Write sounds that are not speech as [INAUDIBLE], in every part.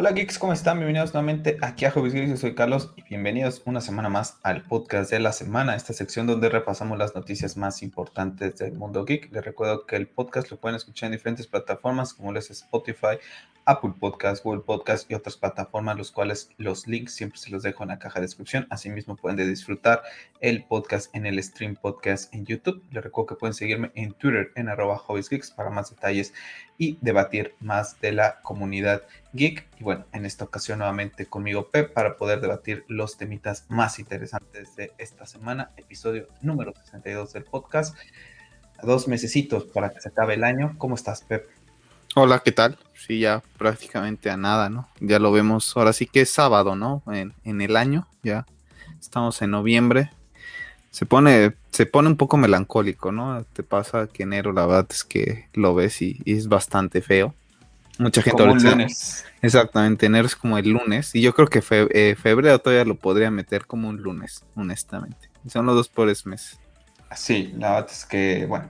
Hola geeks, ¿cómo están? Bienvenidos nuevamente aquí a Hobbies yo soy Carlos y bienvenidos una semana más al podcast de la semana, esta sección donde repasamos las noticias más importantes del mundo geek. Les recuerdo que el podcast lo pueden escuchar en diferentes plataformas como Spotify, Apple Podcast, Google Podcast y otras plataformas, los cuales los links siempre se los dejo en la caja de descripción. Asimismo pueden disfrutar el podcast en el stream podcast en YouTube. Les recuerdo que pueden seguirme en Twitter en arroba Geeks para más detalles y debatir más de la comunidad geek. Y bueno, en esta ocasión nuevamente conmigo Pep para poder debatir los temitas más interesantes de esta semana, episodio número 62 del podcast. dos mesecitos para que se acabe el año. ¿Cómo estás, Pep? Hola, ¿qué tal? Sí, ya prácticamente a nada, ¿no? Ya lo vemos, ahora sí que es sábado, ¿no? En, en el año, ya estamos en noviembre. Se pone, se pone un poco melancólico, ¿no? Te pasa que enero, la verdad es que lo ves y es bastante feo. Mucha gente como lunes. Exactamente, enero es como el lunes. Y yo creo que eh, febrero todavía lo podría meter como un lunes, honestamente. Son los dos pobres meses. Sí, la verdad es que, bueno.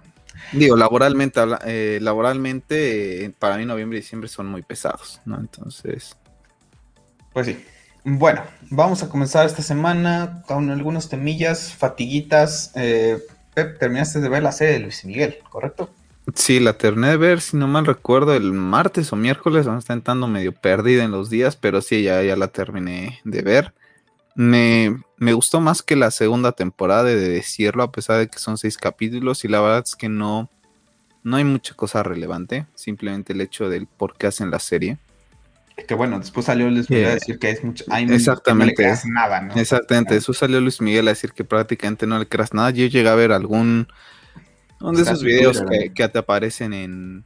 Digo, laboralmente, eh, laboralmente eh, para mí noviembre y diciembre son muy pesados, ¿no? Entonces. Pues sí. Bueno, vamos a comenzar esta semana con algunos temillas, fatiguitas. Pep, terminaste de ver la serie de Luis Miguel, ¿correcto? Sí, la terminé de ver, si no mal recuerdo, el martes o miércoles, me está entrando medio perdida en los días, pero sí, ya, ya la terminé de ver. Me, me, gustó más que la segunda temporada, de decirlo, a pesar de que son seis capítulos, y la verdad es que no, no hay mucha cosa relevante, simplemente el hecho del por qué hacen la serie. Es que bueno, después salió Luis Miguel a decir que es mucho. exactamente. no le nada, ¿no? Exactamente, eso salió Luis Miguel a decir que prácticamente no le creas nada. Yo llegué a ver algún son de esos videos que, te aparecen en,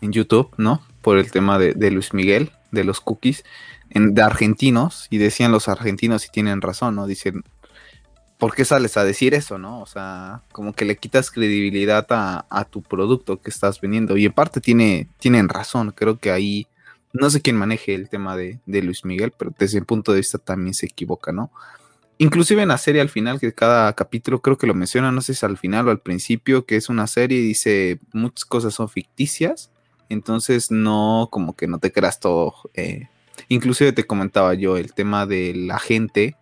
YouTube, ¿no? Por el tema de, Luis Miguel, de los cookies, de argentinos, y decían los argentinos y tienen razón, ¿no? Dicen, ¿por qué sales a decir eso, no? O sea, como que le quitas credibilidad a, tu producto que estás vendiendo. Y en parte tiene, tienen razón, creo que ahí, no sé quién maneje el tema de, de Luis Miguel, pero desde el punto de vista también se equivoca, ¿no? Inclusive en la serie al final, que cada capítulo creo que lo menciona, no sé si al final o al principio, que es una serie y dice muchas cosas son ficticias, entonces no, como que no te creas todo. Eh, inclusive te comentaba yo el tema de la gente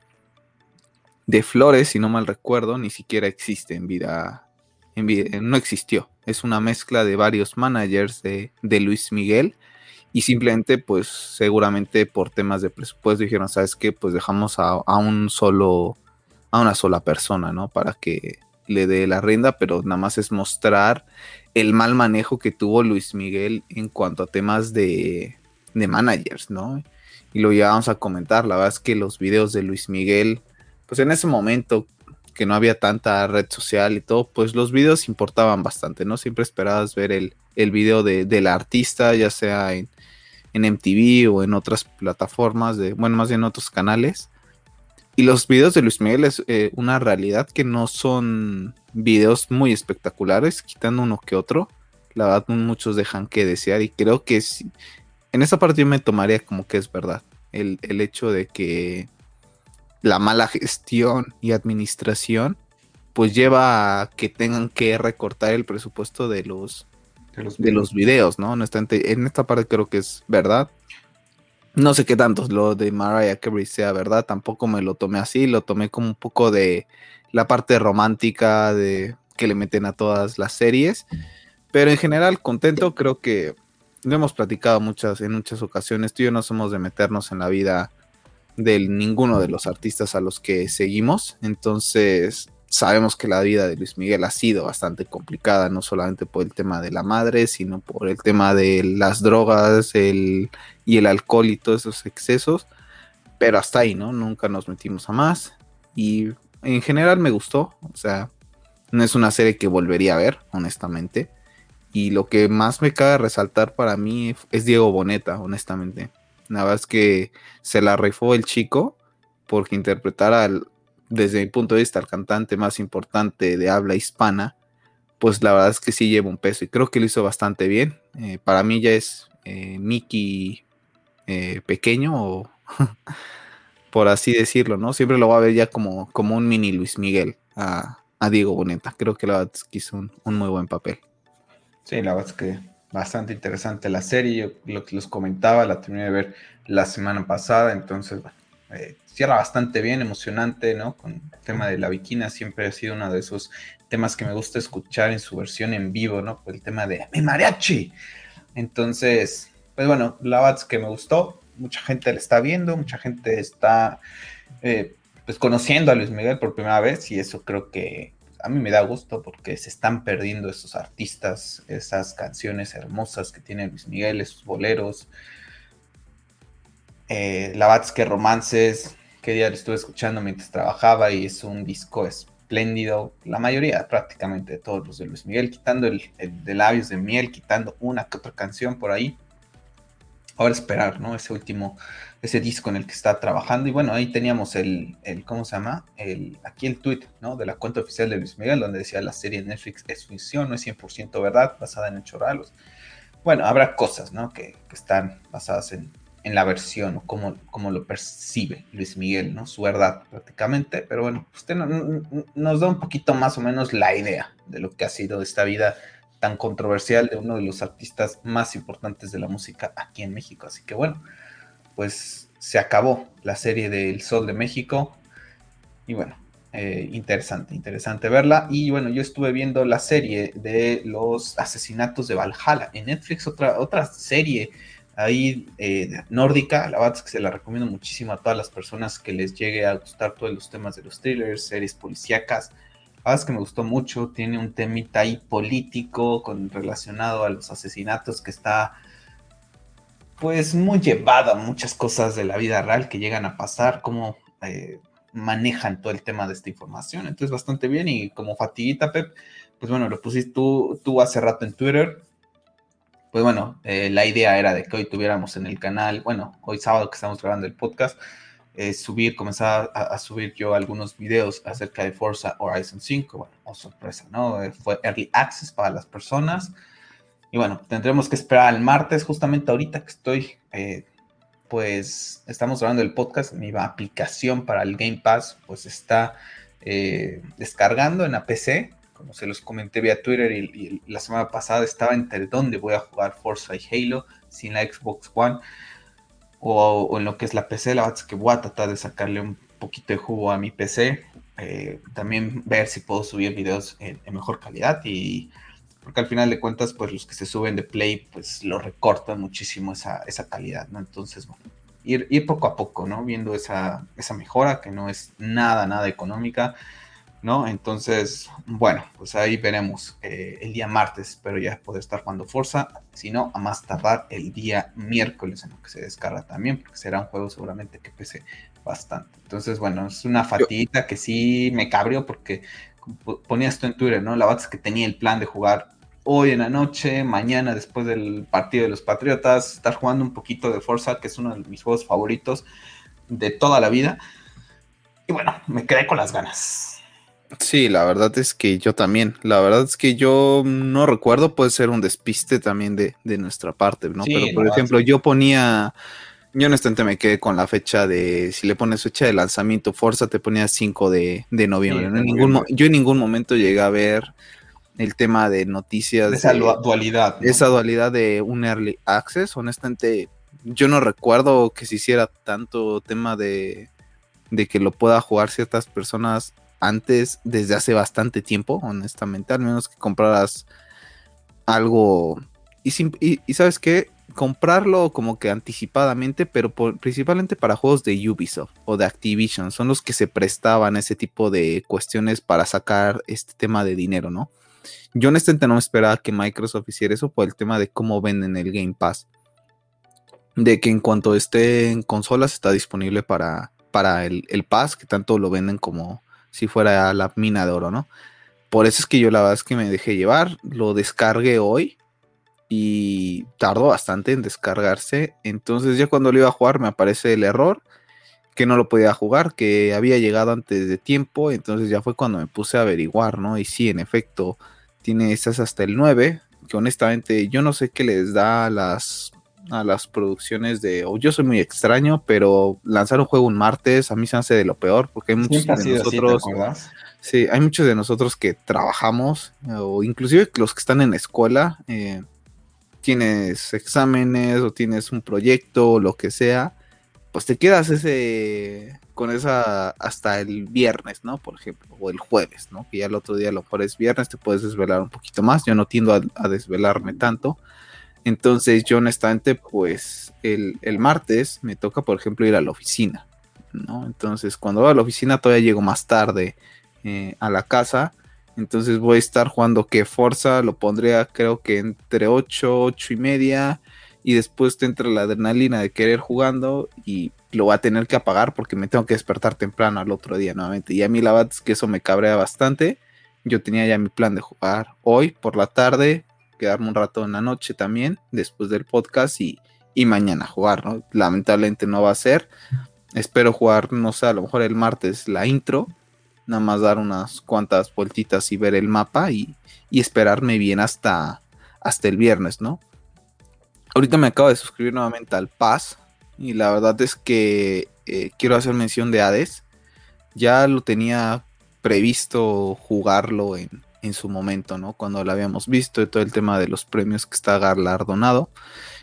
de Flores, si no mal recuerdo, ni siquiera existe en vida, en vida no existió. Es una mezcla de varios managers de, de Luis Miguel y simplemente pues seguramente por temas de presupuesto dijeron, ¿sabes qué? Pues dejamos a, un solo, a una sola persona, ¿no? Para que le dé la rienda, pero nada más es mostrar el mal manejo que tuvo Luis Miguel en cuanto a temas de, de managers, ¿no? Y lo llevamos a comentar, la verdad es que los videos de Luis Miguel, pues en ese momento que no había tanta red social y todo, pues los videos importaban bastante, ¿no? Siempre esperabas ver el, el video de, del artista, ya sea en, en MTV o en otras plataformas, de, bueno, más bien en otros canales. Y los videos de Luis Miguel es eh, una realidad que no son videos muy espectaculares, quitando uno que otro. La verdad, muchos dejan que desear y creo que en esa parte yo me tomaría como que es verdad. El, el hecho de que la mala gestión y administración pues lleva a que tengan que recortar el presupuesto de los de los, videos, ¿no? Honestamente, en esta parte creo que es verdad. No sé qué tanto lo de Mariah Carey sea verdad, tampoco me lo tomé así, lo tomé como un poco de la parte romántica de que le meten a todas las series, pero en general contento, creo que lo hemos platicado muchas en muchas ocasiones, tú y yo no somos de meternos en la vida de ninguno de los artistas a los que seguimos, entonces sabemos que la vida de Luis Miguel ha sido bastante complicada, no solamente por el tema de la madre, sino por el tema de las drogas el, y el alcohol y todos esos excesos. Pero hasta ahí, ¿no? Nunca nos metimos a más. Y en general me gustó. O sea, no es una serie que volvería a ver, honestamente. Y lo que más me cabe resaltar para mí es Diego Boneta, honestamente. Verdad es que se la rifó el chico porque interpretar al, desde mi punto de vista, el cantante más importante de habla hispana, pues la verdad es que sí lleva un peso y creo que lo hizo bastante bien. Eh, para mí ya es eh, Mickey eh, pequeño, o [LAUGHS] por así decirlo, ¿no? Siempre lo va a ver ya como, como un mini Luis Miguel a, Diego Boneta. Creo que la verdad es que hizo un, muy buen papel. Sí, la verdad es que bastante interesante la serie. Yo lo que les comentaba, la terminé de ver la semana pasada, entonces, bueno, eh, cierra bastante bien, emocionante, ¿no? Con el tema de la viquina, siempre ha sido uno de esos temas que me gusta escuchar en su versión en vivo, ¿no? el tema de mi mariachi. Entonces, pues bueno, la Bats que me gustó, mucha gente la está viendo, mucha gente está eh, pues conociendo a Luis Miguel por primera vez y eso creo que a mí me da gusto porque se están perdiendo esos artistas, esas canciones hermosas que tiene Luis Miguel, esos boleros. Eh, la Bats que romances, que día lo estuve escuchando mientras trabajaba y es un disco espléndido, la mayoría prácticamente todos los de Luis Miguel, quitando el, el de labios de miel, quitando una que otra canción por ahí ahora esperar, ¿no? Ese último, ese disco en el que está trabajando. Y bueno, ahí teníamos el, el ¿cómo se llama? El, aquí el tweet, ¿no? De la cuenta oficial de Luis Miguel, donde decía la serie Netflix es ficción, no es 100% verdad, basada en hechos reales. Bueno, habrá cosas, ¿no? Que, que están basadas en, en, la versión, o cómo, cómo, lo percibe Luis Miguel, ¿no? Su verdad prácticamente. Pero bueno, usted no, no, nos da un poquito más o menos la idea de lo que ha sido esta vida tan controversial de uno de los artistas más importantes de la música aquí en México. Así que bueno, pues se acabó la serie del Sol de México. Y bueno, eh, interesante, interesante verla. Y bueno, yo estuve viendo la serie de los asesinatos de Valhalla en Netflix, otra, otra serie ahí eh, nórdica. La verdad es que se la recomiendo muchísimo a todas las personas que les llegue a gustar todos los temas de los thrillers, series policíacas es que me gustó mucho, tiene un temita ahí político con, relacionado a los asesinatos que está pues muy llevado a muchas cosas de la vida real que llegan a pasar, cómo eh, manejan todo el tema de esta información. Entonces bastante bien y como fatiguita, Pep, pues bueno, lo pusiste tú, tú hace rato en Twitter. Pues bueno, eh, la idea era de que hoy tuviéramos en el canal, bueno, hoy sábado que estamos grabando el podcast, eh, subir, comenzar a, subir yo algunos videos acerca de Forza Horizon 5. Bueno, oh sorpresa, ¿no? Eh, fue Early Access para las personas. Y bueno, tendremos que esperar al martes, justamente ahorita que estoy, eh, pues estamos grabando el podcast, mi aplicación para el Game Pass, pues está descargando en la PC. Como se los comenté vía Twitter y, y la semana pasada estaba entre dónde voy a jugar Forza y Halo sin la Xbox One o, en lo que es la PC, la verdad es que voy a tratar de sacarle un poquito de jugo a mi PC, eh, también ver si puedo subir videos en, mejor calidad y porque al final de cuentas pues los que se suben de Play pues lo recortan muchísimo esa, esa calidad, ¿no? Entonces, bueno, ir, ir poco a poco, ¿no? Viendo esa, esa mejora que no es nada, nada económica ¿no? Entonces, bueno, pues ahí veremos eh, el día martes, espero ya poder estar jugando Forza, si no, a más tardar el día miércoles en lo que se descarga también, porque será un juego seguramente que pese bastante. Entonces, bueno, es una fatiguita que sí me cabrió porque ponía esto en Twitter, ¿no? La verdad es que tenía el plan de jugar hoy en la noche, mañana después del partido de los Patriotas, estar jugando un poquito de Forza, que es uno de mis juegos favoritos de toda la vida. Y bueno, me quedé con las ganas Sí, la verdad es que yo también. La verdad es que yo no recuerdo, puede ser un despiste también de, nuestra parte, ¿no? Pero por ejemplo, yo ponía, yo honestamente me quedé con la fecha de, si le pones fecha de lanzamiento, Forza te ponía 5 de, noviembre. ningún, yo en ningún momento llegué a ver el tema de noticias. esa dualidad. Esa dualidad de un early access, honestamente, yo no recuerdo que se hiciera tanto tema de, de que lo pueda jugar ciertas personas antes desde hace bastante tiempo, honestamente, al menos que compraras algo y, y, sabes qué, comprarlo como que anticipadamente, pero principalmente para juegos de Ubisoft o de Activision, son los que se prestaban ese tipo de cuestiones para sacar este tema de dinero, ¿no? Yo honestamente no esperaba que Microsoft hiciera eso por el tema de cómo venden el Game Pass. De que en cuanto esté en consolas está disponible para, para el, el Pass, que tanto lo venden como, si fuera la mina de oro, ¿no? Por eso es que yo la verdad es que me dejé llevar, lo descargué hoy y tardó bastante en descargarse. Entonces ya cuando lo iba a jugar me aparece el error que no lo podía jugar, que había llegado antes de tiempo, entonces ya fue cuando me puse a averiguar, ¿no? Y sí, en efecto, tiene esas hasta el 9, que honestamente yo no sé qué les da las a las producciones de. yo soy muy extraño, pero lanzar un juego un martes a mí se hace de lo peor, porque hay muchos de nosotros. sí, hay muchos de nosotros que trabajamos, o inclusive los que están en escuela. Eh, tienes exámenes o tienes un proyecto o lo que sea, pues te quedas ese con esa hasta el viernes, ¿no? Por ejemplo, o el jueves, ¿no? Que ya el otro día lo mejor es viernes, te puedes desvelar un poquito más. Yo no tiendo a, desvelarme tanto. Entonces yo honestamente, pues el, el, martes me toca, por ejemplo, ir a la oficina, ¿no? Entonces cuando voy a la oficina todavía llego más tarde eh, a la casa entonces voy a estar jugando que Forza lo pondría creo que entre 8, 8 y media. Y después te entra la adrenalina de querer jugando y lo voy a tener que apagar porque me tengo que despertar temprano al otro día nuevamente. Y a mí la verdad es que eso me cabrea bastante. Yo tenía ya mi plan de jugar hoy por la tarde, quedarme un rato en la noche también, después del podcast y, y mañana jugar, ¿no? Lamentablemente no va a ser. Espero jugar, no sé, a lo mejor el martes la intro nada más dar unas cuantas vueltitas y ver el mapa y, esperarme bien hasta, hasta el viernes, ¿no? Ahorita me acabo de suscribir nuevamente al Pass y la verdad es que eh, quiero hacer mención de Hades. Ya lo tenía previsto jugarlo en, en su momento, ¿no? Cuando lo habíamos visto y todo el tema de los premios que está galardonado.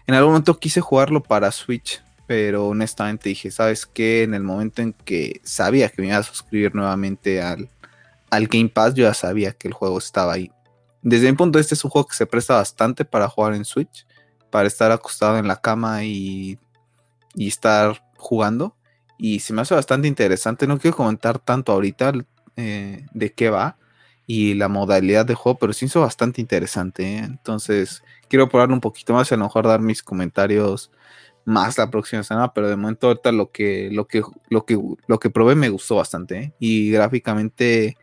En algún momento quise jugarlo para Switch, pero honestamente dije, ¿sabes qué? En el momento en que sabía que me iba a suscribir nuevamente al, al Game Pass, yo ya sabía que el juego estaba ahí. Desde mi punto de vista es un juego que se presta bastante para jugar en Switch, para estar acostado en la cama y, y estar jugando. Y se me hace bastante interesante. No quiero comentar tanto ahorita eh, de qué va y la modalidad de juego, pero sí hizo bastante interesante. ¿eh? Entonces, quiero probarlo un poquito más y a lo mejor dar mis comentarios más la próxima semana, pero de momento ahorita lo que, lo que, lo que, lo que probé me gustó bastante ¿eh? y gráficamente,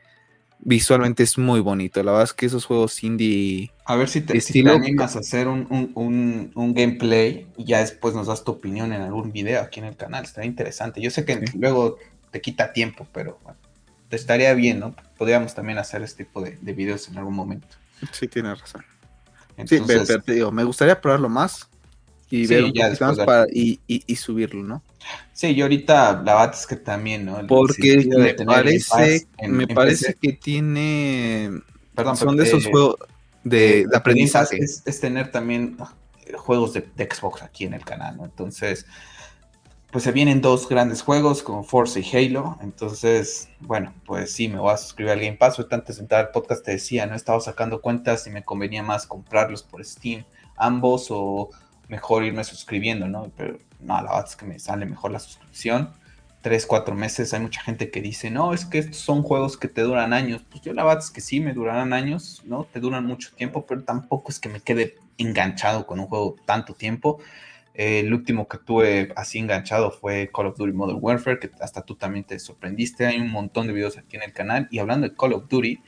visualmente es muy bonito. La verdad es que esos juegos indie. A ver si te, si te animas a hacer un, un, un, gameplay y ya después nos das tu opinión en algún video aquí en el canal. Estaría interesante. Yo sé que luego te quita tiempo, pero te estaría bien, ¿no? Podríamos también hacer este tipo de, de videos en algún momento. Sí, tienes razón. sí, pero, te digo, me gustaría probarlo más y ver ya para, y, y, subirlo, ¿no? Sí, yo ahorita la verdad es que también, ¿no? Porque me parece, me parece que tiene. Perdón, son de esos juegos de, de aprendizaje. Es, es, tener también juegos de, de, Xbox aquí en el canal, ¿no? Entonces, pues se vienen dos grandes juegos como Forza y Halo. Entonces, bueno, pues sí, me voy a suscribir al Game Pass. Ahorita antes de entrar al podcast te decía, no estaba sacando cuentas y me convenía más comprarlos por Steam, ambos o mejor irme suscribiendo, ¿no? Pero no, la verdad es que me sale mejor la suscripción. Tres, cuatro meses, hay mucha gente que dice, no, es que estos son juegos que te duran años. Pues yo la verdad es que sí, me durarán años, ¿no? Te duran mucho tiempo, pero tampoco es que me quede enganchado con un juego tanto tiempo. el último que tuve así enganchado fue Call of Duty Modern Warfare, que hasta tú también te sorprendiste. Hay un montón de videos aquí en el canal. Y hablando de Call of Duty,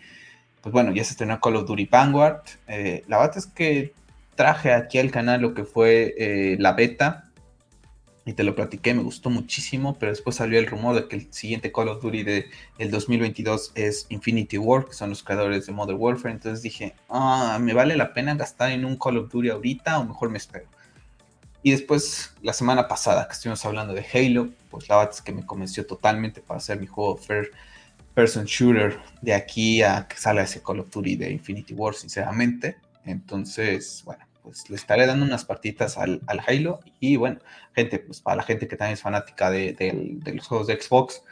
pues bueno, ya se estrenó Call of Duty Vanguard. Eh, la verdad es que traje aquí al canal lo que fue eh, la beta y te lo platiqué, me gustó muchísimo, pero después salió el rumor de que el siguiente Call of Duty del el 2022 es Infinity War, que son los creadores de Modern Warfare, entonces dije, ah, ¿me vale la pena gastar en un Call of Duty ahorita o mejor me espero? Y después, la semana pasada que estuvimos hablando de Halo, pues la verdad es que me convenció totalmente para hacer mi juego First Person Shooter de aquí a que salga ese Call of Duty de Infinity War, sinceramente. Entonces, bueno, pues le estaré dando unas partitas al, Halo. Y bueno, gente, pues para la gente que también es fanática de, los juegos de Xbox,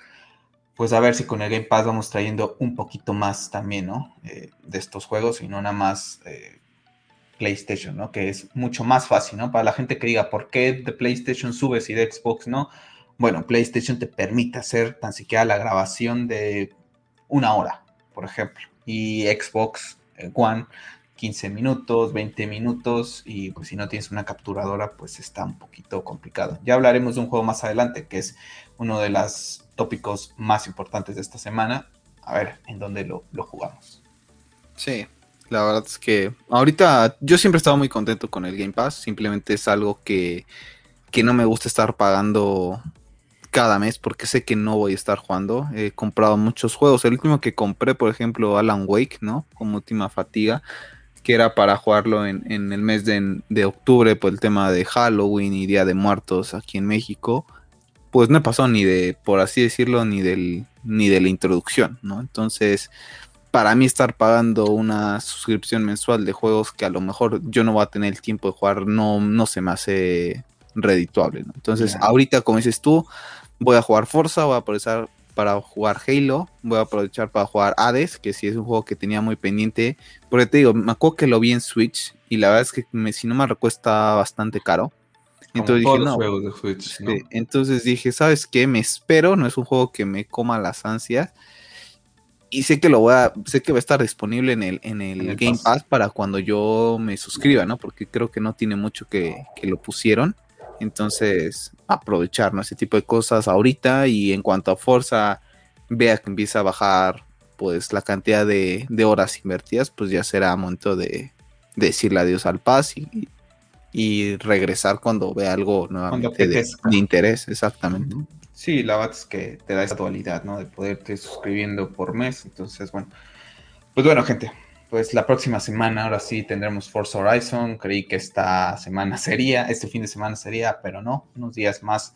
pues a ver si con el Game Pass vamos trayendo un poquito más también, ¿no? Eh, de estos juegos y no nada más eh, PlayStation, ¿no? Que es mucho más fácil, ¿no? Para la gente que diga, ¿por qué de PlayStation subes y de Xbox no? Bueno, PlayStation te permite hacer tan siquiera la grabación de una hora, por ejemplo. Y Xbox eh, One 15 minutos, 20 minutos y pues si no tienes una capturadora pues está un poquito complicado. Ya hablaremos de un juego más adelante que es uno de los tópicos más importantes de esta semana. A ver en dónde lo, jugamos. Sí, la verdad es que ahorita yo siempre he estado muy contento con el Game Pass. Simplemente es algo que, que no me gusta estar pagando cada mes porque sé que no voy a estar jugando. He comprado muchos juegos. El último que compré, por ejemplo, Alan Wake, ¿no? Como última fatiga que era para jugarlo en, el mes de, octubre por el tema de Halloween y Día de Muertos aquí en México, pues no pasó ni de, por así decirlo, ni del ni de la introducción, ¿no? Entonces, para mí estar pagando una suscripción mensual de juegos que a lo mejor yo no voy a tener el tiempo de jugar, no, no se me hace redituable. Entonces, ahorita, como dices tú, voy a jugar Forza, voy a aprovechar para jugar Halo, voy a aprovechar para jugar Hades, que sí es un juego que tenía muy pendiente, porque te digo, me acuerdo que lo vi en Switch y la verdad es que si no me recuesta bastante caro. Entonces dije, no. entonces dije, ¿sabes qué? Me espero, no es un juego que me coma las ansias y sé que lo voy a, sé que va a estar disponible en el, en el, Game Pass. para cuando yo me suscriba, ¿no? Porque creo que no tiene mucho que, lo pusieron. Entonces, aprovechar, ¿no? Ese tipo de cosas ahorita. Y en cuanto a Forza, vea que empieza a bajar, pues, la cantidad de, horas invertidas, pues ya será momento de, decirle adiós al Pass y, y, regresar cuando vea algo nuevamente de, interés, exactamente. Sí, la verdad es que te da esa dualidad, ¿no? De poderte suscribiendo por mes. Entonces, bueno. Pues bueno, gente. Pues la próxima semana, ahora sí, tendremos Forza Horizon. Creí que esta semana sería, este fin de semana sería, pero no, unos días más.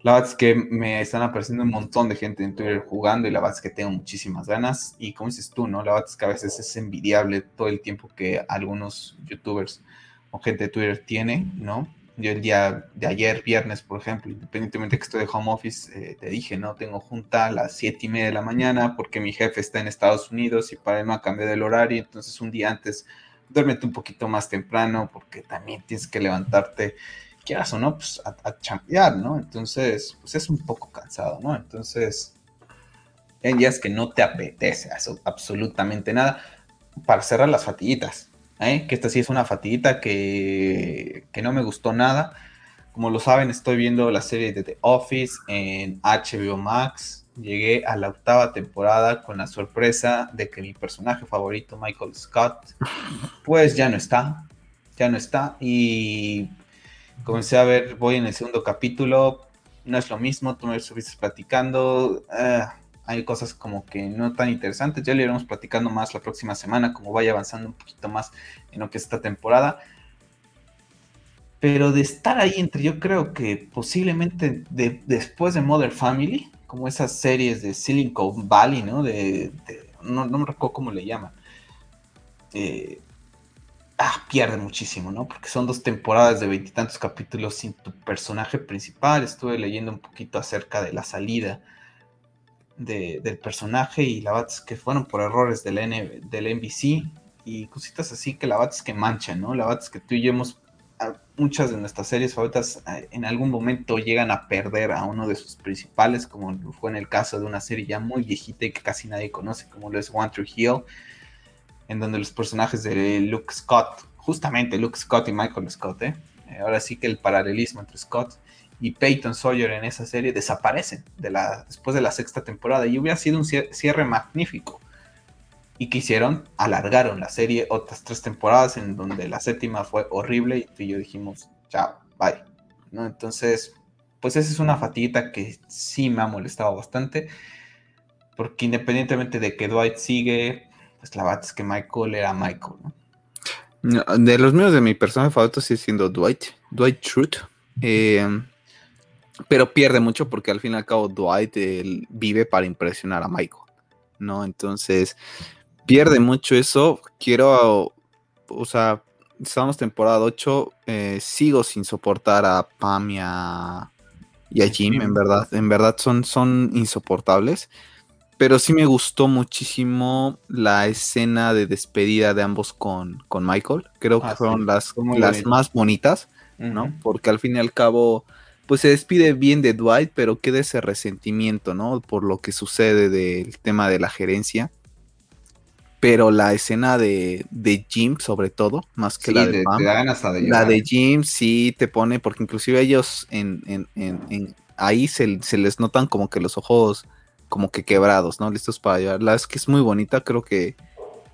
La verdad es que me están apareciendo un montón de gente en Twitter jugando y la verdad es que tengo muchísimas ganas. Y como dices tú, ¿no? La verdad es que a veces es envidiable todo el tiempo que algunos youtubers o gente de Twitter tiene, ¿no? Yo el día de ayer, viernes, por ejemplo, independientemente que estoy de home office, eh, te dije, ¿no? Tengo junta a las siete y media de la mañana porque mi jefe está en Estados Unidos y para él no ha cambiado el horario, entonces un día antes duérmete un poquito más temprano porque también tienes que levantarte, quieras o no, pues a, a champear, ¿no? Entonces, pues es un poco cansado, ¿no? Entonces, en días que no te apetece absolutamente nada para cerrar las fatiguitas. ¿Eh? que esta sí es una fatiguita que, no me gustó nada. Como lo saben, estoy viendo la serie de The Office en HBO Max. Llegué a la octava temporada con la sorpresa de que mi personaje favorito, Michael Scott, pues ya no está. Ya no está. Y comencé a ver, voy en el segundo capítulo. No es lo mismo, tú me estuviste platicando. Uh, hay cosas como que no tan interesantes. Ya le iremos platicando más la próxima semana, como vaya avanzando un poquito más en lo que es esta temporada. Pero de estar ahí entre, yo creo que posiblemente después de Mother Family, como esas series de Silicon Valley, ¿no? De, no, me recuerdo cómo le llaman. Eh, ah, pierde muchísimo, ¿no? Porque son dos temporadas de veintitantos capítulos sin tu personaje principal. Estuve leyendo un poquito acerca de la salida del personaje y la bates que fueron por errores del, N, del NBC y cositas así que la bates que manchan, ¿no? La bates que tú y yo hemos, muchas de nuestras series favoritas en algún momento llegan a perder a uno de sus principales, como fue en el caso de una serie ya muy viejita y que casi nadie conoce, como lo es One True Hill, en donde los personajes de Luke Scott, justamente Luke Scott y Michael Scott, ¿eh? ahora sí que el paralelismo entre Scott y Peyton Sawyer en esa serie desaparecen de la, después de la sexta temporada y hubiera sido un cierre magnífico. Y que hicieron, alargaron la serie otras tres temporadas en donde la séptima fue horrible y tú y yo dijimos, chao, bye. ¿No? Entonces, pues esa es una fatiguita que sí me ha molestado bastante. Porque independientemente de que Dwight sigue, pues la verdad es que Michael era Michael, ¿no? De los míos de mi personaje favorito sigue siendo Dwight, Dwight Schrute. Eh, pero pierde mucho porque al fin y al cabo Dwight vive para impresionar a Michael, ¿no? Entonces, pierde mucho eso. Quiero, o sea, estamos temporada 8, eh, sigo sin soportar a Pam y a, Jim, en verdad, en verdad son, son insoportables. Pero sí me gustó muchísimo la escena de despedida de ambos con, con Michael. Creo que ah, fueron las, las más bonitas, ¿no? Porque al fin y al cabo pues se despide bien de Dwight, pero queda ese resentimiento, ¿no? Por lo que sucede del tema de la gerencia. Pero la escena de, Jim, sobre todo, más que la de, Pam, la de Jim sí te pone, porque inclusive ellos en, ahí se, se, les notan como que los ojos como que quebrados, ¿no? Listos para llorar. La es que es muy bonita, creo que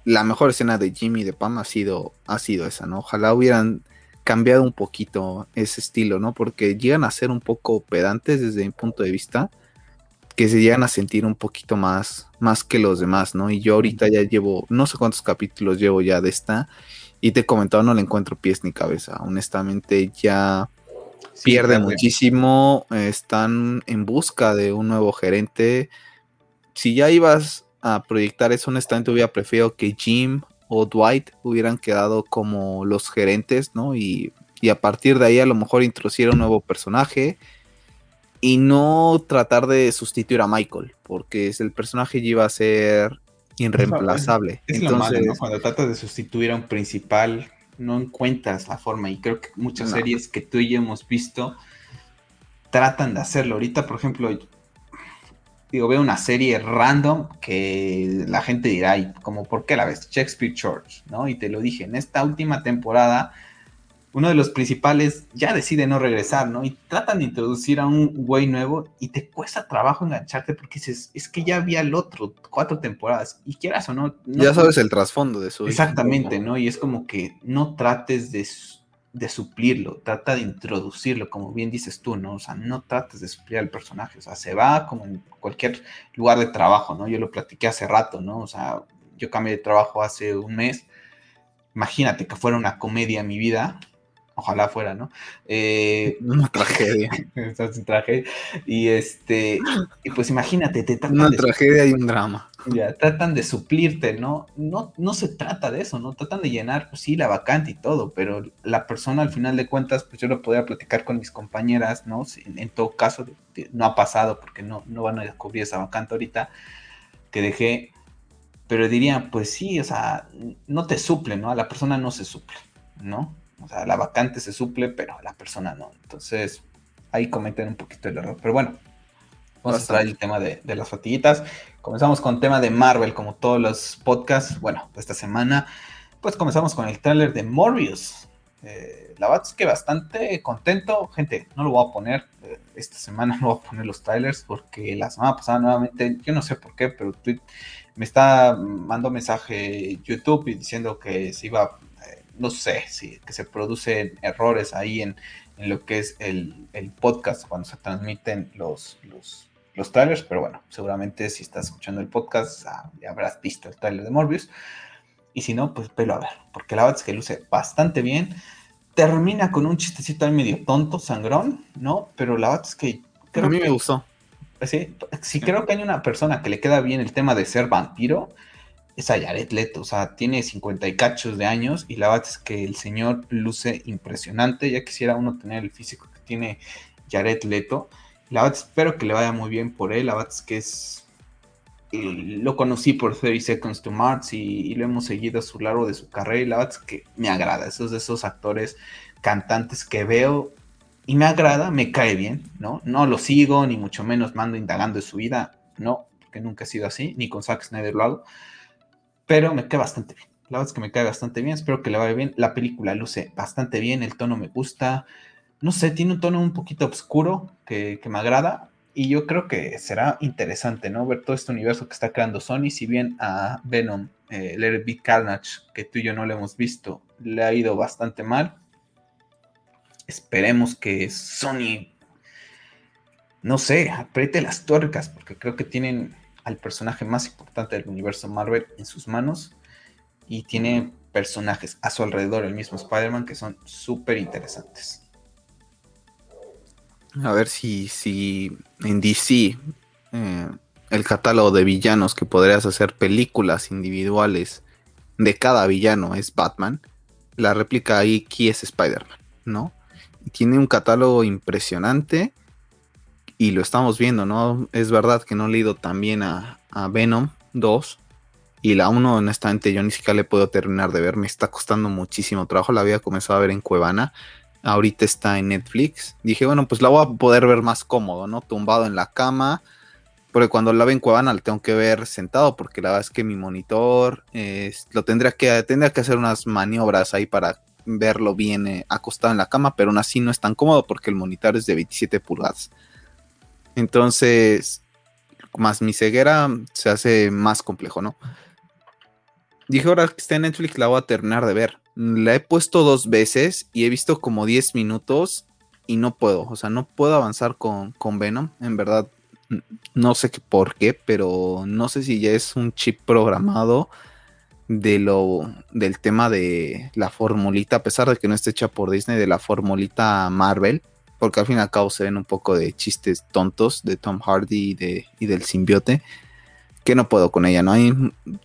la mejor escena de Jim y de Pam ha sido, ha sido esa, ¿no? Ojalá hubieran cambiado un poquito ese estilo, ¿no? Porque llegan a ser un poco pedantes desde mi punto de vista, que se llegan a sentir un poquito más, más que los demás, ¿no? Y yo ahorita ya llevo, no sé cuántos capítulos llevo ya de esta, y te he comentado, no le encuentro pies ni cabeza, honestamente ya pierde muchísimo, están en busca de un nuevo gerente, si ya ibas a proyectar eso, honestamente hubiera preferido que Jim o Dwight hubieran quedado como los gerentes, ¿no? Y, y a partir de ahí a lo mejor introducir un nuevo personaje y no tratar de sustituir a Michael, porque el personaje iba a ser irreemplazable. Es, Entonces, lo Cuando tratas de sustituir a un principal, no encuentras la forma. Y creo que muchas series que tú y yo hemos visto tratan de hacerlo. Ahorita, por ejemplo, digo, veo una serie random que la gente dirá, como, ¿por qué la ves? Shakespeare Church, ¿no? Y te lo dije, en esta última temporada uno de los principales ya decide no regresar, ¿no? Y tratan de introducir a un güey nuevo y te cuesta trabajo engancharte porque dices, es que ya había el otro cuatro temporadas y quieras o no. ya sabes el trasfondo de su. Exactamente, ¿no? Y es como que no trates de, de, suplirlo, trata de introducirlo, como bien dices tú, ¿no? O sea, no trates de suplir al personaje, o sea, se va como en cualquier lugar de trabajo, ¿no? Yo lo platiqué hace rato, ¿no? O sea, yo cambié de trabajo hace un mes. Imagínate que fuera una comedia mi vida, Ojalá fuera, ¿no? Eh, [LAUGHS] una tragedia. [LAUGHS] Tragedia. Y este, y pues imagínate, te tratan Una tragedia y un drama. Ya, tratan de suplirte, ¿no? No, no se trata de eso, ¿no? Tratan de llenar, pues sí, la vacante y todo, pero la persona al final de cuentas, pues yo lo podía platicar con mis compañeras, ¿no? En, todo caso, no ha pasado porque no, no van a descubrir esa vacante ahorita que dejé, pero diría, pues sí, o sea, no te suple, ¿no? A la persona no se suple, ¿no? O sea, la vacante se suple, pero la persona no. Entonces, ahí cometen un poquito el error. Pero bueno, vamos a traer el tema de, las fatiguitas. Comenzamos con el tema de Marvel, como todos los podcasts. Bueno, esta semana, pues comenzamos con el tráiler de Morbius. Eh, la verdad es que bastante contento. Gente, no lo voy a poner. Eh, esta semana [LAUGHS] no voy a poner los trailers porque la semana pasada nuevamente, yo no sé por qué, pero me está mandando mensaje YouTube y diciendo que se iba no sé, si que se producen errores ahí en, lo que es el, podcast cuando se transmiten los, los, trailers, pero bueno, seguramente si estás escuchando el podcast ah, ya habrás visto el trailer de Morbius. Y si no, pues pelo a ver, porque la verdad es que luce bastante bien. Termina con un chistecito ahí medio tonto, sangrón, ¿no? Pero la verdad es que... Creo a mí me gustó. Sí, sí, creo que hay una persona que le queda bien el tema de ser vampiro es a Jared Leto, o sea, tiene 50 y cachos de años y la verdad es que el señor luce impresionante, ya quisiera uno tener el físico que tiene Jared Leto, la verdad espero que le vaya muy bien por él, la verdad es que es, eh, lo conocí por 30 Seconds to Mars y, lo hemos seguido a su largo de su carrera y la verdad es que me agrada, esos de esos actores cantantes que veo y me agrada, me cae bien, ¿no? No lo sigo, ni mucho menos mando indagando de su vida, no, porque nunca ha sido así, ni con Zack Snyder lo hago pero me cae bastante bien. La verdad es que me cae bastante bien, espero que le vaya bien. La película luce bastante bien, el tono me gusta. No sé, tiene un tono un poquito oscuro que, me agrada. Y yo creo que será interesante, ¿no? Ver todo este universo que está creando Sony. Si bien a Venom, eh, Let Carnage, que tú y yo no lo hemos visto, le ha ido bastante mal. Esperemos que Sony, no sé, apriete las tuercas, porque creo que tienen al personaje más importante del universo Marvel en sus manos y tiene personajes a su alrededor, el mismo Spider-Man, que son súper interesantes. A ver si, si en DC eh, el catálogo de villanos que podrías hacer películas individuales de cada villano es Batman, la réplica aquí es Spider-Man, ¿no? Tiene un catálogo impresionante y lo estamos viendo, ¿no? Es verdad que no he leído también a, a Venom 2 y la 1 honestamente yo ni siquiera le puedo terminar de ver, me está costando muchísimo trabajo, la había comenzado a ver en Cuevana, ahorita está en Netflix, dije bueno pues la voy a poder ver más cómodo, ¿no? Tumbado en la cama, porque cuando la veo en Cuevana la tengo que ver sentado porque la verdad es que mi monitor lo tendría que, tendría que hacer unas maniobras ahí para verlo bien eh, acostado en la cama, pero aún así no es tan cómodo porque el monitor es de 27 pulgadas. Entonces, más mi ceguera se hace más complejo, ¿no? Dije, ahora que está en Netflix, la voy a terminar de ver. La he puesto dos veces y he visto como 10 minutos y no puedo. O sea, no puedo avanzar con, con Venom. En verdad, no sé por qué, pero no sé si ya es un chip programado de lo del tema de la formulita, a pesar de que no esté hecha por Disney, de la formulita Marvel porque al fin y al cabo se ven un poco de chistes tontos de Tom Hardy y, de, y del simbiote, que no puedo con ella, ¿no? Hay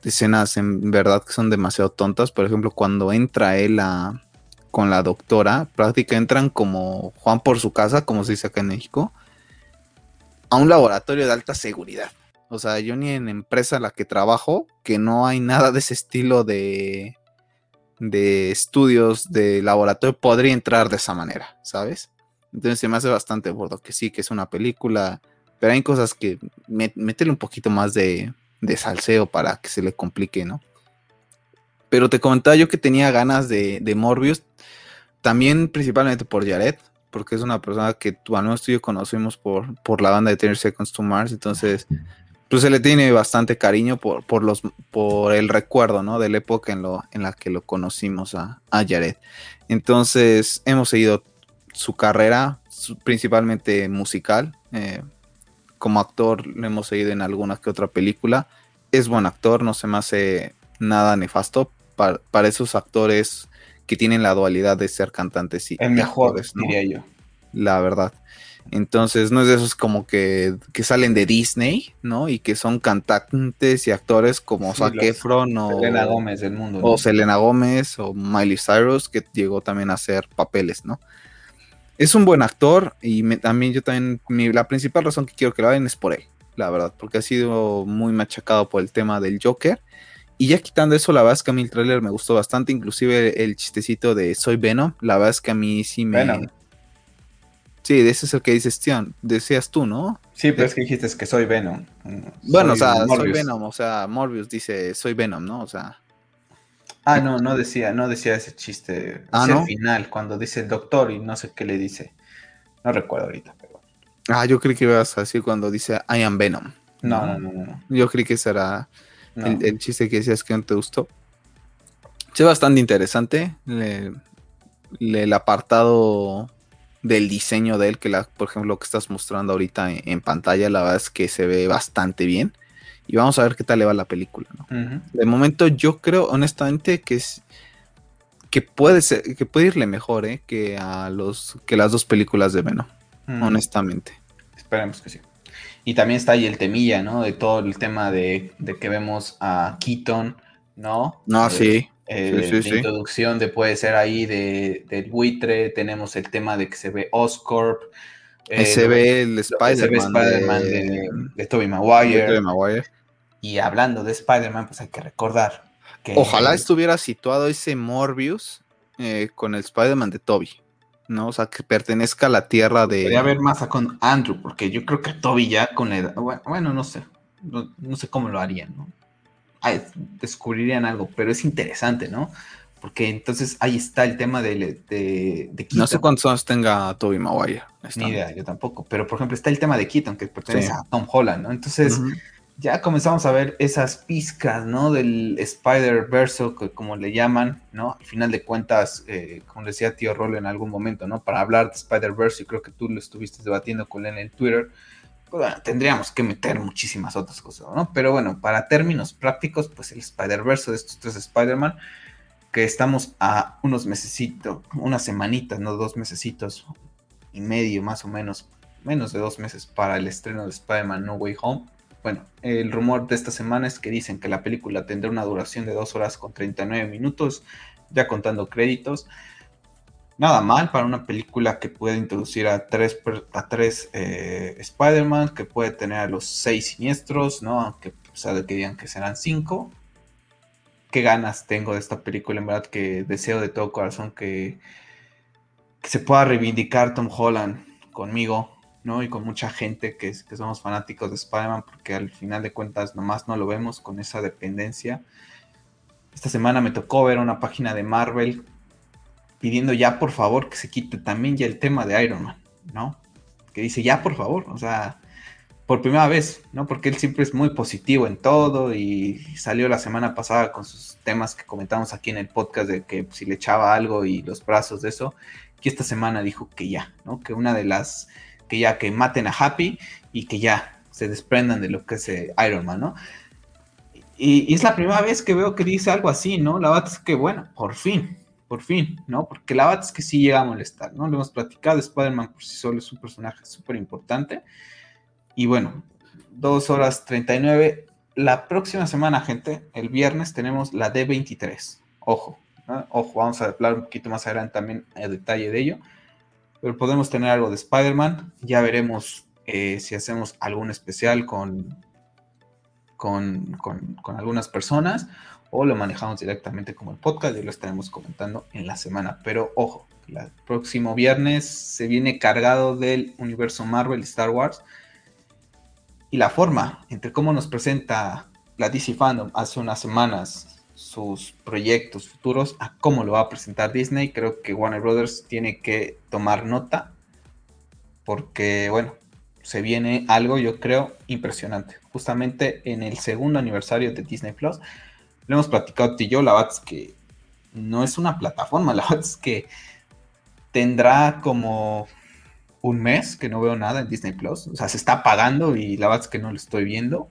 escenas en verdad que son demasiado tontas. Por ejemplo, cuando entra él con la doctora, prácticamente entran como Juan por su casa, como se dice acá en México, a un laboratorio de alta seguridad. O sea, yo ni en empresa en la que trabajo, que no hay nada de ese estilo de, de estudios de laboratorio, podría entrar de esa manera, ¿sabes? Entonces se me hace bastante burdo que sí, que es una película, pero hay cosas que meterle un poquito más de, de salseo para que se le complique, ¿no? Pero te comentaba yo que tenía ganas de, de Morbius, también principalmente por Jared, porque es una persona que tú, al menos tú y yo conocimos por, por la banda de Ten Seconds to Mars, entonces pues se le tiene bastante cariño por, por, los, por el recuerdo, ¿no? De la época en, lo, en la que lo conocimos a, a Jared. Entonces hemos seguido su carrera, principalmente musical. Eh, como actor lo hemos seguido en alguna que otra película. Es buen actor, no se me hace nada nefasto para, para esos actores que tienen la dualidad de ser cantantes y el mejor, diría yo. La verdad. Entonces, no es de esos como que, que, salen de Disney, ¿no? Y que son cantantes y actores como Zac Efron o Selena Gómez del mundo. O Selena Gómez o Miley Cyrus, que llegó también a hacer papeles, ¿no? Es un buen actor y también yo también, la principal razón que quiero que lo hagan es por él, la verdad, porque ha sido muy machacado por el tema del Joker. Y ya quitando eso, la verdad es que a mí el tráiler me gustó bastante, inclusive el chistecito de Soy Venom, la verdad es que a mí sí me... Sí, de ese es el que dices, tío, decías tú, ¿no? Sí, pero es que dijiste que soy Venom. Bueno, o sea, soy Venom, o sea, Morbius dice soy Venom, ¿no? O sea... Ah, no, no decía, no decía ese chiste. Ah, ¿no? final, cuando dice el doctor y no sé qué le dice. No recuerdo ahorita, pero... Ah, yo creí que ibas a decir cuando dice I am Venom. No, no, no, no. Yo creí que será el, chiste que decías que no te gustó. Es bastante interesante. el apartado del diseño de él, que la, por ejemplo lo que estás mostrando ahorita en, pantalla, la verdad es que se ve bastante bien. Y vamos a ver qué tal le va la película. De momento yo creo honestamente que es que puede ser, que puede irle mejor ¿eh? que a los que las dos películas de Venom, honestamente. Esperemos que sí. Y también está ahí el temilla, ¿no? De todo el tema de, de que vemos a Keaton, ¿no? No, sí. Eh, la introducción de puede ser ahí de, del buitre, tenemos el tema de que se ve Oscorp. Eh, se ve el Spider-Man de, de, Tobey Maguire. Y hablando de Spider-Man, pues hay que recordar que... Ojalá estuviera situado ese Morbius eh, con el Spider-Man de Toby. ¿no? O sea, que pertenezca a la tierra de... Podría haber más con Andrew, porque yo creo que Toby ya con la edad... Bueno, no sé. no sé cómo lo harían, ¿no? descubrirían algo, pero es interesante, ¿no? Porque entonces ahí está el tema de, de, No sé cuántos años tenga Toby Maguire. Ni idea, yo tampoco. Pero por ejemplo, está el tema de Keaton, que pertenece a Tom Holland, ¿no? Entonces, ya comenzamos a ver esas pizcas, ¿no? Del Spider-Verse, como le llaman, ¿no? Al final de cuentas, eh, como decía tío Rolo en algún momento, ¿no? Para hablar de Spider-Verse, y creo que tú lo estuviste debatiendo con él en el Twitter pues tendríamos que meter muchísimas otras cosas, ¿no? Pero bueno, para términos prácticos, pues el Spider-Verse de estos tres Spider-Man, que estamos a unos mesecitos, unas semanitas, no dos mesecitos y medio más o menos, menos de dos meses para el estreno de Spider-Man No Way Home. Bueno, el rumor de esta semana es que dicen que la película tendrá una duración de dos horas con 39 minutos, ya contando créditos nada mal para una película que puede introducir a tres, a tres eh, Spider-Man, que puede tener a los seis siniestros, ¿no? Aunque sabe que digan que serán cinco. Qué ganas tengo de esta película, en verdad que deseo de todo corazón que se pueda reivindicar Tom Holland conmigo, ¿no? Y con mucha gente que, que somos fanáticos de Spider-Man, porque al final de cuentas nomás no lo vemos con esa dependencia. Esta semana me tocó ver una página de Marvel pidiendo ya por favor que se quite también ya el tema de Iron Man, ¿no? Que dice ya por favor, o sea, por primera vez, ¿no? Porque él siempre es muy positivo en todo y salió la semana pasada con sus temas que comentamos aquí en el podcast de que si le echaba algo y los brazos de eso, y esta semana dijo que ya, ¿no? Que una de las, que ya que maten a Happy y que ya se desprendan de lo que es eh, Iron Man, ¿no? Y, y, es la primera vez que veo que dice algo así, ¿no? La verdad es que, bueno, por fin, por fin, ¿no? Porque la verdad es que sí llega a molestar, ¿no? Lo hemos platicado, Spider-Man por sí solo es un personaje súper importante. Y bueno, dos horas 39, la próxima semana, gente, el viernes tenemos la D23. Ojo, ojo, vamos a hablar un poquito más adelante también a detalle de ello. Pero podemos tener algo de Spider-Man. Ya veremos eh, si hacemos algún especial con, con, con, algunas personas o lo manejamos directamente como el podcast y lo estaremos comentando en la semana. Pero ojo, el próximo viernes se viene cargado del universo Marvel y Star Wars y la forma entre cómo nos presenta la DC Fandom hace unas semanas sus proyectos futuros a cómo lo va a presentar Disney, creo que Warner Brothers tiene que tomar nota porque, bueno, se viene algo, yo creo, impresionante. Justamente en el segundo aniversario de Disney Plus, lo hemos platicado tú y yo, la verdad que no es una plataforma, [LAUGHS] la verdad que tendrá como un mes que no veo nada en Disney Plus. O sea, se está pagando y la verdad que no lo estoy viendo.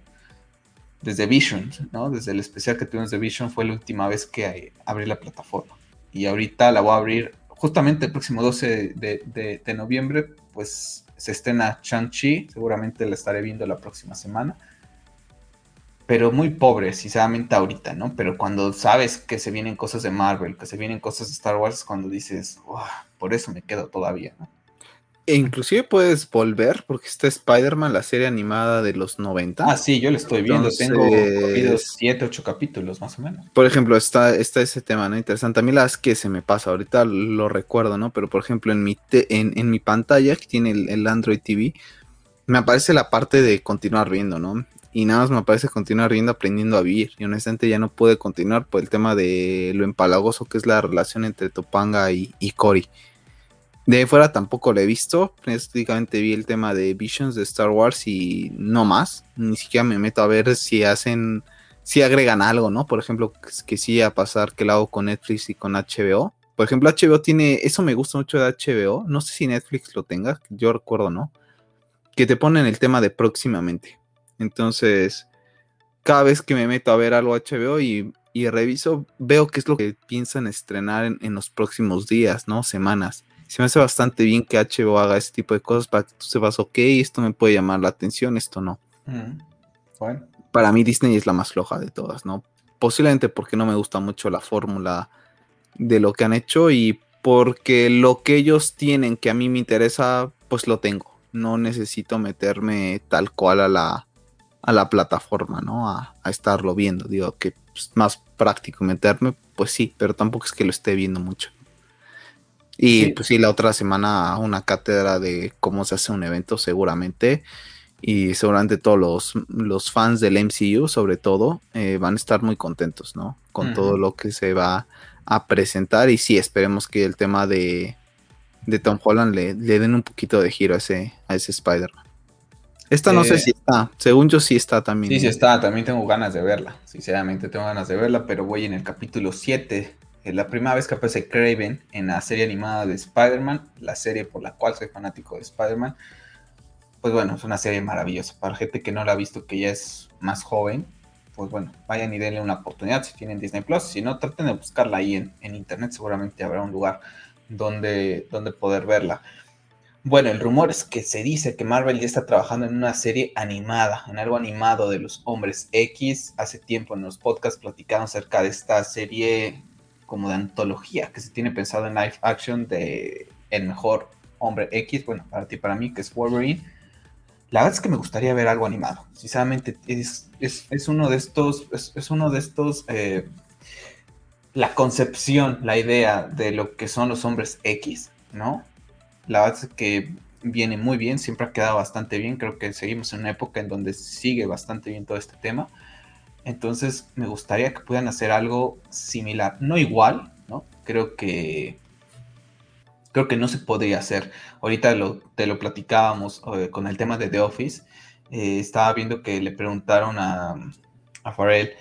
Desde Vision, ¿no? Desde el especial que tuvimos de Vision fue la última vez que abrí la plataforma. Y ahorita la voy a abrir justamente el próximo 12 de, noviembre, pues se estrena Shang-Chi. Seguramente la estaré viendo la próxima semana. Pero muy pobre, sinceramente, ahorita, ¿no? Pero cuando sabes que se vienen cosas de Marvel, que se vienen cosas de Star Wars, cuando dices, por eso me quedo todavía, ¿no? E inclusive puedes volver, porque está Spider-Man, la serie animada de los 90. Ah, sí, yo lo estoy viendo. Tengo 7, 8 capítulos más o menos. Por ejemplo, está, está ese tema, ¿no? Interesante. A mí las que se me pasa, ahorita lo recuerdo, ¿no? Pero por ejemplo, en mi, en, mi pantalla, que tiene el, Android TV, me aparece la parte de continuar viendo, ¿no? Y nada más me aparece continuar viendo, aprendiendo a vivir. Y honestamente ya no pude continuar por el tema de lo empalagoso que es la relación entre Topanga y, y Cory. De fuera tampoco lo he visto. Prácticamente vi el tema de Visions de Star Wars y no más. Ni siquiera me meto a ver si hacen, si agregan algo, ¿no? Por ejemplo, que, sí a pasar que lo hago con Netflix y con HBO. Por ejemplo, HBO tiene, eso me gusta mucho de HBO. No sé si Netflix lo tenga, yo recuerdo, ¿no? Que te ponen el tema de próximamente. Entonces, cada vez que me meto a ver algo HBO y, reviso, veo qué es lo que piensan estrenar en, en los próximos días, ¿no? Semanas se me hace bastante bien que HBO haga ese tipo de cosas para que tú sepas, ok, esto me puede llamar la atención, esto no. Bueno. Para mí Disney es la más floja de todas, ¿no? Posiblemente porque no me gusta mucho la fórmula de lo que han hecho y porque lo que ellos tienen que a mí me interesa, pues lo tengo. No necesito meterme tal cual a la, a la plataforma, ¿no? A, estarlo viendo. Digo que es más práctico meterme, pues sí, pero tampoco es que lo esté viendo mucho. Y pues sí, la otra semana una cátedra de cómo se hace un evento seguramente. Y seguramente todos los, los fans del MCU, sobre todo, eh, van a estar muy contentos, ¿no? Con todo lo que se va a presentar. Y sí, esperemos que el tema de, de Tom Holland le, den un poquito de giro a ese, a ese Spider-Man. Esta no sé eh, si está, según yo sí está también. Sí, sí está, también tengo ganas de verla, sinceramente tengo ganas de verla, pero voy en el capítulo 7 la primera vez que aparece Craven en la serie animada de Spider-Man, la serie por la cual soy fanático de Spider-Man. Pues bueno, es una serie maravillosa. Para gente que no la ha visto, que ya es más joven, pues bueno, vayan y denle una oportunidad si tienen Disney Plus. Si no, traten de buscarla ahí en, internet. Seguramente habrá un lugar donde, donde poder verla. Bueno, el rumor es que se dice que Marvel ya está trabajando en una serie animada, en algo animado de los hombres X. Hace tiempo en los podcasts platicamos acerca de esta serie como de antología que se tiene pensado en live action de el mejor hombre X, bueno, para ti, para mí, que es Wolverine. La verdad es que me gustaría ver algo animado. Sinceramente, es, es, uno de estos, es, uno de estos, eh, la concepción, la idea de lo que son los hombres X, ¿no? La verdad es que viene muy bien, siempre ha quedado bastante bien. Creo que seguimos en una época en donde sigue bastante bien todo este tema. Entonces me gustaría que puedan hacer algo similar, no igual, ¿no? Creo que creo que no se podría hacer. Ahorita te lo platicábamos eh, con el tema de The Office. Eh, estaba viendo que le preguntaron a, a Farrell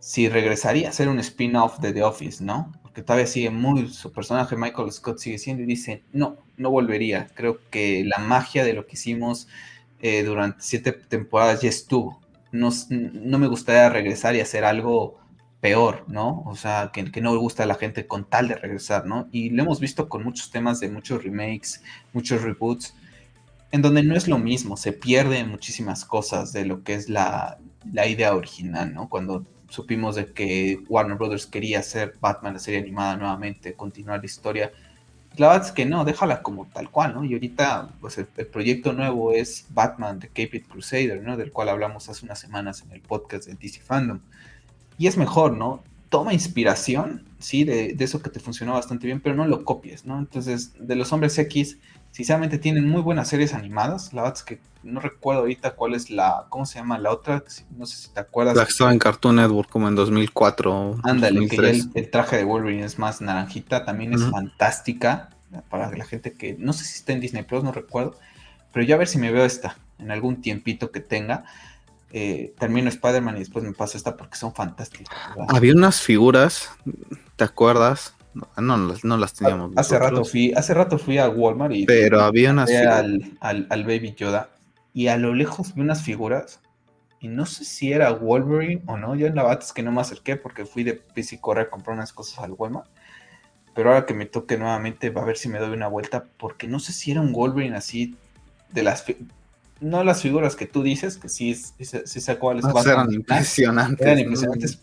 si regresaría a ser un spin-off de The Office, ¿no? Porque todavía sigue muy, su personaje Michael Scott sigue siendo y dice, no, no volvería. Creo que la magia de lo que hicimos eh, durante siete temporadas ya estuvo no, me gustaría regresar y hacer algo peor, ¿no? O sea, que, no le gusta a la gente con tal de regresar, ¿no? Y lo hemos visto con muchos temas de muchos remakes, muchos reboots, en donde no es lo mismo, se pierden muchísimas cosas de lo que es la, la idea original, ¿no? Cuando supimos de que Warner Brothers quería hacer Batman, la serie animada nuevamente, continuar la historia. La verdad es que no, déjala como tal cual, ¿no? Y ahorita, pues el, proyecto nuevo es Batman The Caped Crusader, ¿no? Del cual hablamos hace unas semanas en el podcast de DC Fandom. Y es mejor, ¿no? Toma inspiración, sí, de, de eso que te funcionó bastante bien, pero no lo copies, ¿no? Entonces, de los hombres X, sinceramente tienen muy buenas series animadas. La verdad es que no recuerdo ahorita cuál es la, ¿cómo se llama la otra? No sé si te acuerdas. La que estaba en Cartoon Network como en 2004. Ándale, que el, traje de Wolverine es más naranjita, también es fantástica para la gente que, no sé si está en Disney Plus, no recuerdo, pero ya a ver si me veo esta en algún tiempito que tenga. Eh, termino Spider-Man y después me paso esta porque son fantásticas. Había unas figuras, ¿te acuerdas? No, no, las teníamos. Hace rato, fui, hace rato fui a Walmart y pero había unas al, al, al, Baby Yoda y a lo lejos vi unas figuras y no sé si era Wolverine o no. Yo en la bata es que no me acerqué porque fui de PC correr a comprar unas cosas al Walmart. Pero ahora que me toque nuevamente, va a ver si me doy una vuelta porque no sé si era un Wolverine así de las no las figuras que tú dices, que sí, sí, sí sé cuáles eran impresionantes. Eran impresionantes,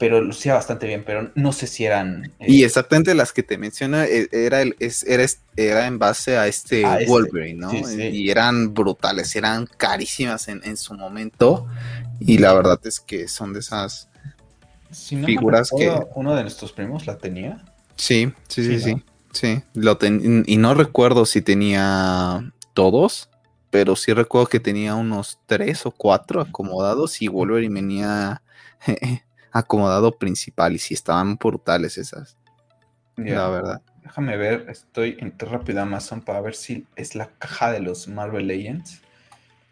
pero lucía bastante bien, pero no sé si eran. Eh, y exactamente las que te menciona eh, era, el, era, era en base a este, este Wolverine, ¿no? Y eran brutales, eran carísimas en, su momento. Y la verdad es que son de esas figuras que. Uno de nuestros primos la tenía. Sí, sí, sí, sí. sí. Lo y no recuerdo si tenía todos, pero sí recuerdo que tenía unos tres o cuatro acomodados y Wolverine venía [LAUGHS] acomodado principal y si estaban brutales esas. La verdad. Déjame ver, estoy en rápido Amazon para ver si es la caja de los Marvel Legends.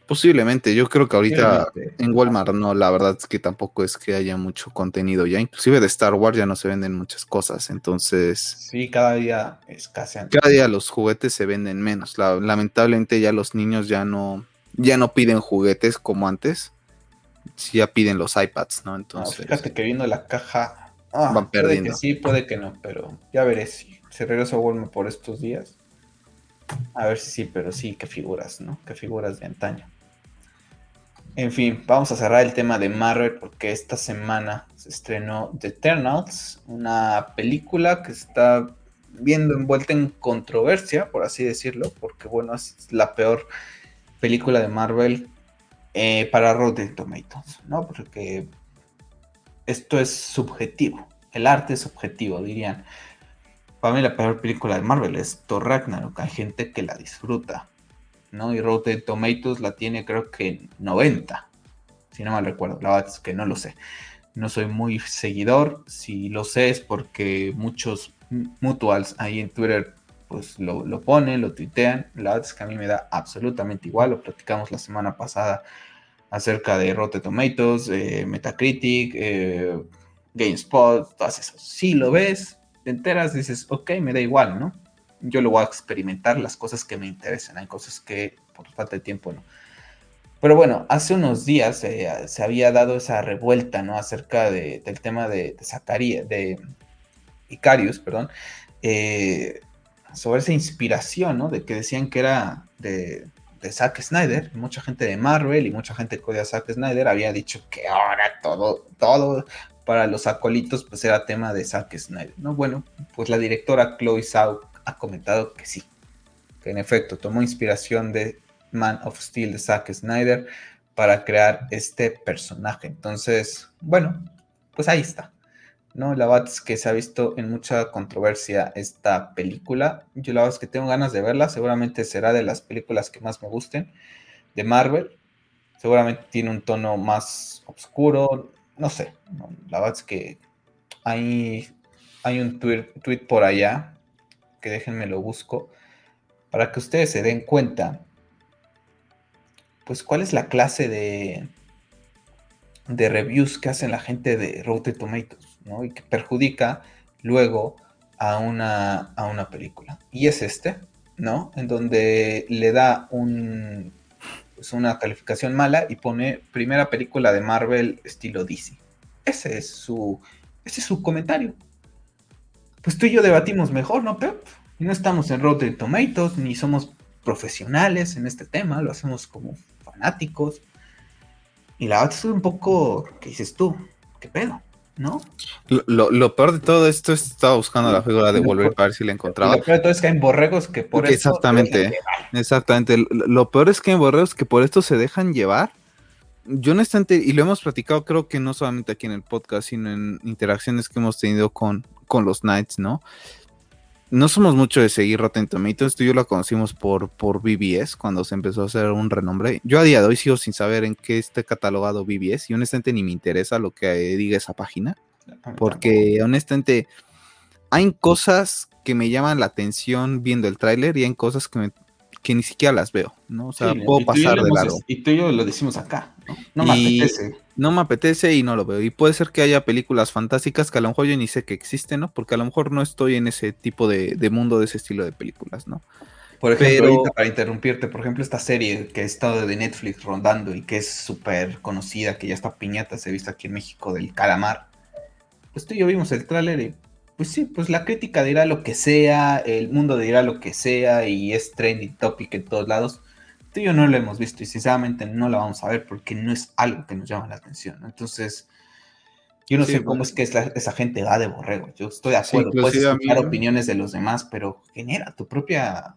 Posiblemente, yo creo que ahorita en Walmart no, la verdad es que tampoco es que haya mucho contenido ya, inclusive de Star Wars ya no se venden muchas cosas, entonces... Sí, cada día escasean. Cada día los juguetes se venden menos, lamentablemente ya los niños ya no, ya no piden juguetes como antes, si ya piden los iPads, ¿no? Entonces. fíjate que viendo la caja. Ah, van perdiendo. Puede que sí, puede que no, pero ya veré si se regreso a Walmart por estos días. A ver si sí, pero sí, qué figuras, ¿no? Qué figuras de antaño. En fin, vamos a cerrar el tema de Marvel porque esta semana se estrenó The Eternals, una película que está viendo envuelta en controversia, por así decirlo, porque bueno, es la peor película de Marvel eh, para Rotten Tomatoes, ¿no? Porque esto es subjetivo, el arte es subjetivo, dirían. Para mí la peor película de Marvel es Thor Ragnarok, hay gente que la disfruta, ¿no? Y Rotten Tomatoes la tiene creo que 90, si no mal recuerdo, la verdad es que no lo sé. No soy muy seguidor, si lo sé es porque muchos mutuals ahí en Twitter pues lo, lo, ponen, lo tuitean. La verdad es que a mí me da absolutamente igual. Lo platicamos la semana pasada acerca de Rotten Tomatoes, eh, Metacritic, eh, GameSpot, todas esas. Si lo ves, te enteras, dices, ok, me da igual, ¿no? Yo lo voy a experimentar, las cosas que me interesan. Hay cosas que por falta de tiempo no. Pero bueno, hace unos días eh, se había dado esa revuelta, ¿no? Acerca de, del tema de, de de Icarius, perdón, sobre esa inspiración, ¿no? De que decían que era de, Zack Snyder, mucha gente de Marvel y mucha gente que odia a Zack Snyder había dicho que ahora todo, todo para los acolitos pues era tema de Zack Snyder, ¿no? Bueno, pues la directora Chloe Zhao ha comentado que sí, que en efecto tomó inspiración de Man of Steel de Zack Snyder para crear este personaje. Entonces, bueno, pues ahí está. ¿No? La verdad es que se ha visto en mucha controversia esta película. Yo la verdad es que tengo ganas de verla. Seguramente será de las películas que más me gusten de Marvel. Seguramente tiene un tono más oscuro. No sé. La verdad es que hay, hay un tweet, por allá que déjenme lo busco para que ustedes se den cuenta pues cuál es la clase de de reviews que hacen la gente de Rotten Tomatoes y que perjudica luego a una, a una película. Y es este, ¿no? En donde le da un, pues una calificación mala y pone primera película de Marvel estilo DC. Ese es su, ese es su comentario. Pues tú y yo debatimos mejor, ¿no, Pep? No estamos en Rotten Tomatoes, ni somos profesionales en este tema, lo hacemos como fanáticos. Y la verdad es un poco, ¿qué dices tú? ¿Qué pedo? ¿No? Lo, peor de todo esto es que estaba buscando la figura de volver para ver si la encontraba. lo peor de todo es que hay borregos que por exactamente, Exactamente. Lo peor es que hay borregos que por esto se dejan llevar. Yo honestamente, y lo hemos platicado creo que no solamente aquí en el podcast, sino en interacciones que hemos tenido con, con los Knights, ¿no? No somos mucho de seguir Rotten Tomatoes. Tú y yo la conocimos por, por BBS cuando se empezó a hacer un renombre. Yo a día de hoy sigo sin saber en qué esté catalogado BBS y honestamente ni me interesa lo que diga esa página. Porque honestamente hay cosas que me llaman la atención viendo el tráiler y hay cosas que me, que ni siquiera las veo, ¿no? O sea, puedo pasar de lado. Y tú y yo lo decimos acá, ¿no? No me apetece. No me apetece y no lo veo. Y puede ser que haya películas fantásticas que a lo mejor yo ni sé que existen, ¿no? Porque a lo mejor no estoy en ese tipo de, mundo, de ese estilo de películas, ¿no? Por ejemplo, para interrumpirte, por ejemplo, esta serie que ha estado de Netflix rondando y que es súper conocida, que ya está piñata, se ha visto aquí en México, del calamar. Pues tú y yo vimos el tráiler y pues sí, pues la crítica dirá lo que sea, el mundo dirá lo que sea y es trending topic en todos lados. Tú y yo no lo hemos visto y sinceramente no la vamos a ver porque no es algo que nos llama la atención. Entonces, yo no sé cómo es que esa gente va de borrego. Yo estoy de acuerdo, puedes escuchar opiniones de los demás, pero genera tu propia,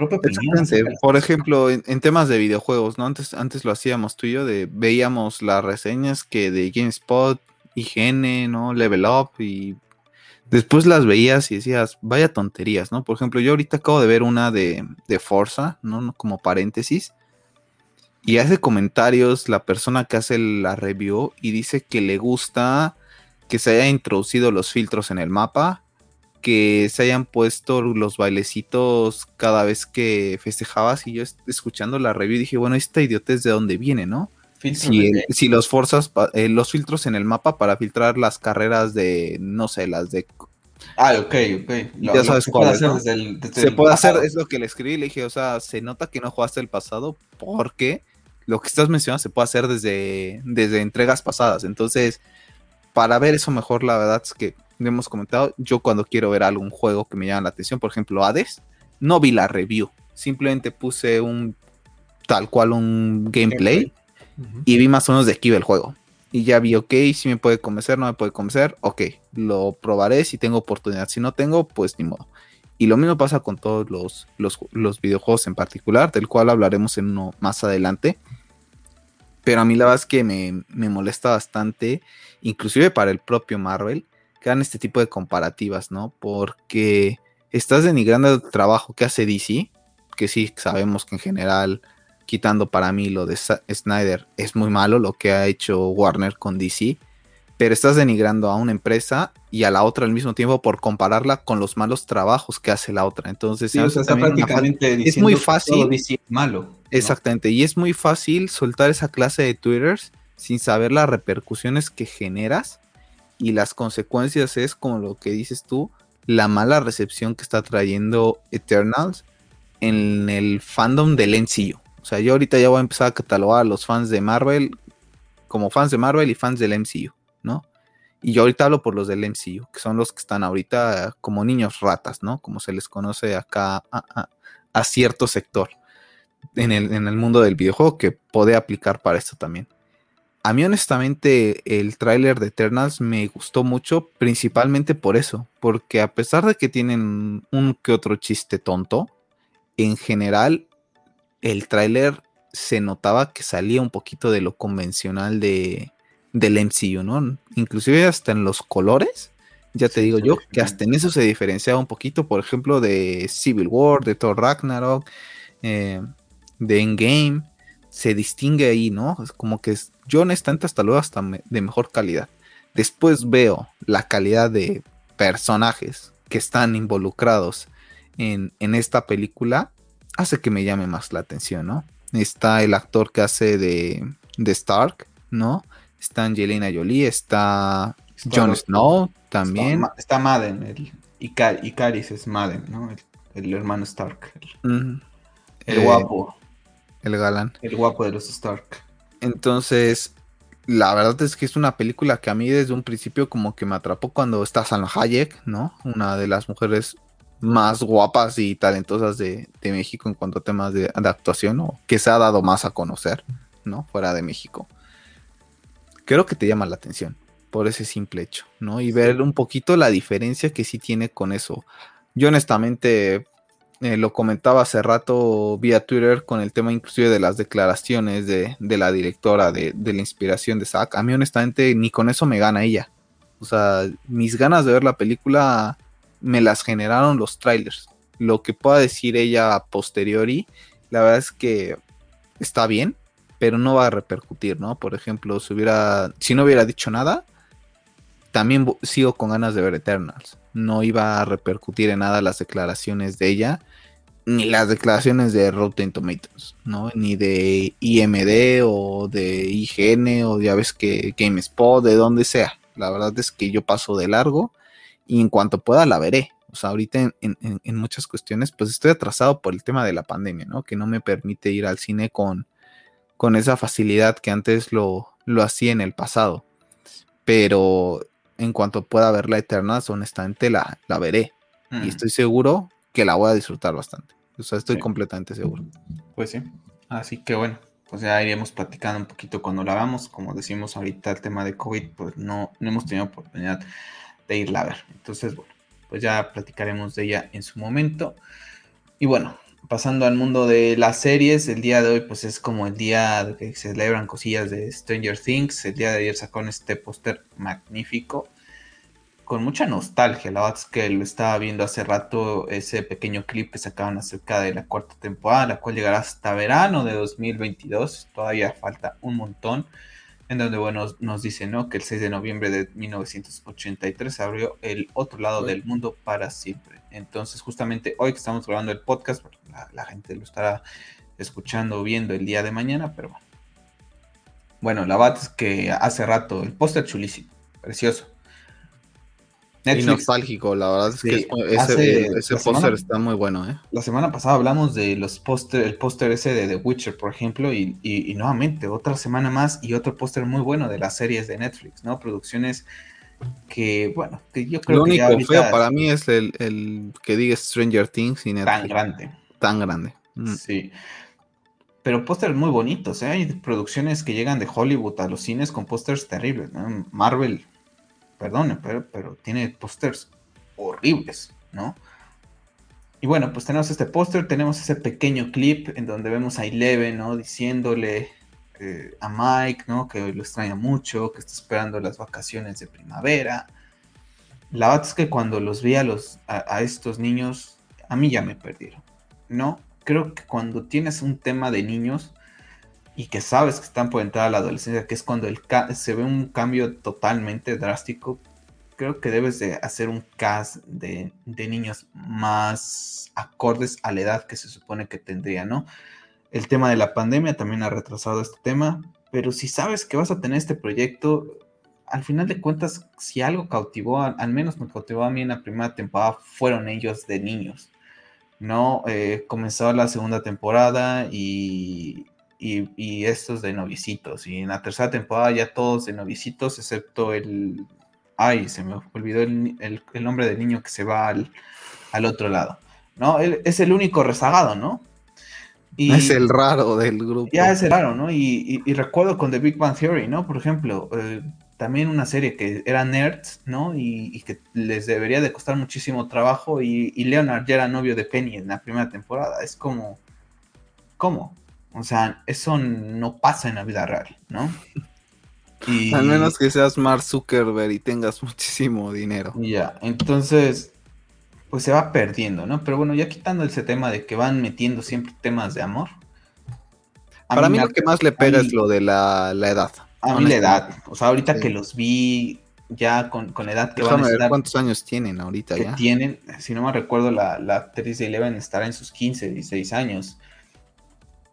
opinión. Por ejemplo, en, temas de videojuegos, ¿no? Antes, antes lo hacíamos tú y yo, de, veíamos las reseñas que de GameSpot, IGN, ¿no? Level Up y después las veías y decías, vaya tonterías, ¿no? Por ejemplo, yo ahorita acabo de ver una de, de Forza, ¿no? Como paréntesis. Y hace comentarios la persona que hace la review y dice que le gusta que se hayan introducido los filtros en el mapa, que se hayan puesto los bailecitos cada vez que festejabas. Y yo escuchando la review dije, bueno, esta idiotez de dónde viene, ¿no? Si, los forzas, eh, los filtros en el mapa para filtrar las carreras de, no sé, las de... Ah, ok, ok. ya sabes cuál Se puede hacer, es lo que le escribí, le dije, o sea, se nota que no jugaste el pasado porque lo que estás mencionando se puede hacer desde, desde entregas pasadas. Entonces, para ver eso mejor, la verdad es que hemos comentado, yo cuando quiero ver algún juego que me llama la atención, por ejemplo, Hades, no vi la review, simplemente puse un tal cual un gameplay y vi más o menos de qué iba el juego. Y ya vi, ok, si me puede convencer, no me puede convencer, ok, lo probaré si tengo oportunidad. Si no tengo, pues ni modo. Y lo mismo pasa con todos los, los, videojuegos en particular, del cual hablaremos en uno más adelante. Pero a mí la verdad es que me, me molesta bastante, inclusive para el propio Marvel, que hagan este tipo de comparativas, ¿no? Porque estás denigrando el trabajo que hace DC, que sí sabemos que en general quitando para mí lo de Snyder, es muy malo lo que ha hecho Warner con DC, pero estás denigrando a una empresa y a la otra al mismo tiempo por compararla con los malos trabajos que hace la otra. Entonces, es muy fácil. DC malo. Exactamente, y es muy fácil soltar esa clase de twitters sin saber las repercusiones que generas y las consecuencias es como lo que dices tú, la mala recepción que está trayendo Eternals en el fandom del MCU. O sea, yo ahorita ya voy a empezar a catalogar a los fans de Marvel como fans de Marvel y fans del MCU, ¿no? Y yo ahorita hablo por los del MCU, que son los que están ahorita como niños ratas, ¿no? Como se les conoce acá a, cierto sector en el, en el, mundo del videojuego que puede aplicar para esto también. A mí honestamente el tráiler de Eternals me gustó mucho, principalmente por eso, porque a pesar de que tienen un que otro chiste tonto, en general el tráiler se notaba que salía un poquito de lo convencional de, del MCU, ¿no? Inclusive hasta en los colores, ya te digo yo, que hasta en eso se diferenciaba un poquito, por ejemplo, de Civil War, de Thor Ragnarok, eh, de Endgame, se distingue ahí, ¿no? Es como que yo honestamente hasta luego hasta de mejor calidad. Después veo la calidad de personajes que están involucrados en, en esta película hace que me llame más la atención, ¿no? Está el actor que hace de, de Stark, ¿no? Está Angelina Jolie, está Jon Snow también. Está, Madden, el Icaris es Madden, ¿no? El, hermano Stark. El, el guapo. El galán. El guapo de los Stark. Entonces, la verdad es que es una película que a mí desde un principio como que me atrapó cuando está Salma Hayek, ¿no? Una de las mujeres más guapas y talentosas de, México en cuanto a temas de, actuación o que se ha dado más a conocer, ¿no? Fuera de México. creo que te llama la atención por ese simple hecho, ¿no? Y ver un poquito la diferencia que sí tiene con eso. Yo honestamente eh, lo comentaba hace rato vía Twitter con el tema inclusive de las declaraciones de, la directora de, de, la inspiración de Zack. A mí honestamente ni con eso me gana ella. O sea, mis ganas de ver la película me las generaron los trailers. Lo que pueda decir ella a posteriori, la verdad es que está bien, pero no va a repercutir, ¿no? Por ejemplo, si hubiera, si no hubiera dicho nada, también sigo con ganas de ver Eternals. No iba a repercutir en nada las declaraciones de ella, ni las declaraciones de Rotten Tomatoes, ¿no? Ni de IMD o de IGN o ya ves que GameSpot, de donde sea. La verdad es que yo paso de largo y en cuanto pueda la veré. O sea, ahorita en, muchas cuestiones, pues estoy atrasado por el tema de la pandemia, ¿no? Que no me permite ir al cine con, con esa facilidad que antes lo, lo hacía en el pasado. Pero en cuanto pueda ver la Eterna, honestamente la, la veré. Y mm. estoy seguro que la voy a disfrutar bastante. O sea, estoy completamente seguro. Pues sí. Así que bueno, pues ya iremos platicando un poquito cuando la hagamos. Como decimos ahorita, el tema de COVID, pues no, no hemos tenido oportunidad de irla a ver. Entonces, bueno, pues ya platicaremos de ella en su momento. Y bueno, pasando al mundo de las series, el día de hoy pues es como el día que celebran cosillas de Stranger Things. El día de ayer sacaron este póster magnífico, con mucha nostalgia. La verdad es que lo estaba viendo hace rato, ese pequeño clip que sacaron acerca de la cuarta temporada, la cual llegará hasta verano de 2022. Todavía falta un montón en donde bueno, nos dice ¿no? que el 6 de noviembre de 1983 se abrió el otro lado del mundo para siempre. Entonces, justamente hoy que estamos grabando el podcast, la, gente lo estará escuchando o viendo el día de mañana, pero bueno. Bueno, la bat es que hace rato, el póster chulísimo, precioso. Y nostálgico, la verdad es que ese, ese póster está muy bueno, ¿eh? La semana pasada hablamos de los póster, el póster ese de The Witcher, por ejemplo, y, nuevamente otra semana más y otro póster muy bueno de las series de Netflix, ¿no? Producciones que, bueno, que yo creo que. Lo único feo para mí es el, que diga Stranger Things y Netflix. Tan grande. Tan grande. Mm. Sí. Pero pósters muy bonitos, ¿eh? Hay producciones que llegan de Hollywood a los cines con pósters terribles, ¿no? Marvel perdone, pero, pero tiene pósters horribles, ¿no? Y bueno, pues tenemos este póster, tenemos ese pequeño clip en donde vemos a Eleven, ¿no? Diciéndole eh, a Mike, ¿no? Que lo extraña mucho, que está esperando las vacaciones de primavera. La verdad es que cuando los vi a, los, a estos niños, a mí ya me perdieron, ¿no? Creo que cuando tienes un tema de niños, y que sabes que están por entrar a la adolescencia, que es cuando el se ve un cambio totalmente drástico, creo que debes de hacer un cast de, niños más acordes a la edad que se supone que tendría, ¿no? El tema de la pandemia también ha retrasado este tema, pero si sabes que vas a tener este proyecto, al final de cuentas, si algo cautivó, al, menos me cautivó a mí en la primera temporada, fueron ellos de niños. ¿no? Eh, comenzó la segunda temporada y y, estos de novicitos. Y en la tercera temporada ya todos de novicitos, excepto el... Ay, se me olvidó el, nombre del niño que se va al, otro lado. ¿No? Él es el único rezagado, ¿no? Y, es el raro del grupo. Ya es el raro, ¿no? Y, recuerdo con The Big Bang Theory, ¿no? Por ejemplo, eh, también una serie que era nerds, ¿no? Y, que les debería de costar muchísimo trabajo. Y, Leonard ya era novio de Penny en la primera temporada. Es como, ¿cómo? O sea, eso no pasa en la vida real, ¿no? [LAUGHS] Y... Al menos que seas Mark Zuckerberg y tengas muchísimo dinero. Ya, entonces, pues se va perdiendo, ¿no? Pero bueno, ya quitando ese tema de que van metiendo siempre temas de amor. Para mí, lo que más le pega es lo de la, edad. A mí la edad. O sea, ahorita que los vi ya con, con edad que van a ver cuántos años tienen ahorita que tienen, si no me recuerdo, la, la actriz de Eleven estará en sus 15, 16 años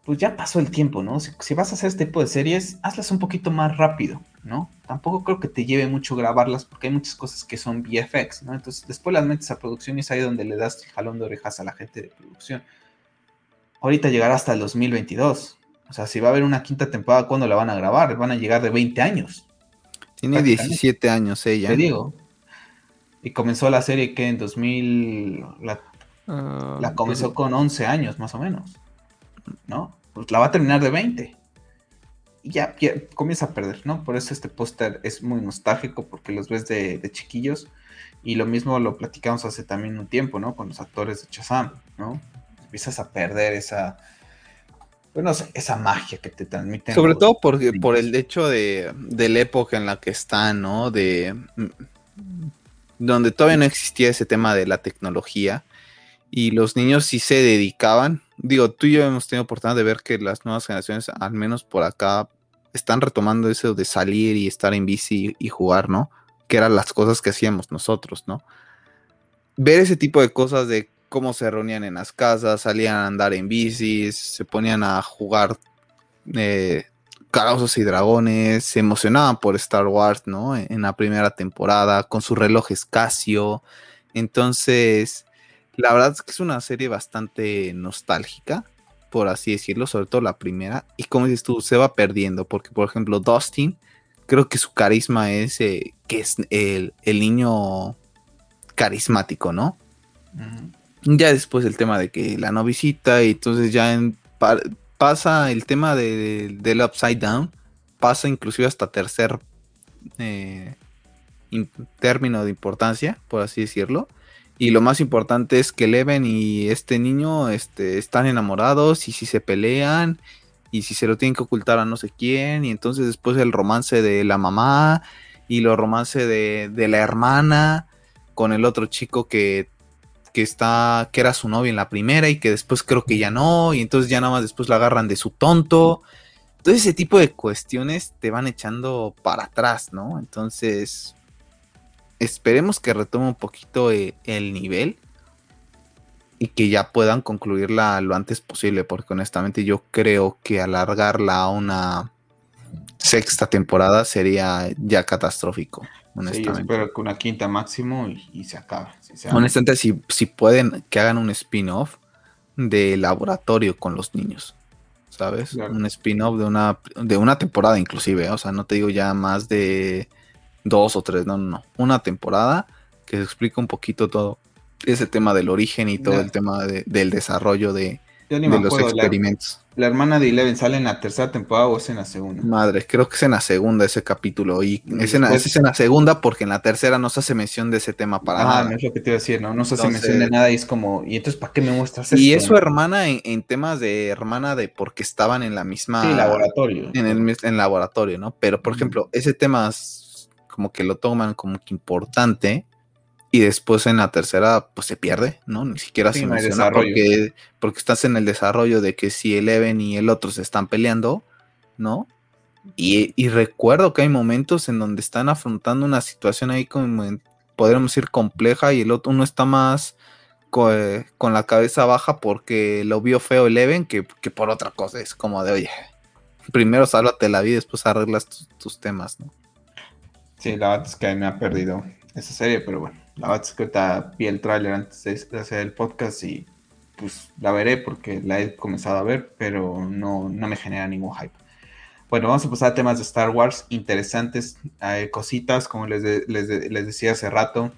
pues ya pasó el tiempo, ¿no? Si, vas a hacer este tipo de series, hazlas un poquito más rápido, ¿no? Tampoco creo que te lleve mucho grabarlas porque hay muchas cosas que son VFX, ¿no? Entonces después las metes a producción y es ahí donde le das el jalón de orejas a la gente de producción. Ahorita llegará hasta el 2022. O sea, si va a haber una quinta temporada, ¿cuándo la van a grabar? Van a llegar de 20 años. Tiene 17 años ella. Te digo. Y comenzó la serie que en 2000... La, ah, la comenzó con 11 años más o menos. ¿No? pues la va a terminar de 20. ya, comienza a perder, ¿no? Por eso este póster es muy nostálgico porque los ves de, chiquillos y lo mismo lo platicamos hace también un tiempo, ¿no? Con los actores de Chazam, ¿no? Empiezas a perder esa, bueno, pues esa magia que te transmiten. Sobre todo porque, por el hecho de, de, la época en la que están, ¿no? De donde todavía no existía ese tema de la tecnología y los niños sí se dedicaban. Digo, tú y yo hemos tenido oportunidad de ver que las nuevas generaciones, al menos por acá, están retomando eso de salir y estar en bici y jugar, ¿no? Que eran las cosas que hacíamos nosotros, ¿no? Ver ese tipo de cosas de cómo se reunían en las casas, salían a andar en bicis, se ponían a jugar eh, y dragones, se emocionaban por Star Wars, ¿no? En la primera temporada, con sus relojes Casio. Entonces, la verdad es que es una serie bastante nostálgica, por así decirlo, sobre todo la primera. Y como dices tú, se va perdiendo, porque por ejemplo, Dustin, creo que su carisma es eh, que es el, niño carismático, ¿no? Ya después el tema de que la no visita, y entonces ya pasa el tema de, del Upside Down, pasa inclusive hasta tercer eh, término de importancia, por así decirlo. Y lo más importante es que Leven y este niño este, están enamorados y si se pelean y si se lo tienen que ocultar a no sé quién. Y entonces después el romance de la mamá y los romance de, de la hermana con el otro chico que, que, está, que era su novio en la primera y que después creo que ya no. Y entonces ya nada más después la agarran de su tonto. Todo ese tipo de cuestiones te van echando para atrás, ¿no? Entonces, esperemos que retome un poquito eh, el nivel y que ya puedan concluirla lo antes posible, porque honestamente yo creo que alargarla a una sexta temporada sería ya catastrófico. Honestamente. Sí, espero que una quinta máximo y, se acabe. honestamente, si, si pueden que hagan un spin-off de laboratorio con los niños. ¿Sabes? Un spin-off de una, de una temporada inclusive. O sea, no te digo ya más de dos o tres, no, no, no, una temporada que explica un poquito todo ese tema del origen y todo el tema del desarrollo de, los experimentos. La, hermana de Eleven sale en la tercera temporada o es en la segunda? Madre, creo que es en la segunda ese capítulo. Y es en, la, segunda porque en la tercera no se hace mención de ese tema para ah, nada. no es lo que te iba a decir, ¿no? No se hace mención de nada y es como, ¿y entonces para qué me muestras esto? Y es su hermana en, temas de hermana de porque estaban en la misma. Sí, laboratorio. En el en laboratorio, ¿no? Pero, por ejemplo, ese tema como que lo toman como que importante y después en la tercera pues se pierde, ¿no? Ni siquiera se menciona porque, porque estás en el desarrollo de que si el Even y el otro se están peleando, ¿no? Y, recuerdo que hay momentos en donde están afrontando una situación ahí como podríamos decir compleja y el otro uno está más con, la cabeza baja porque lo vio feo el Even que, por otra cosa es como de oye, primero sálvate la vida y después arreglas tus temas, ¿no? Sí, la verdad es que me ha perdido esa serie, pero bueno, la verdad es que ahorita vi el tráiler antes de hacer el podcast y pues la veré porque la he comenzado a ver, pero no, me genera ningún hype. Bueno, vamos a pasar a temas de Star Wars interesantes, cositas, como les, les, decía hace rato.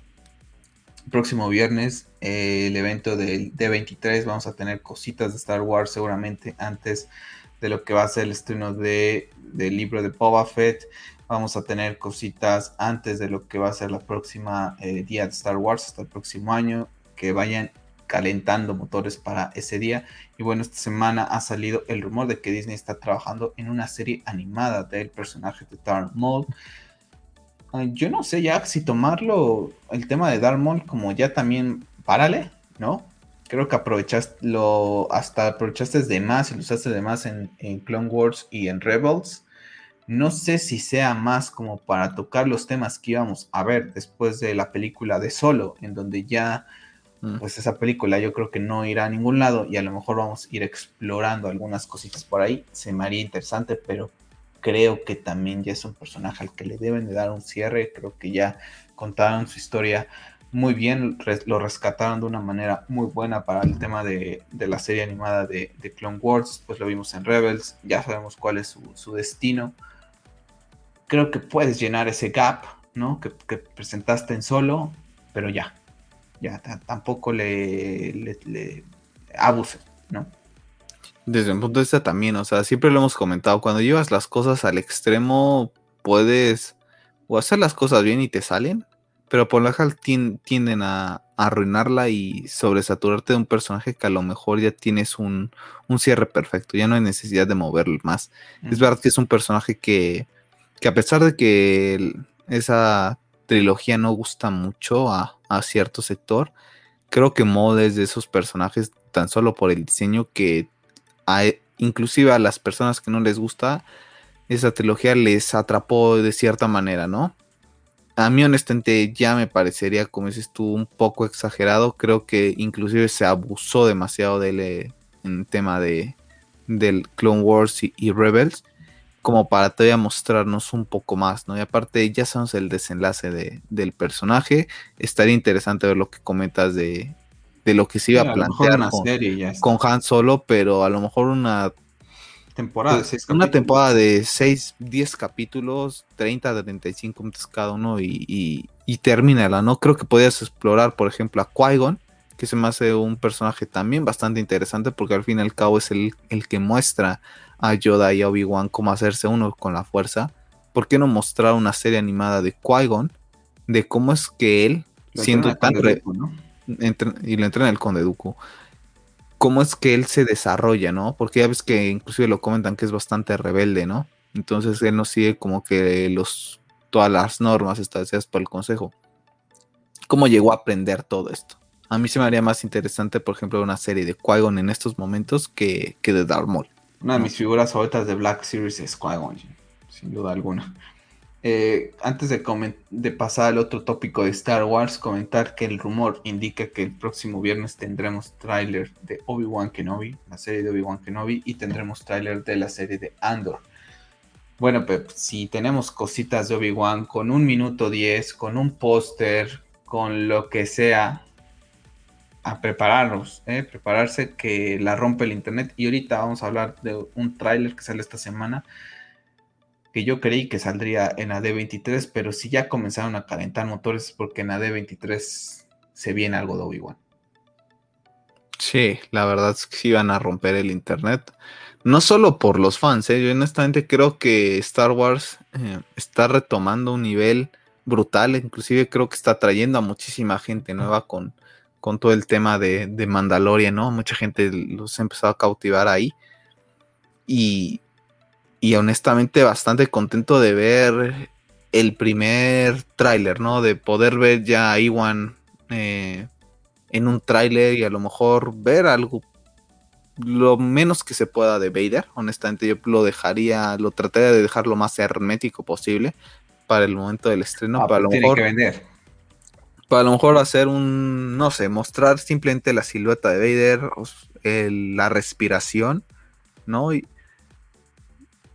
Próximo viernes, eh, el evento del D23, vamos a tener cositas de Star Wars seguramente antes de lo que va a ser el estreno de, del libro de Boba Fett. Vamos a tener cositas antes de lo que va a ser la próxima eh, día de Star Wars, hasta el próximo año, que vayan calentando motores para ese día. Y bueno, esta semana ha salido el rumor de que Disney está trabajando en una serie animada del personaje de Darth Maul. yo no sé ya si tomarlo, el tema de Darth Maul como ya también, párale, ¿no? Creo que aprovechaste lo, hasta aprovechaste de más y lo usaste de más en, en Clone Wars y en Rebels. No sé si sea más como para tocar los temas que íbamos a ver después de la película de Solo, en donde ya, mm. pues esa película yo creo que no irá a ningún lado y a lo mejor vamos a ir explorando algunas cositas por ahí. Se me haría interesante, pero creo que también ya es un personaje al que le deben de dar un cierre. Creo que ya contaron su historia muy bien, lo rescataron de una manera muy buena para el tema de, la serie animada de, Clone Wars, pues lo vimos en Rebels, ya sabemos cuál es su destino creo que puedes llenar ese gap, ¿no? Que, presentaste en solo, pero ya, ya tampoco le, le, ¿no? Desde mi punto de vista también, o sea, siempre lo hemos comentado, cuando llevas las cosas al extremo, puedes o hacer las cosas bien y te salen, pero por la general tienden a, arruinarla y sobresaturarte de un personaje que a lo mejor ya tienes un, cierre perfecto, ya no hay necesidad de moverlo más. Es verdad que es un personaje que, que a pesar de que esa trilogía no gusta mucho a, a cierto sector, creo que Mod es de esos personajes tan solo por el diseño que inclusive a las personas que no les gusta esa trilogía les atrapó de cierta manera, ¿no? A mí honestamente ya me parecería, como dices tú, un poco exagerado. Creo que inclusive se abusó demasiado del eh, en tema de del Clone Wars y, Rebels como para todavía mostrarnos un poco más, ¿no? Y aparte ya sabemos el desenlace del personaje. Estaría interesante ver lo que comentas de, de lo que se iba a plantear con, con Han Solo, pero a lo mejor una temporada, una temporada de 6, 10 capítulos, 30 de 35 minutos cada uno y, y, y termínala, ¿no? Creo que podías explorar, por ejemplo, a Qui-Gon, que se me hace un personaje también bastante interesante porque al fin y al cabo es el, el que muestra a Yoda y a Obi-Wan cómo hacerse uno con la fuerza. ¿Por qué no mostrar una serie animada de Qui-Gon? De cómo es que él, siendo tan... ¿no? y lo entra en el Conde Duco, cómo es que él se desarrolla, ¿no? Porque ya ves que inclusive lo comentan que es bastante rebelde, ¿no? Entonces él no sigue como que los, todas las normas establecidas por el Consejo. ¿Cómo llegó a aprender todo esto? A mí se me haría más interesante, por ejemplo, una serie de qui en estos momentos que, que de Darth Maul. Una de mis figuras favoritas de Black Series es qui sin duda alguna. Eh, antes de, de, pasar al otro tópico de Star Wars, comentar que el rumor indica que el próximo viernes tendremos tráiler de Obi-Wan Kenobi, la serie de Obi-Wan Kenobi, y tendremos tráiler de la serie de Andor. Bueno, Pep, si tenemos cositas de Obi-Wan con un minuto 10, con un póster, con lo que sea, a prepararnos, ¿eh? prepararse que la rompe el internet. Y ahorita vamos a hablar de un tráiler que sale esta semana que yo creí que saldría en AD23, pero si ya comenzaron a calentar motores es porque en AD23 se viene algo de Obi-Wan. Sí, la verdad es que sí van a romper el internet. No solo por los fans, ¿eh? yo honestamente creo que Star Wars eh, está retomando un nivel brutal, inclusive creo que está trayendo a muchísima gente nueva con, con todo el tema de, de Mandalorian, ¿no? Mucha gente los ha empezado a cautivar ahí. Y, y honestamente bastante contento de ver el primer tráiler, ¿no? De poder ver ya a Iwan eh, en un tráiler y a lo mejor ver algo lo menos que se pueda de Vader. Honestamente yo lo dejaría, lo trataría de dejar lo más hermético posible para el momento del estreno. Ah, para lo mejor, que vender. Para lo mejor hacer un, no sé, mostrar simplemente la silueta de Vader, la respiración, ¿no? Y,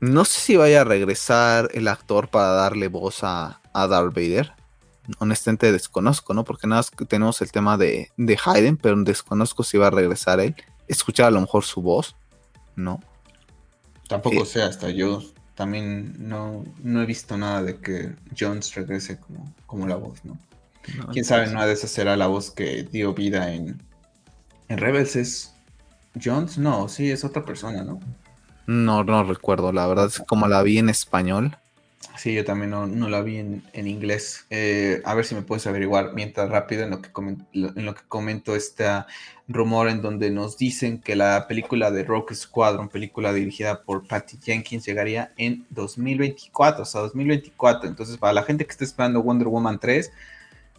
no sé si vaya a regresar el actor para darle voz a, a Darth Vader. Honestamente desconozco, ¿no? Porque nada más tenemos el tema de, de Hayden, pero desconozco si va a regresar él. Escuchar a lo mejor su voz, ¿no? Tampoco eh, sé, hasta yo también no, no, he visto nada de que Jones regrese como, como la voz, ¿no? Quién sabe, no de esa será la voz que dio vida en, en Rebels. ¿Es Jones? No, sí, es otra persona, ¿no? No, no recuerdo, la verdad es como la vi en español. Sí, yo también no, la vi en, inglés. Eh, a ver si me puedes averiguar mientras rápido en lo que, en lo que comento este rumor en donde nos dicen que la película de Rock Squadron, película dirigida por Patty Jenkins, llegaría en 2024, o sea, 2024. Entonces, para la gente que está esperando Wonder Woman 3,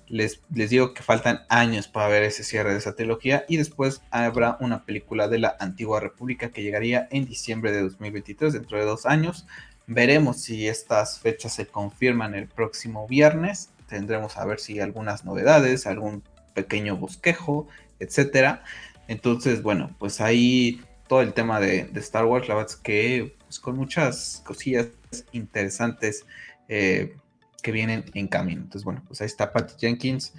les, digo que faltan años para ver ese cierre de esa trilogía y después habrá una película de la antigua república que llegaría en diciembre de 2023, dentro de dos años. Veremos si estas fechas se confirman el próximo viernes. Tendremos a ver si hay algunas novedades, algún pequeño bosquejo, etcétera. Entonces, bueno, pues ahí todo el tema de, Star Wars, la verdad es que pues, con muchas cosillas interesantes. Eh, que vienen en camino. Entonces, bueno, pues ahí está Patty Jenkins,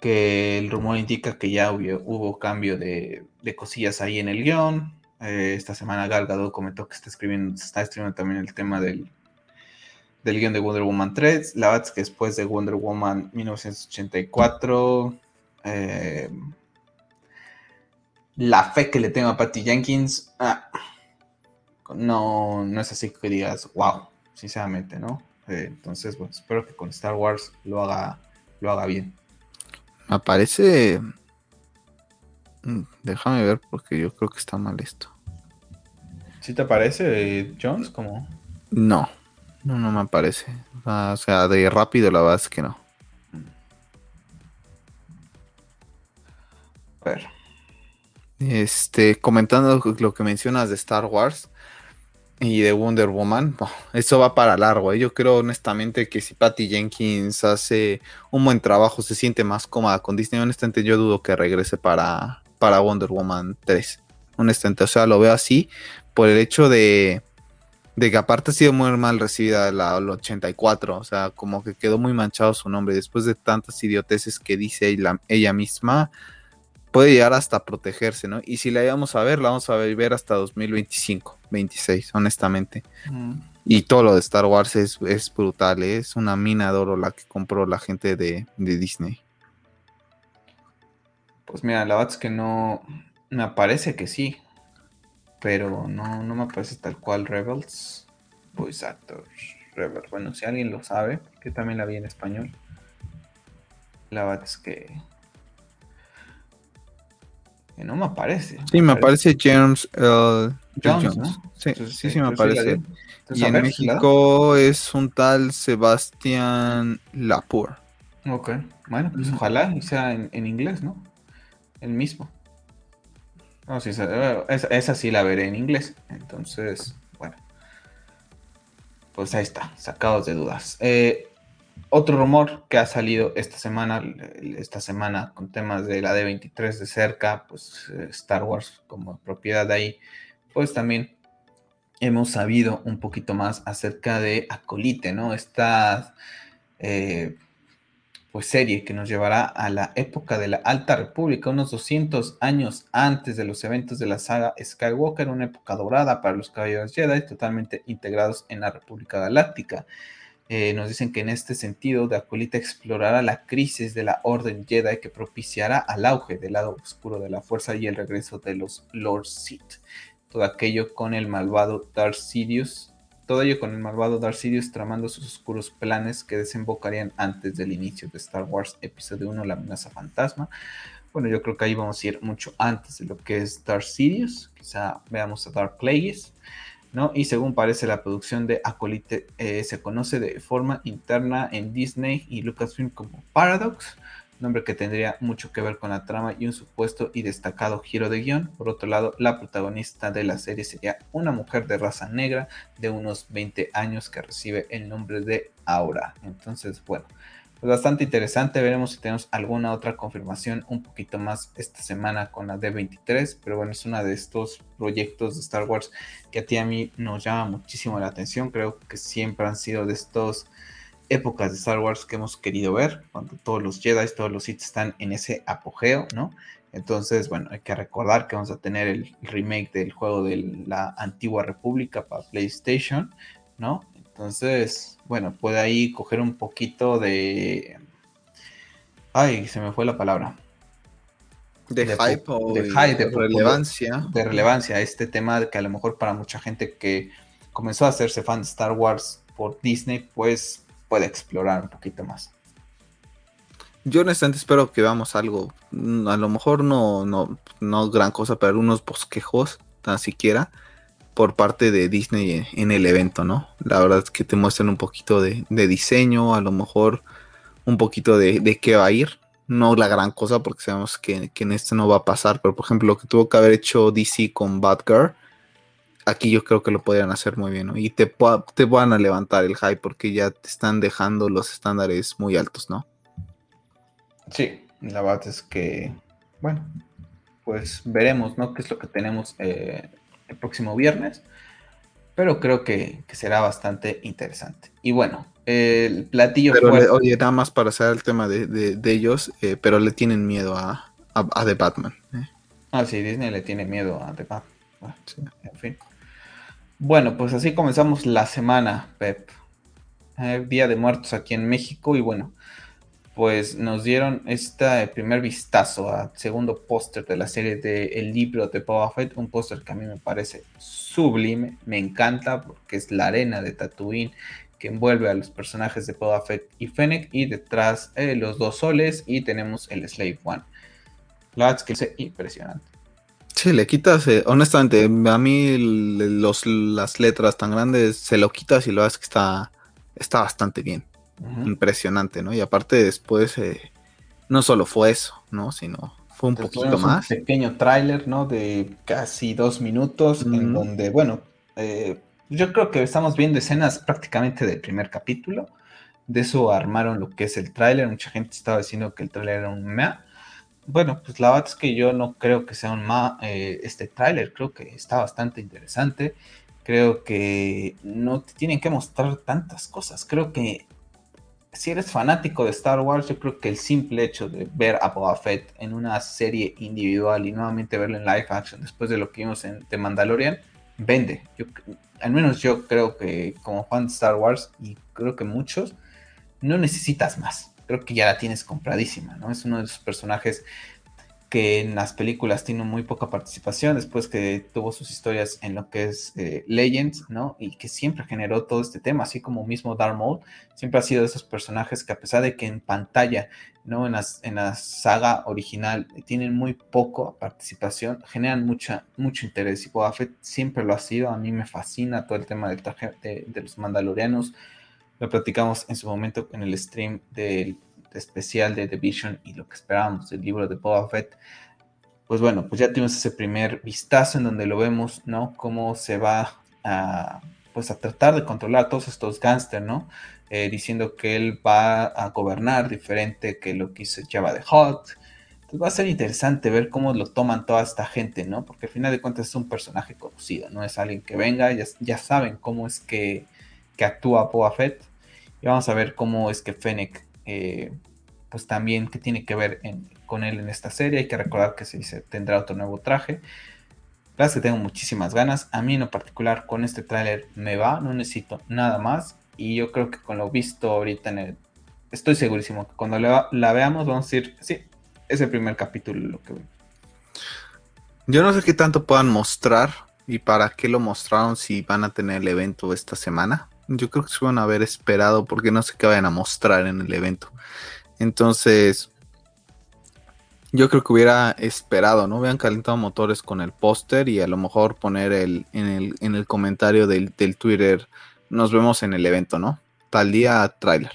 que el rumor indica que ya hubo, cambio de, cosillas ahí en el guion. Eh, esta semana Gal Gadot comentó que está escribiendo, está escribiendo también el tema del, del guion de Wonder Woman 3. La verdad que después de Wonder Woman 1984, eh, la fe que le tengo a Patty Jenkins, ah, no, no es así que digas, wow, sinceramente, ¿no? Eh, entonces, bueno, espero que con Star Wars lo haga, lo haga bien. Me parece. Mm, déjame ver porque yo creo que está mal esto. ¿Sí te parece, Jones? Como... No, no, no me parece. O sea, de rápido la verdad es que no. A ver. Este, comentando lo que mencionas de Star Wars y de Wonder Woman, eso va para largo. ¿eh? Yo creo honestamente que si Patty Jenkins hace un buen trabajo, se siente más cómoda con Disney, honestamente yo dudo que regrese para, para Wonder Woman 3. Honestamente, o sea, lo veo así por el hecho de, de que aparte ha sido muy mal recibida la, 84, o sea, como que quedó muy manchado su nombre después de tantas idioteces que dice ella misma puede llegar hasta protegerse, ¿no? Y si la íbamos a ver, la vamos a ver hasta 2025, 26, honestamente. Y todo lo de Star Wars es, brutal, ¿eh? es una mina de oro la que compró la gente de, Disney. Pues mira, la verdad es que no, me parece que sí, pero no, no me parece tal cual Rebels, pues Actors Rebels. Bueno, si alguien lo sabe, que también la vi en español, la verdad es que no me aparece. Sí, me aparece James Jones. Sí, sí, sí, me aparece. Y en México es un tal Sebastián Lapour. Ok, bueno, pues ojalá sea en, inglés, ¿no? El mismo. No, sí, esa, sí la veré en inglés. Entonces, bueno. Pues ahí está, sacados de dudas. Eh, otro rumor que ha salido esta semana, esta semana con temas de la D23 de cerca, pues eh, Star Wars como propiedad ahí, pues también hemos sabido un poquito más acerca de Acolite, ¿no? Esta eh, pues serie que nos llevará a la época de la Alta República, unos 200 años antes de los eventos de la saga Skywalker, una época dorada para los caballeros Jedi, totalmente integrados en la República Galáctica. Eh, nos dicen que en este sentido, de Acolita explorará la crisis de la Orden Jedi que propiciará al auge del lado oscuro de la fuerza y el regreso de los Lord Sith. Todo aquello con el malvado Darth Sidious, todo ello con el malvado Darth Sidious tramando sus oscuros planes que desembocarían antes del inicio de Star Wars Episodio 1, La amenaza fantasma. Bueno, yo creo que ahí vamos a ir mucho antes de lo que es Darth Sidious. Quizá veamos a Dark Plagueis. Y según parece la producción de Acolite eh, se conoce de forma interna en Disney y Lucasfilm como Paradox, nombre que tendría mucho que ver con la trama y un supuesto y destacado giro de guion. Por otro lado, la protagonista de la serie sería una mujer de raza negra de unos 20 años que recibe el nombre de Aura. Entonces, bueno, pues bastante interesante. Veremos si tenemos alguna otra confirmación un poquito más esta semana con la D23. Pero bueno, es uno de estos proyectos de Star Wars que a ti a mí nos llama muchísimo la atención. Creo que siempre han sido de estas épocas de Star Wars que hemos querido ver, cuando todos los Jedi, todos los Sith están en ese apogeo, ¿no? Entonces, bueno, hay que recordar que vamos a tener el remake del juego de la antigua República para PlayStation, ¿no? Entonces, bueno, puede ahí coger un poquito de... Ay, se me fue la palabra. De, hype o de, relevancia. De relevancia, este tema que a lo mejor para mucha gente que comenzó a hacerse fan de Star Wars por Disney, pues puede explorar un poquito más. Yo honestamente espero que veamos algo, a lo mejor no, no, no gran cosa, pero unos bosquejos, tan siquiera, por parte de Disney en el evento, ¿no? La verdad es que te muestran un poquito de, diseño, a lo mejor un poquito de, qué va a ir. No la gran cosa porque sabemos que, en este no va a pasar, pero por ejemplo lo que tuvo que haber hecho DC con Batgirl, aquí yo creo que lo podrían hacer muy bien, ¿no? Y te, van a levantar el hype porque ya te están dejando los estándares muy altos, ¿no? Sí, la verdad es que, bueno, pues veremos, ¿no? ¿Qué es lo que tenemos eh, el próximo viernes, pero creo que, será bastante interesante. Y bueno, el platillo pero oye, nada más para hacer el tema de, ellos, eh, pero le tienen miedo a, a, The Batman. ¿eh? Ah, sí, Disney le tiene miedo a The Batman. Ah, en fin. Bueno, pues así comenzamos la semana, Pep. Eh, Día de Muertos aquí en México y bueno, pues nos dieron este primer vistazo al segundo póster de la serie de El libro de Boba Fett, un póster que a mí me parece sublime, me encanta porque es la arena de Tatooine que envuelve a los personajes de Boba Fett y Fennec y detrás eh, los dos soles y tenemos el Slave One. La verdad es que es impresionante. Sí, le quitas, eh, honestamente, a mí las letras tan grandes se lo quitas y lo haces que está, está bastante bien impresionante, ¿no? Y aparte después eh, no solo fue eso, ¿no? Sino fue un poquito más. Un pequeño tráiler, ¿no? De casi dos minutos en donde, bueno, eh, yo creo que estamos viendo escenas prácticamente del primer capítulo. De eso armaron lo que es el tráiler. Mucha gente estaba diciendo que el tráiler era un mea. Bueno, pues la verdad es que yo no creo que sea un ma eh, este tráiler. Creo que está bastante interesante. Creo que no te tienen que mostrar tantas cosas. Creo que si eres fanático de Star Wars, yo creo que el simple hecho de ver a Boba Fett en una serie individual y nuevamente verlo en live action después de lo que vimos en The Mandalorian, vende. Yo, al menos yo creo que como fan de Star Wars, y creo que muchos, no necesitas más. Creo que ya la tienes compradísima, ¿no? Es uno de esos personajes que en las películas tiene muy poca participación, después que tuvo sus historias en lo que es eh, Legends, ¿no? Y que siempre generó todo este tema, así como mismo Darth Maul, siempre ha sido de esos personajes que a pesar de que en pantalla, ¿no? En, en la saga original tienen muy poco participación, generan mucha, mucho interés. Y Boba Fett siempre lo ha sido, a mí me fascina todo el tema del traje de, de los mandalorianos, lo platicamos en su momento en el stream del especial de The Vision y lo que esperábamos del libro de Boba Fett, pues bueno, pues ya tuvimos ese primer vistazo en donde lo vemos, ¿no? Cómo se va a, pues a tratar de controlar a todos estos gángsters, ¿no? Eh, diciendo que él va a gobernar diferente que lo que hizo Java de Hot. Entonces va a ser interesante ver cómo lo toman toda esta gente, ¿no? Porque al final de cuentas es un personaje conocido, no es alguien que venga, ya, saben cómo es que, que actúa Boba Fett. Y vamos a ver cómo es que Fennec eh, pues también que tiene que ver con él en esta serie. Hay que recordar que se dice, tendrá otro nuevo traje. La que tengo muchísimas ganas. A mí en lo particular con este tráiler me va, no necesito nada más. Y yo creo que con lo visto ahorita en el... Estoy segurísimo que cuando la, veamos vamos a decir, sí, es el primer capítulo lo que veo. Yo no sé qué tanto puedan mostrar y para qué lo mostraron si van a tener el evento esta semana. Yo creo que se van a haber esperado porque no sé qué vayan a mostrar en el evento. Entonces, yo creo que hubiera esperado, ¿no? Hubieran calentado motores con el póster y a lo mejor poner el, en, el, en el comentario del, Twitter, nos vemos en el evento, ¿no? Tal día trailer.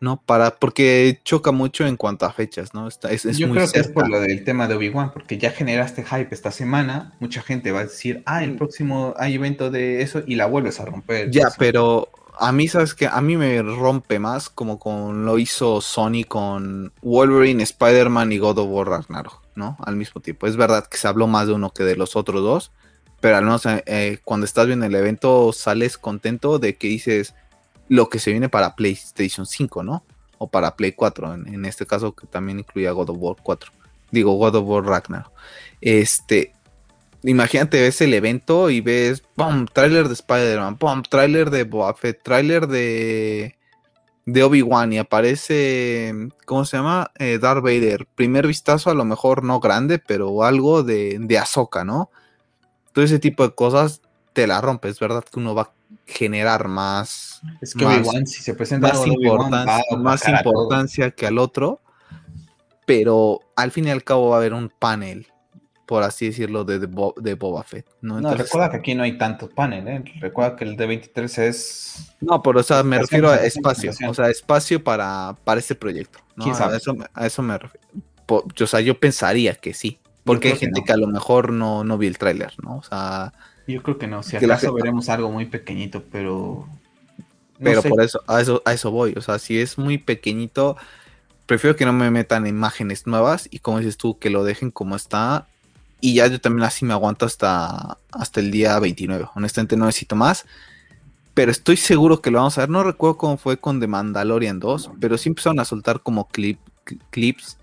¿No? Para, porque choca mucho en cuanto a fechas, ¿no? Está, es, Yo creo que es por lo del tema de Obi-Wan, porque ya generaste hype esta semana, mucha gente va a decir, ah, el próximo hay evento de eso y la vuelves a romper. Ya, pero a mí, ¿sabes que A mí me rompe más como con lo hizo Sony con Wolverine, Spider-Man y God of War Ragnarok, ¿no? Al mismo tiempo. Es verdad que se habló más de uno que de los otros dos, pero al menos eh, eh, cuando estás viendo el evento sales contento de que dices lo que se viene para PlayStation 5, ¿no? O para Play 4, en, este caso que también incluía God of War 4. Digo, God of War Ragnarok. Este, imagínate, ves el evento y ves, ¡pum! Trailer de Spider-Man, ¡pum! Trailer de Boba Fett, trailer de, de Obi-Wan y aparece, ¿cómo se llama? Eh, Darth Vader. Primer vistazo, a lo mejor no grande, pero algo de, de Ahsoka, ¿no? Todo ese tipo de cosas te la rompes, ¿verdad? Que uno va generar más. Es que Obi-Wan, si se presenta más, importancia, más importancia que al otro, pero al fin y al cabo va a haber un panel por así decirlo, de, de, Boba Fett. ¿no? recuerda que aquí no hay tanto panel, ¿eh? Recuerda que el D23 es... No, pero o sea, me refiero a espacio, o sea, espacio para, para este proyecto. A, eso, a eso me refiero. o sea, yo pensaría que sí, porque hay gente que, a lo mejor no, no vio el tráiler, ¿no? O sea... Yo creo que no, si acaso veremos algo muy pequeñito, pero... pero por eso a, eso, a eso voy, o sea, si es muy pequeñito, prefiero que no me metan imágenes nuevas y como dices tú, que lo dejen como está y ya yo también así me aguanto hasta, hasta el día 29. Honestamente no necesito más. Pero estoy seguro que lo vamos a ver. No recuerdo cómo fue con The Mandalorian 2. Pero sí empezaron a soltar como clip, clips.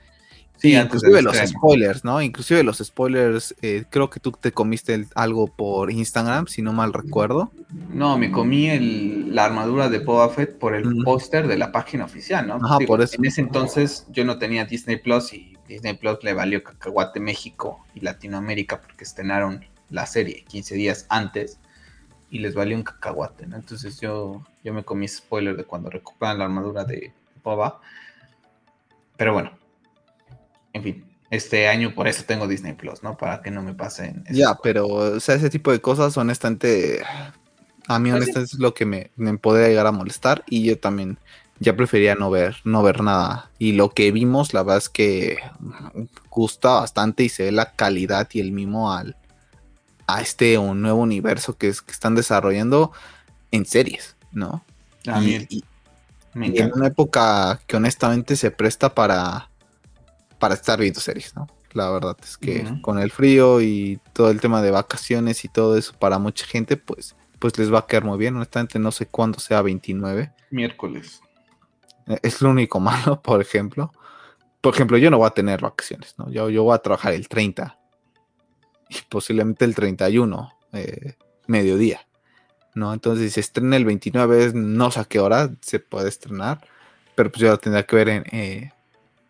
Sí, inclusive los spoilers, ¿no? Inclusive los spoilers, eh, creo que tú te comiste algo por Instagram, si no mal recuerdo. No, me comí el, la armadura de Boba Fett por el póster de la página oficial, ¿no? Ajá, por eso. En ese entonces yo no tenía Disney Plus y Disney Plus le valió cacahuate México y Latinoamérica porque estrenaron la serie 15 días antes y les valió un cacahuate, ¿no? Entonces yo, yo me comí spoiler de cuando recuperan la armadura de Boba. Pero bueno, en fin, este año por eso tengo Disney Plus, ¿no? Para que no me pasen. Ya, pero, o sea, ese tipo de cosas, honestamente, a mí, pues honestamente, es lo que me, me podría llegar a molestar y yo también ya prefería no ver, no ver nada. Y lo que vimos, la verdad es que gusta bastante y se ve la calidad y el mimo al, a este un nuevo universo que, es, que están desarrollando en series, ¿no? A mí, y, en una época que honestamente se presta para para estar viendo series, ¿no? La verdad es que con el frío y todo el tema de vacaciones y todo eso para mucha gente, pues, pues les va a quedar muy bien. Honestamente, no sé cuándo sea 29. Miércoles. Es lo único [LAUGHS] malo, por ejemplo. Por ejemplo, yo no voy a tener vacaciones, ¿no? Yo, yo voy a trabajar el 30 y posiblemente el 31, eh, mediodía, ¿no? Entonces, si se estrena el 29, no sé a qué hora se puede estrenar, pero pues yo lo tendría que ver en, eh,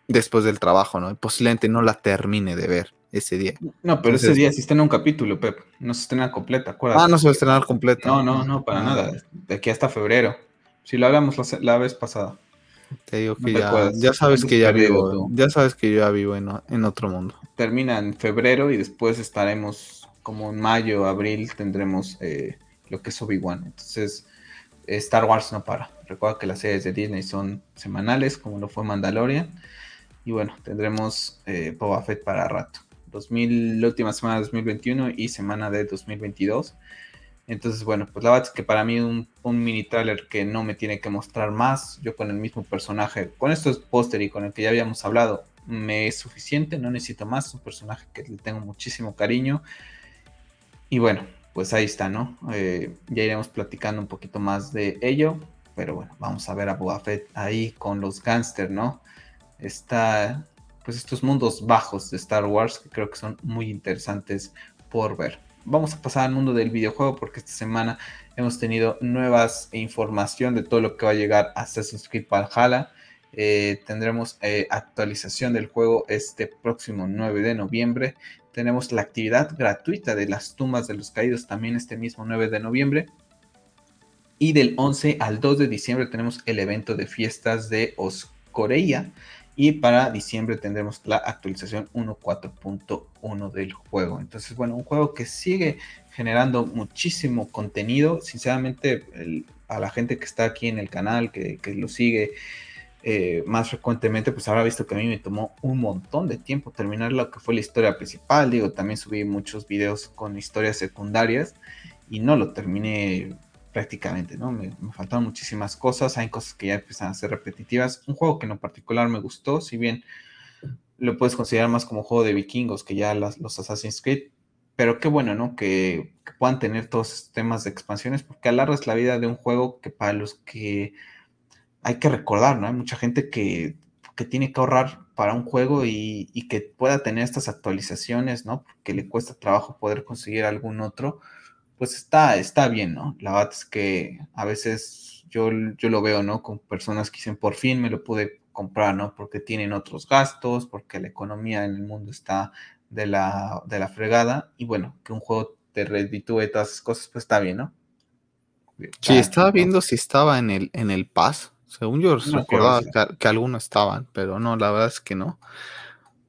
después del trabajo, ¿no? posiblemente no la termine de ver ese día. No, pero ese día sí estrena un capítulo, Pep. No se estrena completa, acuérdate. Ah, no se va a estrenar completa. No, no, no, para ah. nada. De aquí hasta febrero. Si lo hablamos la, vez pasada. Te digo que ya, sabes que ya vivo, ya sabes que yo ya vivo en, en, otro mundo. Termina en febrero y después estaremos como en mayo, abril, tendremos eh, lo que es Obi-Wan. Entonces, Star Wars no para. Recuerda que las series de Disney son semanales, como lo fue Mandalorian. Y bueno, tendremos eh, Boba Fett para rato. 2000, la última semana de 2021 y semana de 2022. Entonces, bueno, pues la verdad es que para mí un, mini trailer que no me tiene que mostrar más, yo con el mismo personaje, con estos póster y con el que ya habíamos hablado, me es suficiente, no necesito más, es un personaje que le tengo muchísimo cariño. Y bueno, pues ahí está, ¿no? Eh, ya iremos platicando un poquito más de ello, pero bueno, vamos a ver a Boba Fett ahí con los gangsters, ¿no? Está, pues estos mundos bajos de Star Wars que creo que son muy interesantes por ver. Vamos a pasar al mundo del videojuego porque esta semana hemos tenido nuevas información de todo lo que va a llegar a Assassin's Creed Valhalla. Eh, tendremos eh, actualización del juego este próximo 9 de noviembre. Tenemos la actividad gratuita de las tumbas de los caídos también este mismo 9 de noviembre. Y del 11 al 2 de diciembre tenemos el evento de fiestas de Oscoreia, y para diciembre tendremos la actualización 1.4.1 del juego. Entonces, bueno, un juego que sigue generando muchísimo contenido. Sinceramente, a la gente que está aquí en el canal, que, lo sigue eh, más frecuentemente, pues habrá visto que a mí me tomó un montón de tiempo terminar lo que fue la historia principal. Digo, también subí muchos videos con historias secundarias y no lo terminé prácticamente, ¿no? Me, faltaron muchísimas cosas, hay cosas que ya empiezan a ser repetitivas. Un juego que en particular me gustó, si bien lo puedes considerar más como juego de vikingos que ya los Assassin's Creed, pero qué bueno, ¿no? Que, puedan tener todos estos temas de expansiones, porque alargas la vida de un juego que para los que hay que recordar, ¿no? Hay mucha gente que, tiene que ahorrar para un juego y, y, que pueda tener estas actualizaciones, ¿no? Porque le cuesta trabajo poder conseguir algún otro pues está, está bien, ¿no? La verdad es que a veces yo, yo lo veo, ¿no? Con personas que dicen, por fin me lo pude comprar, ¿no? Porque tienen otros gastos, porque la economía en el mundo está de la, de la fregada, y bueno, que un juego te reditúe todas esas cosas, pues está bien, ¿no? Sí, estaba viendo si estaba en el, en el Pass. Según yo recordaba que, algunos estaban, pero no, la verdad es que no.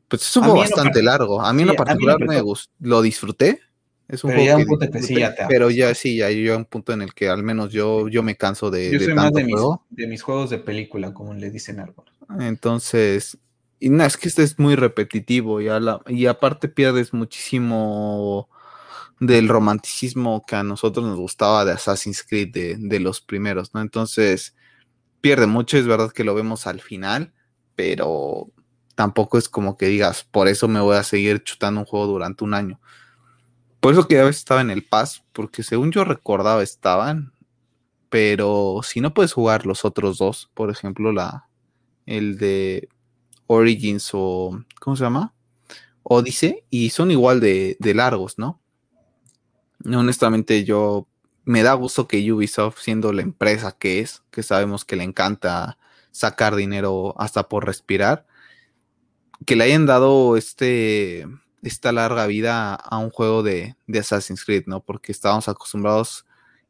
Pues es un juego bastante largo. A mí en lo particular me gustó, lo disfruté, es un pero ya un punto que sí ya te Pero ya sí, ya un punto en el que al menos yo, yo me canso de. Yo soy más de mis, de mis, juegos de película, como le dicen algo. Entonces, y no, es que este es muy repetitivo y, la, y aparte pierdes muchísimo del romanticismo que a nosotros nos gustaba de Assassin's Creed, de, de los primeros, ¿no? Entonces, pierde mucho, es verdad que lo vemos al final, pero tampoco es como que digas, por eso me voy a seguir chutando un juego durante un año por eso que a veces estaba en el Pass, porque según yo recordaba estaban, pero si no puedes jugar los otros dos, por ejemplo, la, el de Origins o, ¿cómo se llama? Odyssey, y son igual de, de largos, ¿no? Honestamente, yo me da gusto que Ubisoft, siendo la empresa que es, que sabemos que le encanta sacar dinero hasta por respirar, que le hayan dado este, esta larga vida a un juego de, de Assassin's Creed, ¿no? Porque estábamos acostumbrados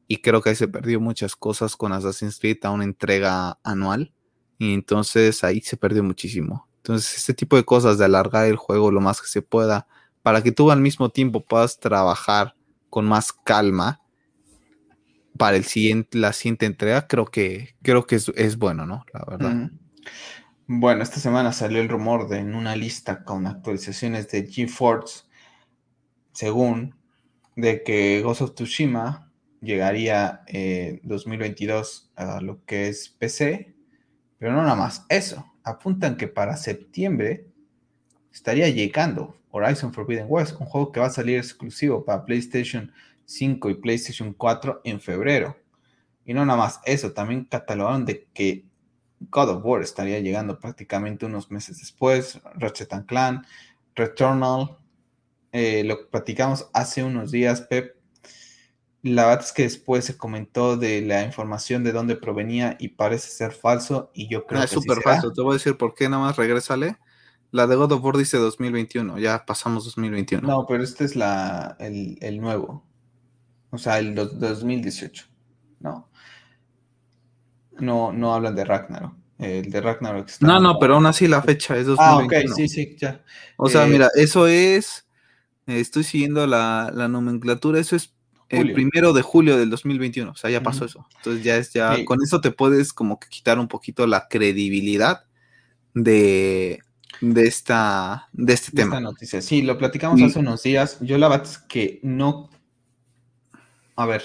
y creo que ahí se perdió muchas cosas con Assassin's Creed a una entrega anual y entonces ahí se perdió muchísimo. Entonces este tipo de cosas de alargar el juego lo más que se pueda para que tú al mismo tiempo puedas trabajar con más calma para el siguiente, la siguiente entrega, creo que, creo que es, bueno, ¿no? La verdad. Bueno, esta semana salió el rumor de en una lista con actualizaciones de GeForce, según, de que Ghost of Tsushima llegaría eh, 2022 a lo que es PC, pero no nada más eso. Apuntan que para septiembre estaría llegando Horizon Forbidden West, un juego que va a salir exclusivo para PlayStation 5 y PlayStation 4 en febrero. Y no nada más eso, también catalogaron de que God of War estaría llegando prácticamente unos meses después, Ratchet Clan, Returnal, eh, lo platicamos hace unos días, Pep. La verdad es que después se comentó de la información de dónde provenía y parece ser falso y yo creo ah, que es súper falso. Te voy a decir por qué, nada más regrésale. La de God of War dice 2021, ya pasamos 2021. No, pero este es la, el, el nuevo. O sea, el 2018, ¿no? No, no hablan de Ragnarok. El de Ragnarok está No, no, pero aún así la fecha es 2021. Ah, ok, sí, sí, ya. O sea, eh, mira, eso es. estoy siguiendo la, nomenclatura, eso es el primero de julio del 2021. O sea, ya pasó eso. Entonces ya es ya. Con eso te puedes como que quitar un poquito la credibilidad de, de esta de este tema. Esta noticia. Sí, lo platicamos hace unos días. Yo la verdad es que no a ver,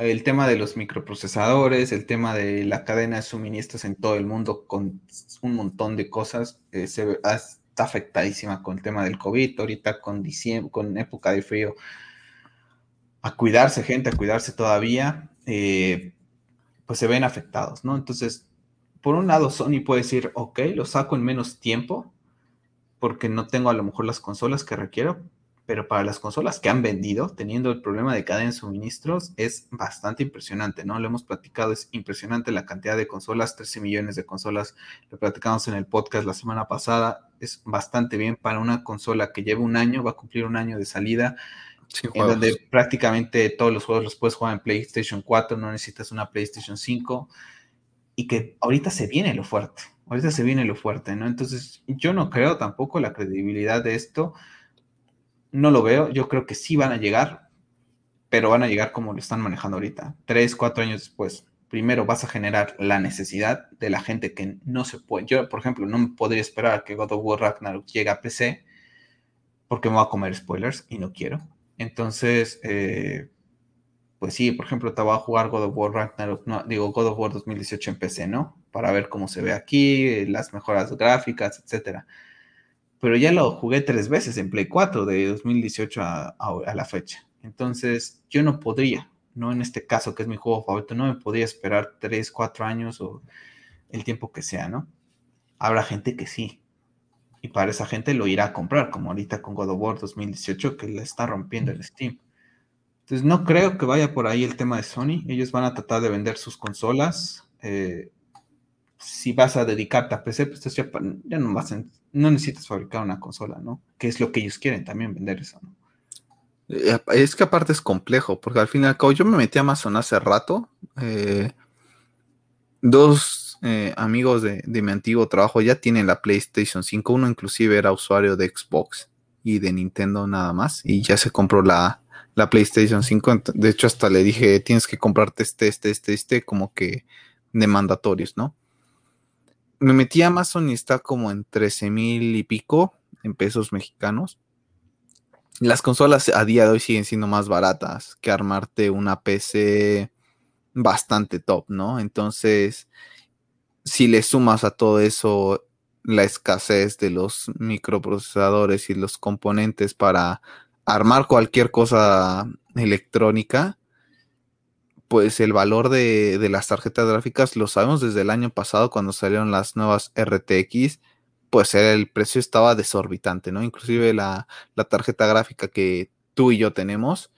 el tema de los microprocesadores, el tema de la cadena de suministros en todo el mundo con un montón de cosas, eh, se, está afectadísima con el tema del COVID, ahorita con diciembre, con época de frío. A cuidarse, gente, a cuidarse todavía, eh, pues se ven afectados, ¿no? Entonces, por un lado, Sony puede decir, ok, lo saco en menos tiempo, porque no tengo a lo mejor las consolas que requiero, pero para las consolas que han vendido, teniendo el problema de cadena de suministros, es bastante impresionante, ¿no? Lo hemos platicado, es impresionante la cantidad de consolas, 13 millones de consolas, lo platicamos en el podcast la semana pasada, es bastante bien para una consola que lleva un año, va a cumplir un año de salida, en donde prácticamente todos los juegos los puedes jugar en PlayStation 4, no necesitas una PlayStation 5, y que ahorita se viene lo fuerte, ahorita se viene lo fuerte, ¿no? Entonces, yo no creo tampoco la credibilidad de esto, no lo veo. Yo creo que sí van a llegar, pero van a llegar como lo están manejando ahorita. Tres, cuatro años después. Primero vas a generar la necesidad de la gente que no se puede. Yo, por ejemplo, no me podría esperar que God of War Ragnarok llegue a PC porque me va a comer spoilers y no quiero. Entonces, eh, pues sí, por ejemplo, te voy a jugar God of War Ragnarok, no, digo God of War 2018 en PC, ¿no? Para ver cómo se ve aquí, las mejoras gráficas, etcétera pero ya lo jugué tres veces en Play 4 de 2018 a, la fecha. Entonces, yo no podría, no en este caso que es mi juego favorito, no me podría esperar tres, cuatro años o el tiempo que sea, ¿no? Habrá gente que sí. Y para esa gente lo irá a comprar, como ahorita con God of War 2018 que le está rompiendo el Steam. Entonces, no creo que vaya por ahí el tema de Sony. Ellos van a tratar de vender sus consolas. Eh, si vas a dedicarte a PC, pues ya, ya no, vas no necesitas fabricar una consola, ¿no? Que es lo que ellos quieren también vender eso, ¿no? Eh, es que aparte es complejo, porque al fin y al cabo yo me metí a Amazon hace rato. Eh, dos eh, amigos de, mi antiguo trabajo ya tienen la PlayStation 5. Uno inclusive era usuario de Xbox y de Nintendo nada más. Y ya se compró la, la PlayStation 5. De hecho, hasta le dije, tienes que comprarte este, este, este, este, como que de mandatorios, ¿no? Me metí a Amazon y está como en 13 mil y pico en pesos mexicanos. Las consolas a día de hoy siguen siendo más baratas que armarte una PC bastante top, ¿no? Entonces, si le sumas a todo eso la escasez de los microprocesadores y los componentes para armar cualquier cosa electrónica, pues el valor de, las tarjetas gráficas lo sabemos desde el año pasado cuando salieron las nuevas RTX, pues el precio estaba desorbitante, ¿no? Inclusive la, la tarjeta gráfica que tú y yo tenemos,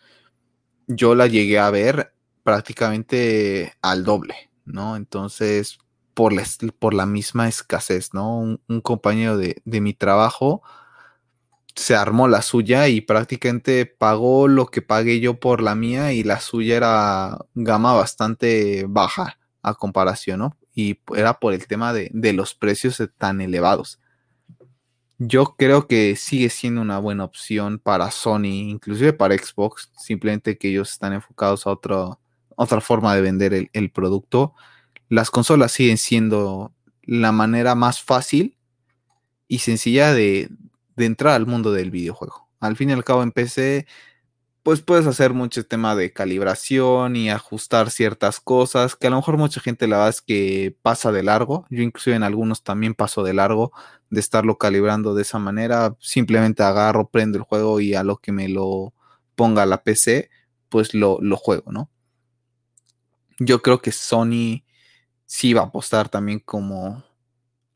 yo la llegué a ver prácticamente al doble, ¿no? Entonces, por la, por la misma escasez, ¿no? Un, compañero de, de, mi trabajo se armó la suya y prácticamente pagó lo que pagué yo por la mía y la suya era gama bastante baja a comparación, ¿no? Y era por el tema de, de los precios tan elevados. Yo creo que sigue siendo una buena opción para Sony, inclusive para Xbox, simplemente que ellos están enfocados a otra forma de vender el, producto. Las consolas siguen siendo la manera más fácil y sencilla de, de entrar al mundo del videojuego. Al fin y al cabo en PC pues puedes hacer mucho tema de calibración y ajustar ciertas cosas que a lo mejor mucha gente la verdad es que pasa de largo. Yo inclusive en algunos también paso de largo de estarlo calibrando de esa manera. Simplemente agarro, prendo el juego y a lo que me lo ponga la PC, pues lo, lo juego, ¿no? Yo creo que Sony sí va a apostar también como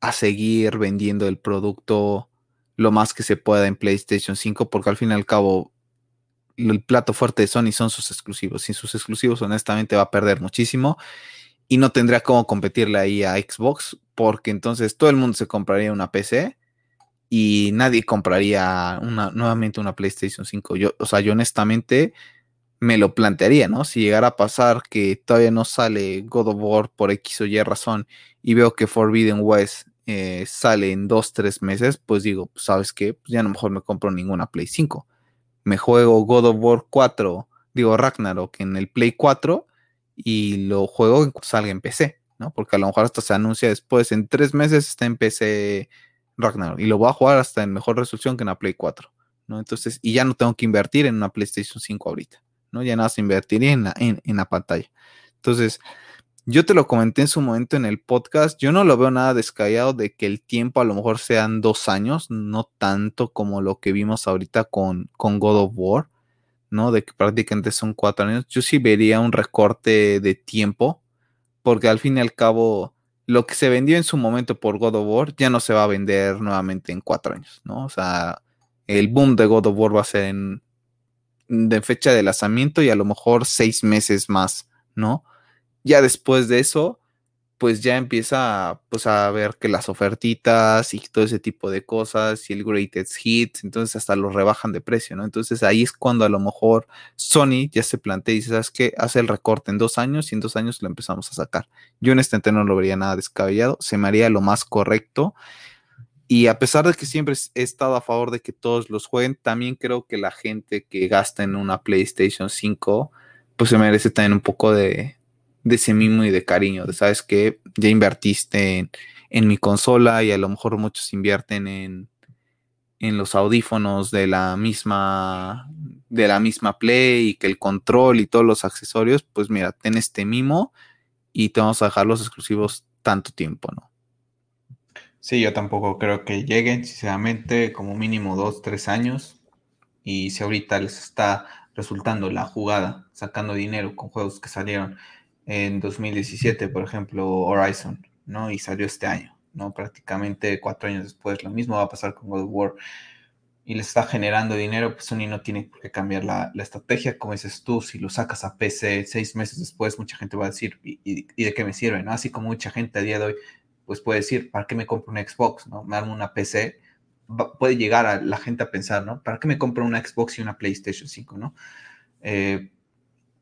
a seguir vendiendo el producto lo más que se pueda en PlayStation 5, porque al fin y al cabo el plato fuerte de Sony son sus exclusivos. Sin sus exclusivos, honestamente, va a perder muchísimo y no tendría cómo competirle ahí a Xbox, porque entonces todo el mundo se compraría una PC y nadie compraría una, nuevamente una PlayStation 5. Yo, o sea, yo honestamente me lo plantearía, ¿no? Si llegara a pasar que todavía no sale God of War por X o Y razón y veo que Forbidden West eh, sale en dos, tres meses, pues digo, ¿sabes qué? Pues ya a lo mejor me compro ninguna Play 5 me juego God of War 4, digo Ragnarok en el Play 4 y lo juego cuando salga en PC, ¿no? Porque a lo mejor hasta se anuncia después, en tres meses está en PC Ragnarok y lo voy a jugar hasta en mejor resolución que en la Play 4, ¿no? Entonces, y ya no tengo que invertir en una PlayStation 5 ahorita, ¿no? Ya nada se invertiría en la, en, en la pantalla. Entonces, yo te lo comenté en su momento en el podcast. Yo no lo veo nada descallado de que el tiempo a lo mejor sean dos años, no tanto como lo que vimos ahorita con, con God of War, ¿no? De que prácticamente son cuatro años. Yo sí vería un recorte de tiempo, porque al fin y al cabo, lo que se vendió en su momento por God of War ya no se va a vender nuevamente en cuatro años, ¿no? O sea, el boom de God of War va a ser en de fecha de lanzamiento y a lo mejor seis meses más, ¿no? Ya después de eso, pues ya empieza pues, a ver que las ofertitas y todo ese tipo de cosas y el greatest hits, entonces hasta los rebajan de precio, ¿no? Entonces ahí es cuando a lo mejor Sony ya se plantea y dice, ¿sabes qué? Hace el recorte en dos años y en dos años lo empezamos a sacar. Yo en este no lo vería nada descabellado, se me haría lo más correcto. Y a pesar de que siempre he estado a favor de que todos los jueguen, también creo que la gente que gasta en una PlayStation 5, pues se merece también un poco de, de ese mimo y de cariño, de sabes que ya invertiste en, mi consola y a lo mejor muchos invierten en, en los audífonos de la misma de la misma Play y que el control y todos los accesorios, pues mira, ten este mimo y te vamos a dejar los exclusivos tanto tiempo, ¿no? Sí, yo tampoco creo que lleguen, sinceramente, como mínimo dos, tres años. Y si ahorita les está resultando la jugada, sacando dinero con juegos que salieron en 2017, por ejemplo, Horizon, ¿no? Y salió este año, ¿no? Prácticamente cuatro años después. Lo mismo va a pasar con God of War. Y le está generando dinero, pues Sony no tiene por qué cambiar la, estrategia. Como dices tú, si lo sacas a PC seis meses después, mucha gente va a decir, ¿y, de qué me sirve? ¿no? Así como mucha gente a día de hoy, pues puede decir, ¿para qué me compro una Xbox? ¿no? Me armo una PC. puede llegar a la gente a pensar, ¿no? ¿Para qué me compro una Xbox y una PlayStation 5? ¿no? Eh,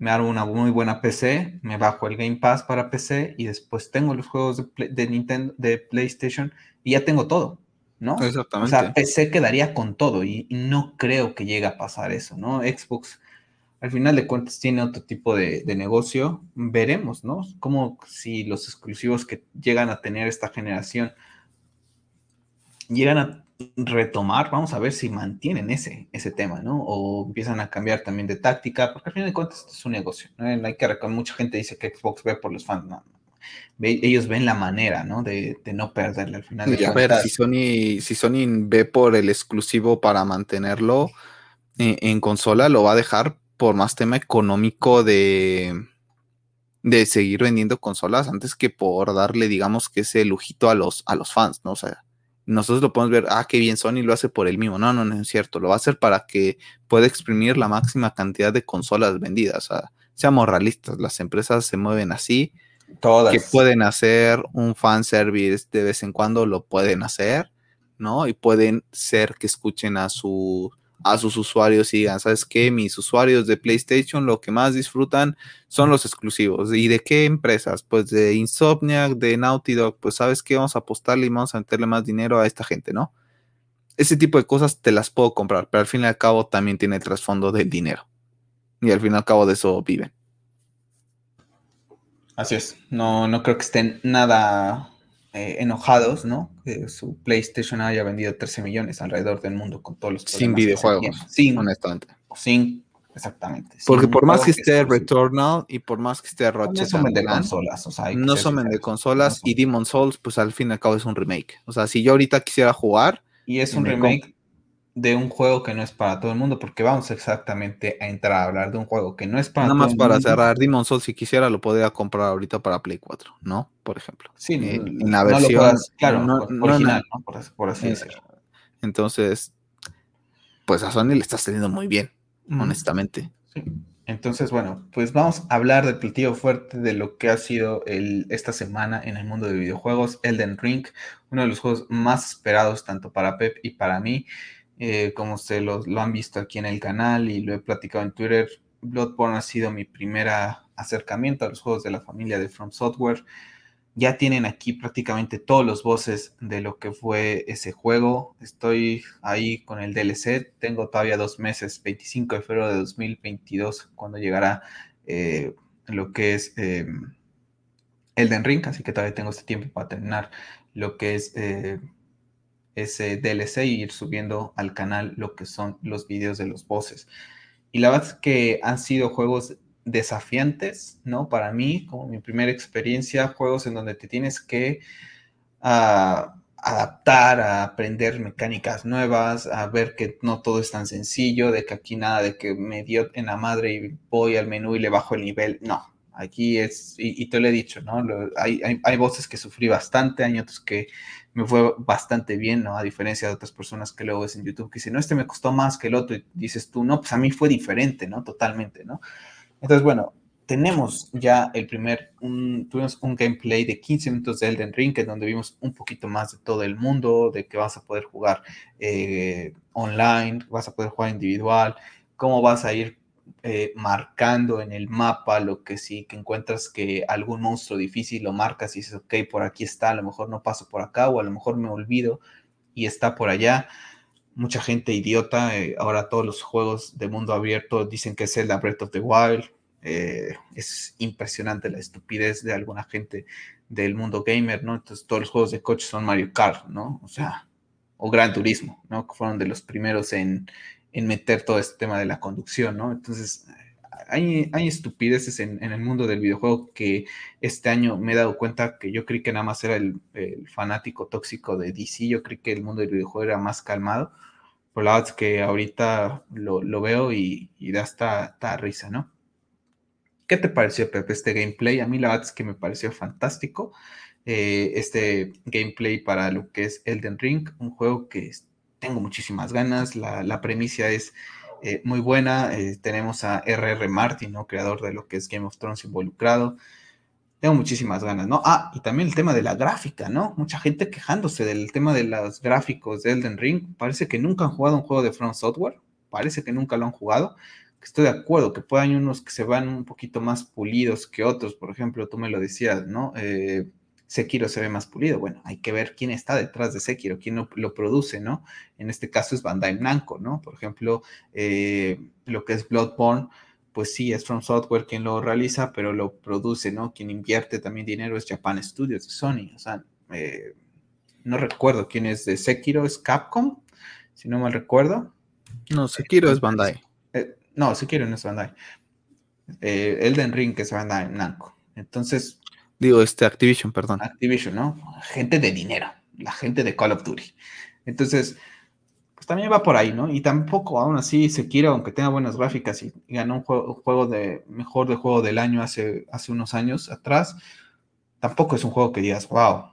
me hago una muy buena PC, me bajo el Game Pass para PC y después tengo los juegos de, Nintendo, de PlayStation y ya tengo todo, ¿no? Exactamente. O sea, PC quedaría con todo y, no creo que llegue a pasar eso, ¿no? Xbox, al final de cuentas, tiene otro tipo de, de negocio. Veremos, ¿no? Como si los exclusivos que llegan a tener esta generación llegan a retomar, vamos a ver si mantienen ese, ese tema, ¿no? O empiezan a cambiar también de táctica, porque al final de cuentas esto es un negocio, ¿no? Hay que mucha gente dice que Xbox ve por los fans, no, ellos ven la manera, ¿no? De, no perderle al final. De a ver, si Sony, si Sony ve por el exclusivo para mantenerlo en, en, consola, lo va a dejar por más tema económico de, de seguir vendiendo consolas antes que por darle, digamos, que ese lujito a los, a los fans, ¿no? O sea, nosotros lo podemos ver, ah, qué bien Sony lo hace por el mismo. No, no, no es cierto. Lo va a hacer para que pueda exprimir la máxima cantidad de consolas vendidas. O sea, seamos realistas, las empresas se mueven así. Todas. Que pueden hacer un fan service de vez en cuando, lo pueden hacer, ¿no? Y pueden ser que escuchen a su a sus usuarios y digan, ¿sabes qué? Mis usuarios de PlayStation lo que más disfrutan son los exclusivos. ¿Y de qué empresas? Pues de Insomniac, de Naughty Dog, pues sabes qué, vamos a apostarle y vamos a meterle más dinero a esta gente, ¿no? Ese tipo de cosas te las puedo comprar, pero al fin y al cabo también tiene el trasfondo del dinero. Y al fin y al cabo de eso viven. Así es, no, no creo que estén nada eh, enojados, ¿no? Que su PlayStation haya vendido 13 millones alrededor del mundo con todos los Sin videojuegos, sin, honestamente. Sin, exactamente. Porque por más que esté Returnal y por más que esté Ratchet no son de consolas, o sea, no son de consolas y Demon Souls, pues al fin y al cabo es un remake. O sea, si yo ahorita quisiera jugar. Y es un remake de un juego que no es para todo el mundo, porque vamos exactamente a entrar a hablar de un juego que no es para Nada más para cerrar, Demon Souls, si quisiera, lo podría comprar ahorita para Play 4, ¿no? Por ejemplo. Sí, eh, en la versión. claro, original, Por, así, decirlo. Entonces, pues a Sony le estás teniendo muy bien, honestamente. Sí. Entonces, bueno, pues vamos a hablar del platillo fuerte de lo que ha sido el, esta semana en el mundo de videojuegos, Elden Ring, uno de los juegos más esperados tanto para Pep y para mí. Eh, como ustedes lo, han visto aquí en el canal y lo he platicado en Twitter, Bloodborne ha sido mi primer acercamiento a los juegos de la familia de From Software. Ya tienen aquí prácticamente todos los voces de lo que fue ese juego. Estoy ahí con el DLC. Tengo todavía dos meses, 25 de febrero de 2022, cuando llegará eh, lo que es eh, Elden Ring. Así que todavía tengo este tiempo para terminar lo que es ese DLC y ir subiendo al canal lo que son los vídeos de los bosses. Y la verdad es que han sido juegos desafiantes, ¿no? Para mí, como mi primera experiencia, juegos en donde te tienes que ah, adaptar, a aprender mecánicas nuevas, a ver que no todo es tan sencillo, de que aquí nada de que me dio en la madre y voy al menú y le bajo el nivel. No, aquí es, y, te lo he dicho, ¿no? hay, hay, hay voces que sufrí bastante, hay otros que me fue bastante bien, ¿no? A diferencia de otras personas que luego ves en YouTube que dicen, no, este me costó más que el otro, y dices tú, no, pues a mí fue diferente, ¿no? Totalmente, ¿no? Entonces, bueno, tenemos ya el primer, un, tuvimos un gameplay de 15 minutos de Elden Ring, en donde vimos un poquito más de todo el mundo, de que vas a poder jugar eh, online, vas a poder jugar individual, cómo vas a ir eh, marcando en el mapa lo que sí, que encuentras que algún monstruo difícil lo marcas y dices, ok, por aquí está, a lo mejor no paso por acá o a lo mejor me olvido y está por allá. Mucha gente idiota, eh, ahora todos los juegos de mundo abierto dicen que es Zelda Breath of the Wild. Eh, es impresionante la estupidez de alguna gente del mundo gamer, ¿no? Entonces todos los juegos de coche son Mario Kart, ¿no? O sea, o Gran Turismo, ¿no? Que fueron de los primeros en, en meter todo este tema de la conducción, ¿no? Entonces, hay, hay estupideces en, el mundo del videojuego que este año me he dado cuenta que yo creí que nada más era el, fanático tóxico de DC, yo creí que el mundo del videojuego era más calmado, por la verdad es que ahorita lo, veo y, da hasta, risa, ¿no? ¿Qué te pareció, Pepe, este gameplay? A mí la verdad es que me pareció fantástico. Eh, este gameplay para lo que es Elden Ring, un juego que tengo muchísimas ganas, la, premisa es eh, muy buena, eh, tenemos a R.R. Martin, ¿no? creador de lo que es Game of Thrones involucrado, tengo muchísimas ganas, ¿no? Ah, y también el tema de la gráfica, ¿no? Mucha gente quejándose del tema de los gráficos de Elden Ring, parece que nunca han jugado un juego de From Software, parece que nunca lo han jugado, estoy de acuerdo, que puedan unos que se van un poquito más pulidos que otros, por ejemplo, tú me lo decías, ¿no? Eh, Sekiro se ve más pulido. Bueno, hay que ver quién está detrás de Sekiro, quién lo, produce, ¿no? En este caso es Bandai Namco, ¿no? Por ejemplo, eh, lo que es Bloodborne, pues sí, es From Software quien lo realiza, pero lo produce, ¿no? Quien invierte también dinero es Japan Studios de Sony. O sea, eh, no recuerdo quién es de Sekiro, es Capcom, si no mal recuerdo. No, Sekiro es Bandai. Eh, no, Sekiro no es Bandai. Elden Ring es Bandai Namco. Entonces, Digo, este Activision, perdón. Activision, ¿no? Gente de dinero, la gente de Call of Duty. Entonces, pues también va por ahí, ¿no? Y tampoco, aún así, se quiere, aunque tenga buenas gráficas y ganó un juego, de mejor de juego del año hace, hace unos años atrás, tampoco es un juego que digas, wow,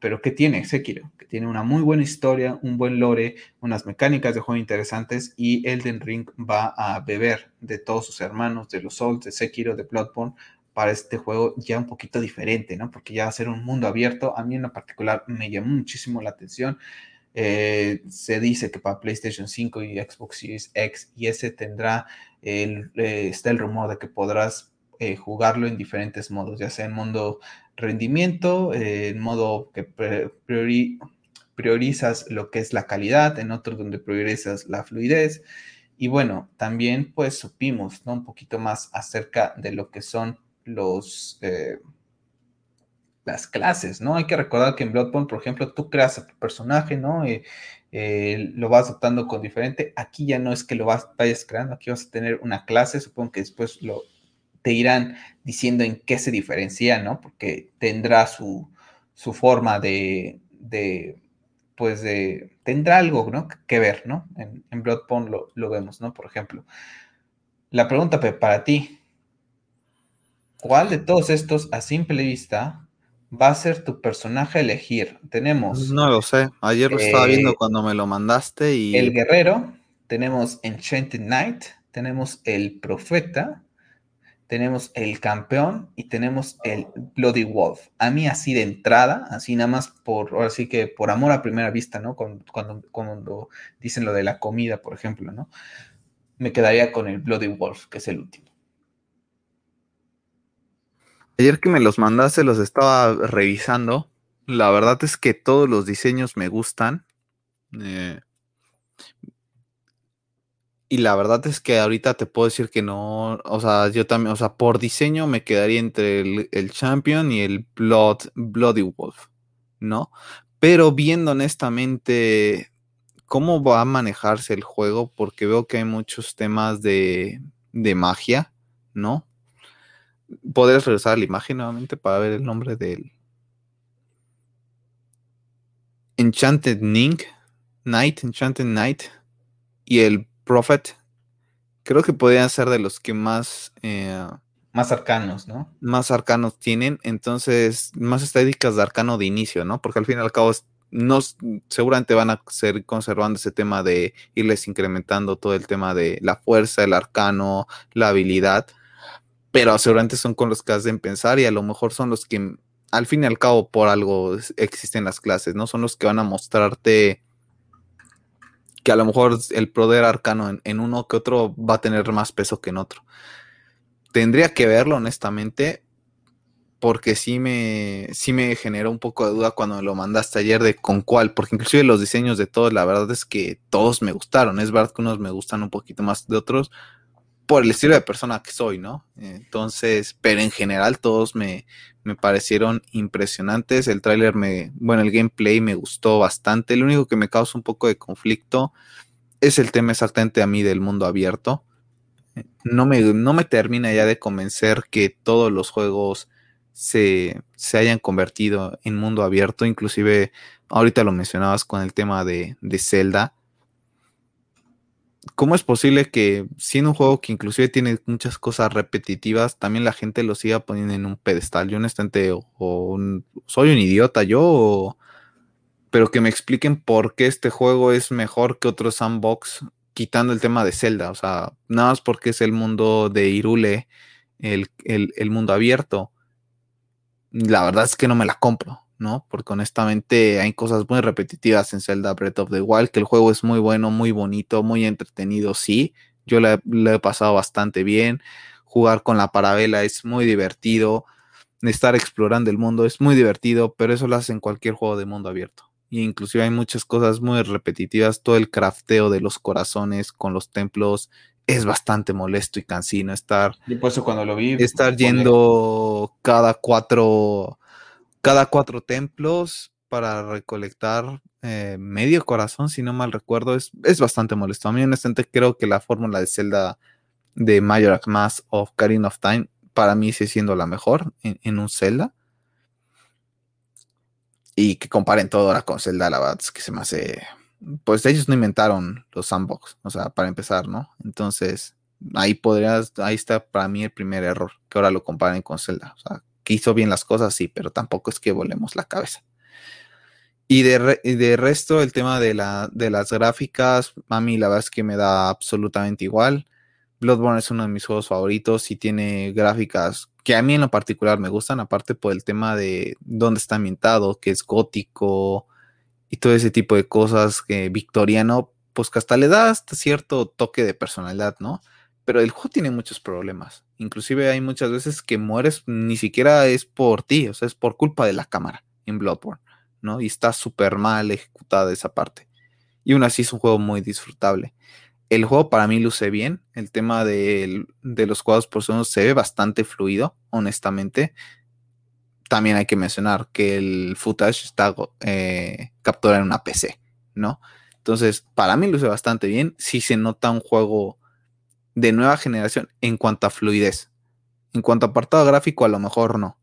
pero ¿qué tiene Sekiro? Que tiene una muy buena historia, un buen lore, unas mecánicas de juego interesantes y Elden Ring va a beber de todos sus hermanos, de los Souls, de Sekiro, de Bloodborne, para este juego ya un poquito diferente, ¿no? Porque ya ser un mundo abierto. A mí en lo particular me llamó muchísimo la atención. Eh, se dice que para PlayStation 5 y Xbox Series X y S tendrá, el, eh, está el rumor de que podrás eh, jugarlo en diferentes modos, ya sea en modo rendimiento, en modo que priorizas lo que es la calidad, en otro donde priorizas la fluidez. Y bueno, también pues supimos ¿no? un poquito más acerca de lo que son eh, las clases, ¿no? Hay que recordar que en Bloodborne, por ejemplo, tú creas a tu personaje, ¿no? Eh, eh, lo vas adoptando con diferente. Aquí ya no es que lo vas, vayas creando, aquí vas a tener una clase, supongo que después lo, te irán diciendo en qué se diferencia, ¿no? Porque tendrá su, su forma de, de, pues de, tendrá algo, ¿no? Que ver, ¿no? En, en Bloodborne lo, lo, vemos, ¿no? Por ejemplo. La pregunta para ti, ¿Cuál de todos estos a simple vista va a ser tu personaje a elegir? Tenemos. No lo sé. Ayer lo estaba viendo eh, cuando me lo mandaste y. El guerrero, tenemos Enchanted Knight, tenemos el profeta, tenemos el campeón y tenemos el Bloody Wolf. A mí así de entrada, así nada más por, ahora sí que por amor a primera vista, ¿no? Cuando, cuando, cuando dicen lo de la comida, por ejemplo, ¿no? Me quedaría con el Bloody Wolf, que es el último. Ayer que me los mandaste los estaba revisando. La verdad es que todos los diseños me gustan. Eh, y la verdad es que ahorita te puedo decir que no, o sea, yo también, o sea, por diseño me quedaría entre el, Champion y el Blood, Bloody Wolf, ¿no? Pero viendo honestamente cómo va a manejarse el juego, porque veo que hay muchos temas de, de magia, ¿no? ¿Podrías regresar a la imagen nuevamente para ver el nombre del Enchanted Ning, Knight, Enchanted Knight y el Prophet. Creo que podrían ser de los que más eh, más arcanos, ¿no? Más arcanos tienen, entonces más estadísticas de arcano de inicio, ¿no? Porque al fin y al cabo no, seguramente van a ser conservando ese tema de irles incrementando todo el tema de la fuerza, el arcano, la habilidad pero seguramente son con los que has de pensar y a lo mejor son los que al fin y al cabo por algo existen las clases, ¿no? Son los que van a mostrarte que a lo mejor el poder arcano en, uno que otro va a tener más peso que en otro. Tendría que verlo, honestamente, porque sí me, sí me generó un poco de duda cuando me lo mandaste ayer de con cuál, porque inclusive los diseños de todos, la verdad es que todos me gustaron. Es verdad que unos me gustan un poquito más de otros, por el estilo de persona que soy, ¿no? Entonces, pero en general todos me, me parecieron impresionantes. El tráiler me, bueno, el gameplay me gustó bastante. Lo único que me causa un poco de conflicto es el tema exactamente a mí del mundo abierto. No me, no me termina ya de convencer que todos los juegos se, se hayan convertido en mundo abierto. Inclusive, ahorita lo mencionabas con el tema de, de Zelda ¿cómo es posible que siendo un juego que inclusive tiene muchas cosas repetitivas, también la gente lo siga poniendo en un pedestal? Yo honestamente, o, soy un idiota yo, pero que me expliquen por qué este juego es mejor que otro sandbox, quitando el tema de Zelda, o sea, nada más porque es el mundo de Irule, el, el mundo abierto. La verdad es que no me la compro. ¿No? Porque honestamente hay cosas muy repetitivas en Zelda Breath of the Wild, que el juego es muy bueno, muy bonito, muy entretenido, sí. Yo le, he pasado bastante bien. Jugar con la parabela es muy divertido. Estar explorando el mundo es muy divertido, pero eso lo hace en cualquier juego de mundo abierto. Y inclusive hay muchas cosas muy repetitivas. Todo el crafteo de los corazones con los templos es bastante molesto y cansino estar. Y por eso cuando lo vi. Estar yendo cada cuatro cada cuatro templos para recolectar eh, medio corazón, si no mal recuerdo, es, bastante molesto. A mí honestamente creo que la fórmula de Zelda de Majora's Mask of Karin of Time para mí sigue siendo la mejor en, un Zelda. Y que comparen todo ahora con Zelda, la verdad es que se me hace... Pues ellos no inventaron los sandbox, o sea, para empezar, ¿no? Entonces, ahí podrías, ahí está para mí el primer error, que ahora lo comparen con Zelda. O sea, hizo bien las cosas, sí, pero tampoco es que volemos la cabeza. Y de, resto, el tema de, la, de las gráficas, a mí la verdad es que me da absolutamente igual. Bloodborne es uno de mis juegos favoritos y tiene gráficas que a mí en lo particular me gustan, aparte por el tema de dónde está ambientado, que es gótico y todo ese tipo de cosas que victoriano, pues que hasta le da hasta cierto toque de personalidad, ¿no? Pero el juego tiene muchos problemas. Inclusive hay muchas veces que mueres ni siquiera es por ti, o sea, es por culpa de la cámara en Bloodborne. ¿no? Y está súper mal ejecutada esa parte. Y aún así es un juego muy disfrutable. El juego para mí luce bien. El tema de, los cuadros por segundo se ve bastante fluido, honestamente. También hay que mencionar que el footage está eh, capturado en una PC, ¿no? Entonces, para mí luce bastante bien. Sí se nota un juego de nueva generación en cuanto a fluidez. En cuanto a apartado gráfico, a lo mejor no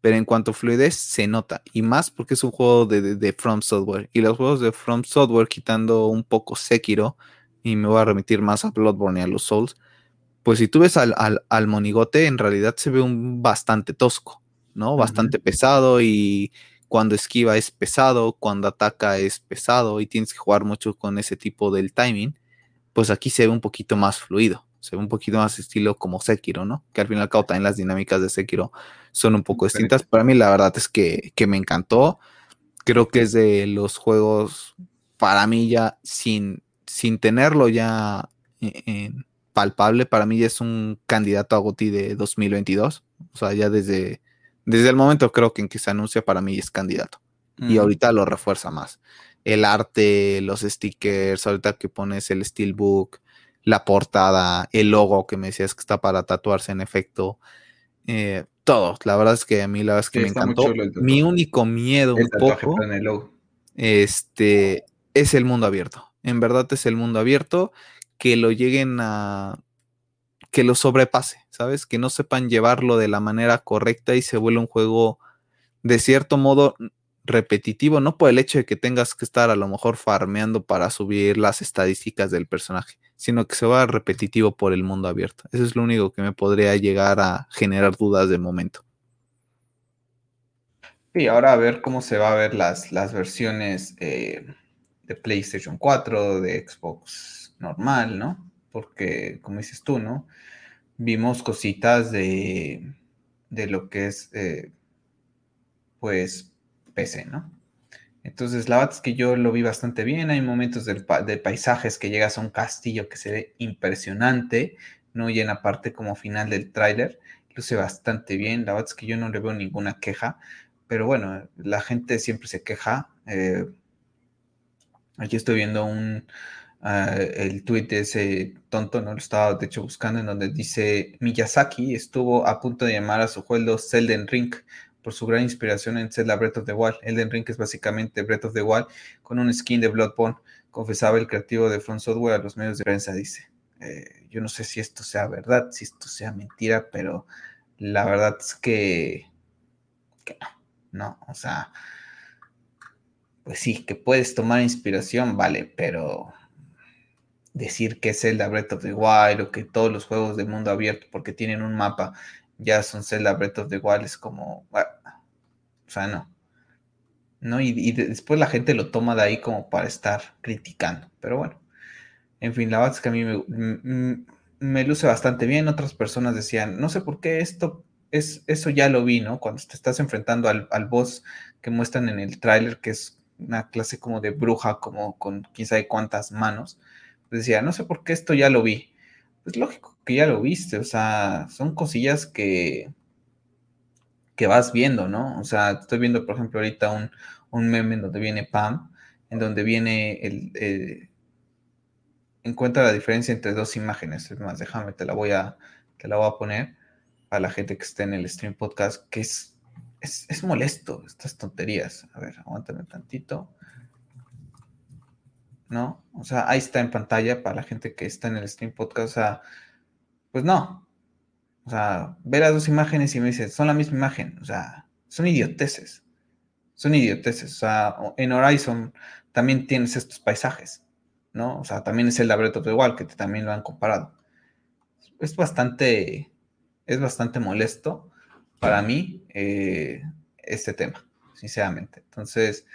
pero en cuanto a fluidez se nota, y más porque es un juego de, From Software, y los juegos de From Software, quitando un poco Sekiro, y me voy a remitir más a Bloodborne y a los Souls, pues si tú ves al, al, monigote, en realidad se ve un bastante tosco, ¿no? Bastante pesado y cuando esquiva es pesado, cuando ataca es pesado y tienes que jugar mucho con ese tipo del timing, pues aquí se ve un poquito más fluido se ve un poquito más estilo como Sekiro, ¿no? Que al final y al cabo también las dinámicas de Sekiro son un poco distintas. Para mí la verdad es que, me encantó. Creo que es de los juegos, para mí ya sin, sin tenerlo ya en, palpable, para mí ya es un candidato a GOTY de 2022. O sea, ya desde, desde el momento creo que en que se anuncia, para mí es candidato. Y ahorita lo refuerza más. El arte, los stickers, ahorita que pones el steelbook, la portada, el logo que me decías que está para tatuarse en efecto, eh, todo. La verdad es que a mí la verdad es que me encantó. Mi único miedo un poco este, es el mundo abierto. En verdad es el mundo abierto que lo lleguen a que lo sobrepase, ¿sabes? Que no sepan llevarlo de la manera correcta y se vuelva un juego de cierto modo repetitivo, no por el hecho de que tengas que estar a lo mejor farmeando para subir las estadísticas del personaje, sino que se va repetitivo por el mundo abierto. Eso es lo único que me podría llegar a generar dudas de momento. Y ahora a ver cómo se va a ver las, las versiones eh, de PlayStation 4, de Xbox normal, ¿no? Porque, como dices tú, ¿no? Vimos cositas de, de lo que es, eh, pues, PC, ¿no? Entonces, la verdad es que yo lo vi bastante bien. Hay momentos de paisajes que llegas a un castillo que se ve impresionante, ¿no? Y en la parte como final del tráiler, luce bastante bien. La verdad es que yo no le veo ninguna queja. Pero bueno, la gente siempre se queja. Eh, aquí estoy viendo un, ah, el tweet de ese tonto, ¿no? Lo estaba de hecho buscando, en donde dice Miyazaki estuvo a punto de llamar a su juego Zelden Ring por su gran inspiración en Zelda Breath of the Wild. Elden Ring es básicamente Breath of the Wild con un skin de Bloodborne, confesaba el creativo de Front Software a los medios de prensa, dice. Eh, yo no sé si esto sea verdad, si esto sea mentira, pero la verdad es que, que no, no, o sea, pues sí, que puedes tomar inspiración, vale, pero decir que es Zelda Breath of the Wild o que todos los juegos de mundo abierto porque tienen un mapa ya son Zelda Breath of the Wild, es como, ah, o sea, no. ¿no? Y, después la gente lo toma de ahí como para estar criticando. Pero bueno, en fin, la verdad que a mí me, luce bastante bien. Otras personas decían, no sé por qué esto, es, eso ya lo vi, ¿no? Cuando te estás enfrentando al, al boss que muestran en el tráiler, que es una clase como de bruja, como con quién sabe cuántas manos. Decía, no sé por qué esto ya lo vi. Pues lógico que ya lo viste, o sea, son cosillas que, que vas viendo, ¿no? O sea, estoy viendo, por ejemplo, ahorita un, un meme en donde viene Pam, en donde viene el... Eh, encuentra la diferencia entre dos imágenes. Es más, déjame, te la voy a, te la voy a poner a la gente que esté en el stream podcast, que es, es, es molesto estas tonterías. A ver, aguántame tantito. ¿no? O sea, ahí está en pantalla para la gente que está en el stream podcast. O sea, pues no. O sea, ve las dos imágenes y me dice, son la misma imagen. O sea, son idioteces. Son idioteces. O sea, en Horizon también tienes estos paisajes, ¿no? O sea, también es el laberinto de igual, que también lo han comparado. Es bastante, es bastante molesto para mí eh, este tema, sinceramente. Entonces,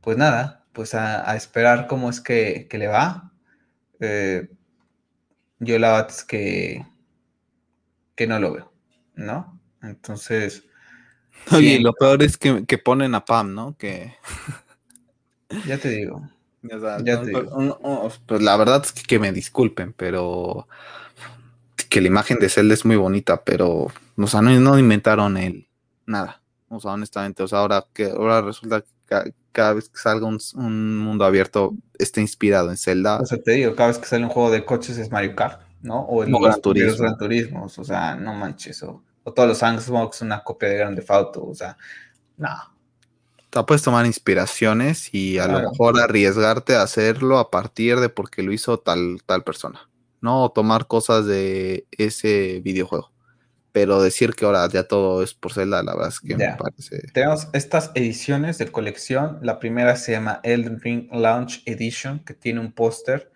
pues nada, pues a, esperar cómo es que, le va. Eh, yo la verdad es que, que no lo veo, ¿no? Entonces. Oye, lo peor es que, ponen a Pam, ¿no? Que. [LAUGHS] ya te digo. ya te digo. pues la verdad es que, me disculpen, pero que la imagen de Zelda es muy bonita, pero o sea, no, inventaron el nada. O sea, honestamente, o sea, ahora que ahora resulta que cada, vez que salga un, mundo abierto está inspirado en Zelda. O sea, te digo, cada vez que sale un juego de coches es Mario Kart, ¿no? O el Gran Turismo. Gran Turismo, o sea, no manches, o, todos los es una copia de Grand Theft Auto, o sea, no. Te puedes tomar inspiraciones y a lo mejor arriesgarte a hacerlo a partir de porque lo hizo tal, tal persona, ¿no? tomar cosas de ese videojuego pero decir que ahora ya todo es por Zelda, la verdad es que me parece. Tenemos estas ediciones de colección. La primera se llama Elden Ring Launch Edition, que tiene un póster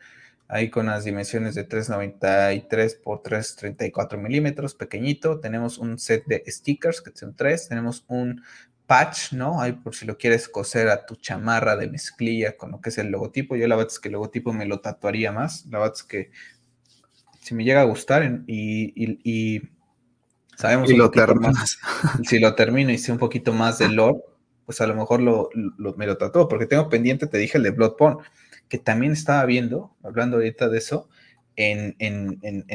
ahí con las dimensiones de 393 por 334 milímetros, pequeñito. Tenemos un set de stickers, que son tres. Tenemos un patch, ¿no? Ahí por si lo quieres coser a tu chamarra de mezclilla con lo que es el logotipo. Yo la verdad es que el logotipo me lo tatuaría más. La verdad es que si me llega a gustar y Sabemos y lo terminas. si lo termino y sé un poquito más de lore, pues a lo mejor lo, me lo trató, porque tengo pendiente, te dije, el de Bloodborne, que también estaba viendo, hablando ahorita de eso, en,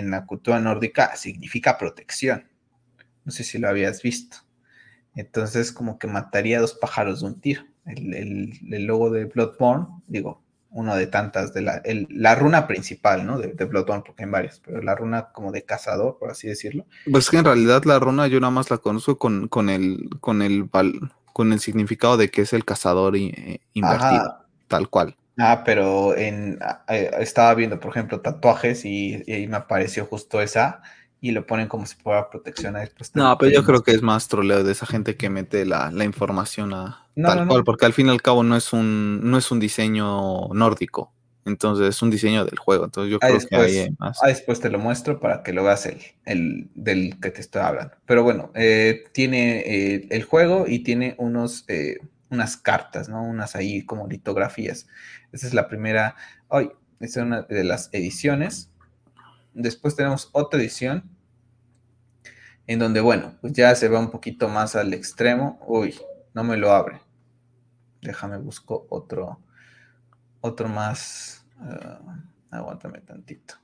la cultura nórdica significa protección. No sé si lo habías visto. Entonces, como que mataría dos pájaros de un tiro. El, el logo de Bloodborne, digo, uno de tantas, de la, la runa principal, ¿no? De, de, Bloodborne, porque hay varias, pero la runa como de cazador, por así decirlo. Pues que en realidad la runa yo nada más la conozco con, con el, con el, con el significado de que es el cazador eh, invertido, tal cual. Ah, pero en, estaba viendo, por ejemplo, tatuajes y, y, me apareció justo esa y lo ponen como si fuera protección a después. No, pero yo creo que es más troleo de esa gente que mete la, la información a, tal cual, porque al fin y al cabo no es un, no es un diseño nórdico. Entonces es un diseño del juego. Entonces yo creo que hay más. Ah, después te lo muestro para que lo veas el, el del que te estoy hablando. Pero bueno, eh, tiene eh, el juego y tiene unos, eh, unas cartas, ¿no? Unas ahí como litografías. Esa es la primera. Hoy, es una de las ediciones. Después tenemos otra edición. En donde, bueno, pues ya se va un poquito más al extremo. Uy, no me lo abre. Déjame busco otro, otro más. Uh, aguántame tantito.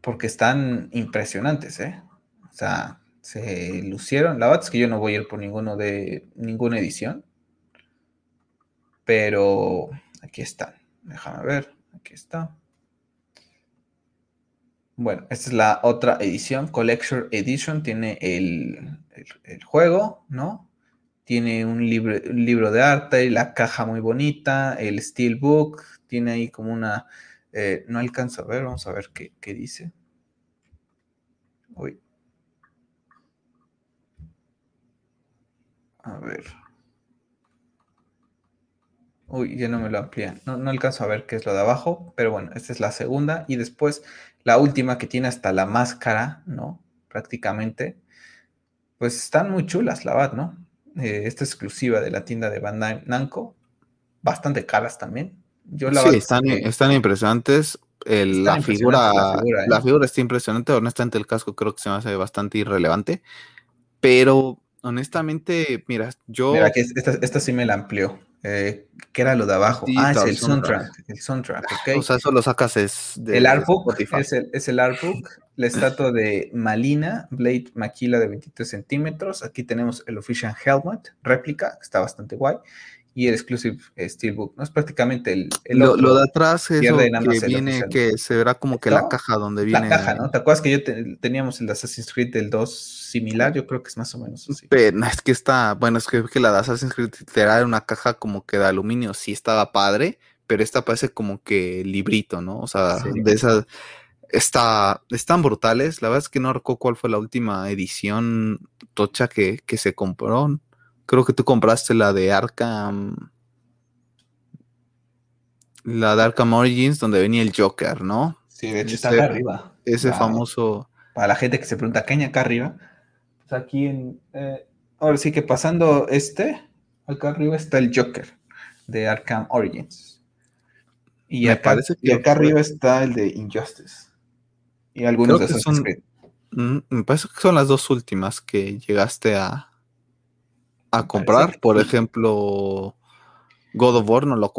Porque están impresionantes, ¿eh? O sea, se lucieron. La verdad es que yo no voy a ir por ninguno de ninguna edición. Pero aquí están. Déjame ver. Aquí está. Bueno, esta es la otra edición, Collection Edition, tiene el, juego, ¿no? Tiene un libro, libro de arte, la caja muy bonita, el Steelbook, tiene ahí como una... Eh, no alcanzo a ver, vamos a ver qué, qué dice. Uy. A ver. Uy, ya no me lo amplían. No, no alcanzo a ver qué es lo de abajo, pero bueno, esta es la segunda. Y después la última que tiene hasta la máscara, ¿no? Prácticamente. Pues están muy chulas, la verdad, ¿no? Eh, esta exclusiva de la tienda de Bandai Namco. Bastante caras también. Yo la sí, están, están impresionantes. la, figura, la, ¿eh? figura, está impresionante. Honestamente, el casco creo que se me hace bastante irrelevante. Pero honestamente, mira, yo. Mira, que esta, esta sí me la amplió. Eh, ¿Qué era lo de abajo? ah, es el soundtrack. El soundtrack, ok. O sea, eso lo sacas es de, El artbook es el, es el artbook. La estatua de Malina, Blade Maquila de 23 centímetros. Aquí tenemos el Official Helmet, réplica, que está bastante guay y el Exclusive Steelbook, ¿no? Es prácticamente el... lo, de atrás es lo que viene, que se verá como que la caja donde viene... La caja, ¿no? ¿Te acuerdas que yo teníamos el de Assassin's Creed del 2 similar? Yo creo que es más o menos así. Pero es que está, bueno, es que, que la de Assassin's Creed era una caja como que de aluminio, sí estaba padre, pero esta parece como que librito, ¿no? O sea, de esas... Está, están brutales. La verdad es que no recuerdo cuál fue la última edición tocha que, que se compró. Creo que tú compraste la de Arkham. La de Arkham Origins, donde venía el Joker, ¿no? Sí, de hecho está acá arriba. Ese famoso. Para la gente que se pregunta, ¿qué hay acá arriba? Pues aquí en. Eh, ahora sí que pasando este, acá arriba está el Joker de Arkham Origins. Y, acá, y acá arriba está el de Injustice. Y algunos de esos son, mm, Me parece que son las dos últimas que llegaste a, a comprar. Por ejemplo, God of War no, lo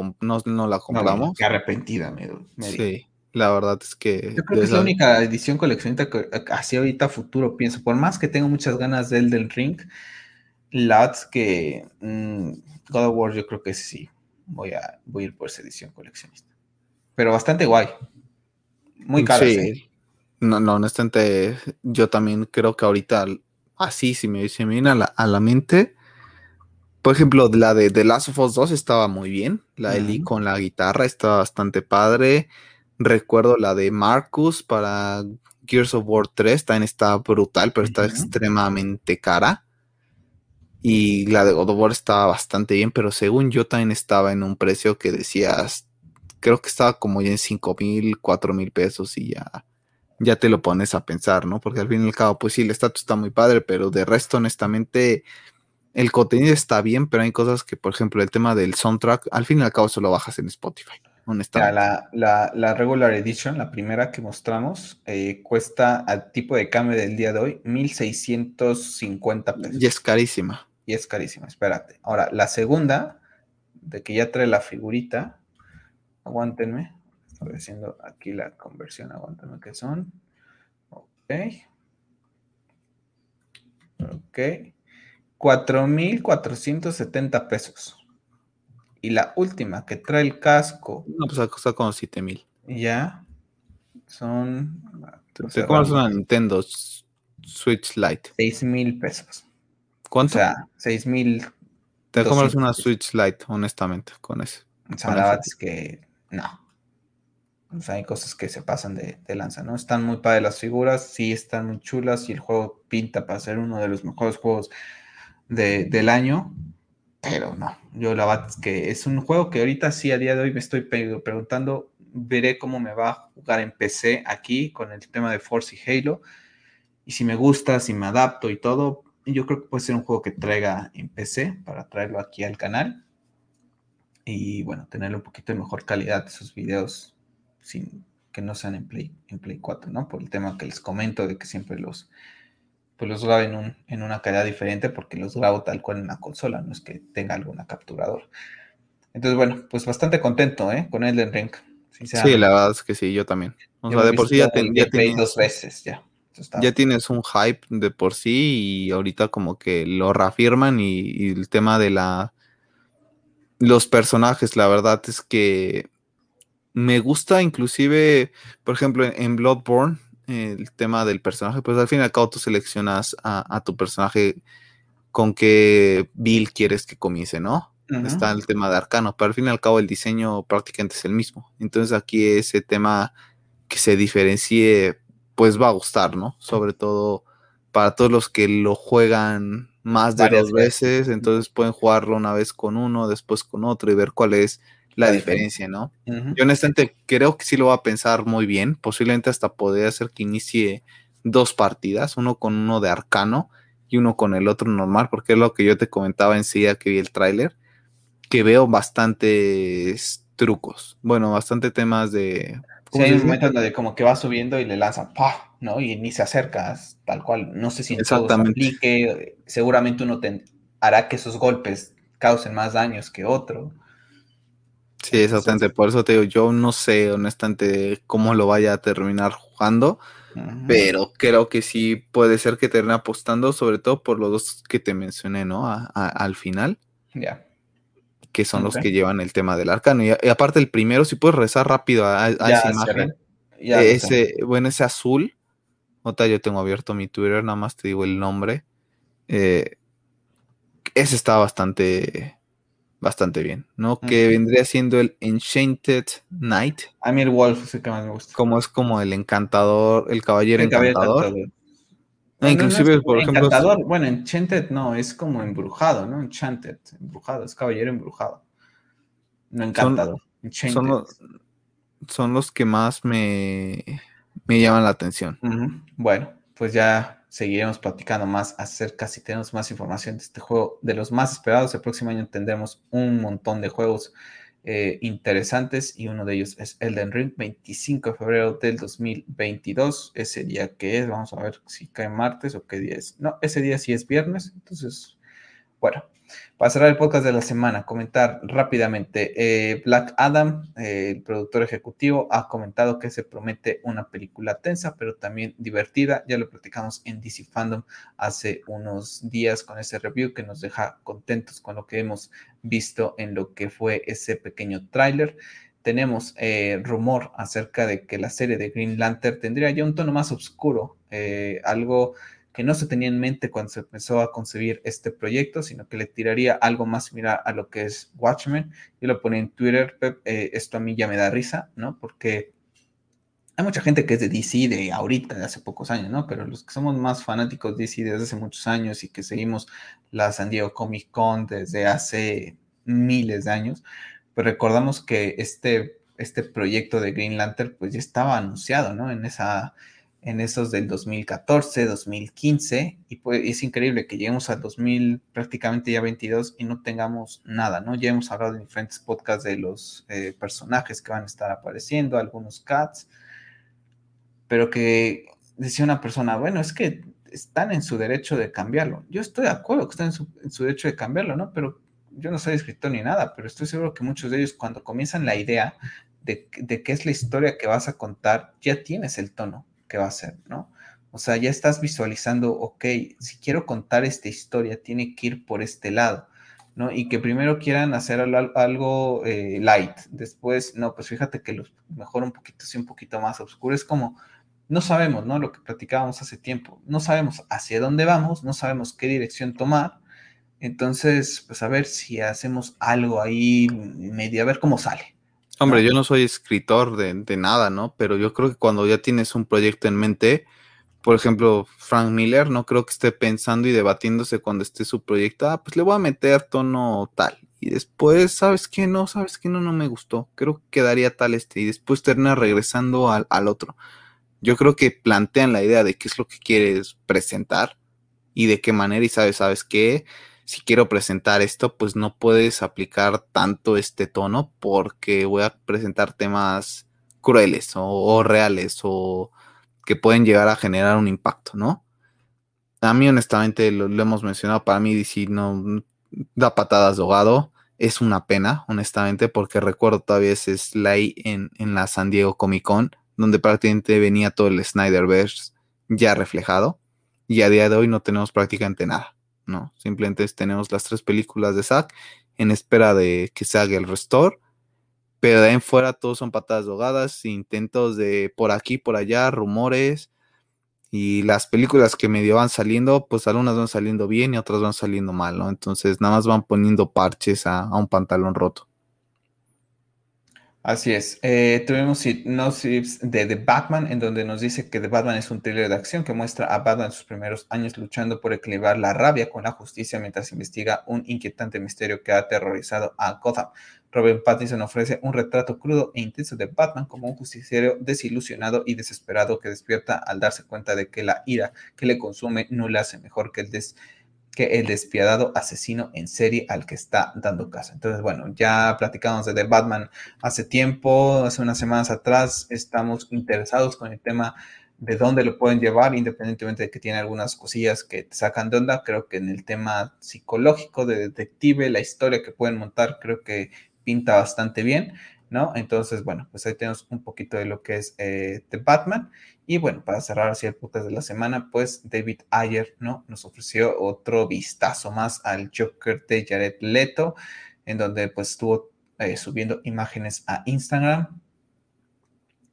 no, la compramos. qué arrepentida me, Sí, la verdad es que. Yo creo que es la única edición coleccionista que así ahorita futuro pienso. Por más que tengo muchas ganas del del Ring, Lads que mm, God of War yo creo que sí. Voy a, voy a ir por esa edición coleccionista pero bastante guay. Muy caro. Sí. No, no, honestamente, yo también creo que ahorita, así, si me, se me viene a la, a la, mente, por ejemplo, la de The Last of Us 2 estaba muy bien. La de Lee con la guitarra estaba bastante padre. Recuerdo la de Marcus para Gears of War 3, también está brutal, pero está extremadamente cara. Y la de God of War estaba bastante bien, pero según yo también estaba en un precio que decías creo que estaba como ya en 5 mil, 4 mil pesos y ya, ya te lo pones a pensar, ¿no? Porque al fin y al cabo, pues sí, el estatus está muy padre, pero de resto, honestamente, el contenido está bien, pero hay cosas que, por ejemplo, el tema del soundtrack, al fin y al cabo solo bajas en Spotify. Honestamente. La, la, la, Regular Edition, la primera que mostramos, eh, cuesta al tipo de cambio del día de hoy 1,650 pesos. Y es carísima. Y es carísima, espérate. Ahora, la segunda, de que ya trae la figurita, aguántenme, estoy haciendo aquí la conversión, aguántenme que son, ok, ok, 4.470 pesos. Y la última que trae el casco. No, pues costado como 7.000. Ya, son... Te compras una Nintendo Switch Lite. 6.000 pesos. ¿Cuánto? O sea, 6.000. Te compras una Switch Lite, honestamente, con eso. O sea, la verdad es que no. O sea, hay cosas que se pasan de, lanza, ¿no? Están muy padres las figuras, sí están muy chulas y el juego pinta para ser uno de los mejores juegos del año, pero no, yo la verdad es que es un juego que ahorita sí a día de hoy me estoy preguntando, veré cómo me va a jugar en PC aquí con el tema de Force y Halo, y si me gusta, si me adapto y todo, yo creo que puede ser un juego que traiga en PC para traerlo aquí al canal y bueno, tener un poquito de mejor calidad esos videos sin que no sean en Play, en Play 4, ¿no? Por el tema que les comento de que siempre los, pues los grabo en, un, en una calidad diferente porque los grabo tal cual en la consola, no es que tenga alguna capturadora. Entonces, bueno, pues bastante contento, ¿eh? Con Elden Ring. Sí, la verdad es que sí, yo también. O sea, de por sí ya, te, ya tienes, dos veces, ya. Ya tienes un hype de por sí y ahorita como que lo reafirman y el tema de la los personajes, la verdad es que me gusta inclusive, por ejemplo, en, Bloodborne, el tema del personaje, pues al fin y al cabo tú seleccionas a, tu personaje con qué build quieres que comience, ¿no? Está el tema de arcano, pero al fin y al cabo el diseño prácticamente es el mismo. Entonces aquí ese tema que se diferencie, pues va a gustar, ¿no? Sobre todo para todos los que lo juegan más de dos veces, entonces pueden jugarlo una vez con uno, después con otro y ver cuál es la, diferencia, ¿no? Yo honestamente creo que sí lo va a pensar muy bien, posiblemente hasta podría hacer que inicie dos partidas, uno con uno de arcano y uno con el otro normal, porque es lo que yo te comentaba en sí que vi el tráiler, que veo bastantes trucos, bueno, bastante temas de... Sí, hay un momento donde como que va subiendo y le lanza ¡pah! ¿no? Y ni se acercas, tal cual. No sé si en todo se aplique. Seguramente uno hará que esos golpes causen más daños que otro. Sí, exactamente. Por eso te digo, yo no sé honestamente cómo lo vaya a terminar jugando, pero creo que sí puede ser que termine apostando, sobre todo por los dos que te mencioné, ¿no? al final. Ya. Que son los que llevan el tema del arcano. Y, aparte, el primero, si puedes rezar rápido a, esa imagen. ese, bueno, ese azul yo tengo abierto mi Twitter, nada más te digo el nombre. Eh, ese está bastante, bastante bien, ¿no? Que vendría siendo el Enchanted Knight. A mí el Wolf es el que más me gusta. Como es como el encantador, el caballero encantador. inclusive, por ejemplo. Bueno, Enchanted no, es como embrujado, ¿no? Enchanted, embrujado, es caballero embrujado. No encantador. son los que más me me llaman la atención. Bueno, pues ya seguiremos platicando más acerca si tenemos más información de este juego, de los más esperados. El próximo año tendremos un montón de juegos eh, interesantes y uno de ellos es Elden Ring, 25 de febrero del 2022. Ese día que es, vamos a ver si cae martes o qué día es. No, ese día sí es viernes, entonces, bueno, cerrar el podcast de la semana, comentar rápidamente. Eh, Black Adam, eh, el productor ejecutivo, ha comentado que se promete una película tensa, pero también divertida. Ya lo platicamos en DC Fandom hace unos días con ese review que nos deja contentos con lo que hemos visto en lo que fue ese pequeño tráiler tenemos eh, rumor acerca de que la serie de Green Lantern tendría ya un tono más oscuro, algo que no se tenía en mente cuando se empezó a concebir este proyecto, sino que le tiraría algo más similar a lo que es Watchmen. Yo lo pone en Twitter, eh, esto a mí ya me da risa, ¿no? Porque hay mucha gente que es de DC de ahorita, de hace pocos años, ¿no? Pero los que somos más fanáticos de DC desde hace muchos años y que seguimos la San Diego Comic Con desde hace miles de años, pues recordamos que este, este proyecto de Green Lantern pues ya estaba anunciado, ¿no? En esa en esos del 2014, 2015, y pues es increíble que lleguemos al 2000, prácticamente ya 22, y no tengamos nada, ¿no? Ya hemos hablado en diferentes podcasts de los eh, personajes que van a estar apareciendo, algunos cats, pero que decía una persona, bueno, es que están en su derecho de cambiarlo. Yo estoy de acuerdo que están en su, derecho de cambiarlo, ¿no? Pero yo no soy escritor ni nada, pero estoy seguro que muchos de ellos cuando comienzan la idea de, de qué es la historia que vas a contar, ya tienes el tono que va a ser, ¿no? O sea, ya estás visualizando, ok, si quiero contar esta historia, tiene que ir por este lado, ¿no? Y que primero quieran hacer algo eh, light, después, no, pues fíjate que lo mejor un poquito, sí, un poquito más oscuro, es como, no sabemos, ¿no? Lo que platicábamos hace tiempo, no sabemos hacia dónde vamos, no sabemos qué dirección tomar, entonces, pues a ver si hacemos algo ahí medio, a ver cómo sale. Hombre, yo no soy escritor de, nada, ¿no? Pero yo creo que cuando ya tienes un proyecto en mente, por ejemplo, Frank Miller, no creo que esté pensando y debatiéndose cuando esté su proyecto, ah, pues le voy a meter tono tal. Y después, ¿sabes qué? No, ¿sabes qué? No, no me gustó. Creo que quedaría tal este. Y después termina regresando al, al otro. Yo creo que plantean la idea de qué es lo que quieres presentar y de qué manera y sabes, ¿sabes qué? Si quiero presentar esto, pues no puedes aplicar tanto este tono porque voy a presentar temas crueles o, reales o que pueden llegar a generar un impacto, ¿no? A mí, honestamente, lo, hemos mencionado, para mí DC no da patadas de ahogado. Es una pena, honestamente, porque recuerdo todavía ese slide en, en la San Diego Comic Con, donde prácticamente venía todo el Snyderverse ya reflejado. Y a día de hoy no tenemos prácticamente nada. No, simplemente tenemos las tres películas de Zack en espera de que se haga el restore. Pero de ahí en fuera todos son patadas ahogadas, intentos de por aquí, por allá, rumores. Y las películas que medio van saliendo, pues algunas van saliendo bien y otras van saliendo mal, ¿no? Entonces nada más van poniendo parches a un pantalón roto. Así es. Eh, tuvimos hipnosis de The Batman, en donde nos dice que The Batman es un thriller de acción que muestra a Batman en sus primeros años luchando por equilibrar la rabia con la justicia mientras investiga un inquietante misterio que ha aterrorizado a Gotham. Robert Pattinson ofrece un retrato crudo e intenso de Batman como un justiciero desilusionado y desesperado que despierta al darse cuenta de que la ira que le consume no le hace mejor que el des que el despiadado asesino en serie al que está dando caso. Entonces, bueno, ya platicamos de Batman hace tiempo, hace unas semanas atrás, estamos interesados con el tema de dónde lo pueden llevar, independientemente de que tiene algunas cosillas que sacan de onda. Creo que en el tema psicológico de detective, la historia que pueden montar, creo que pinta bastante bien, ¿no? Entonces, bueno, pues ahí tenemos un poquito de lo que es eh, The Batman. Y bueno, para cerrar así el podcast de la semana, pues David Ayer, ¿no? Nos ofreció otro vistazo más al Joker de Jared Leto, en donde pues estuvo eh, subiendo imágenes a Instagram.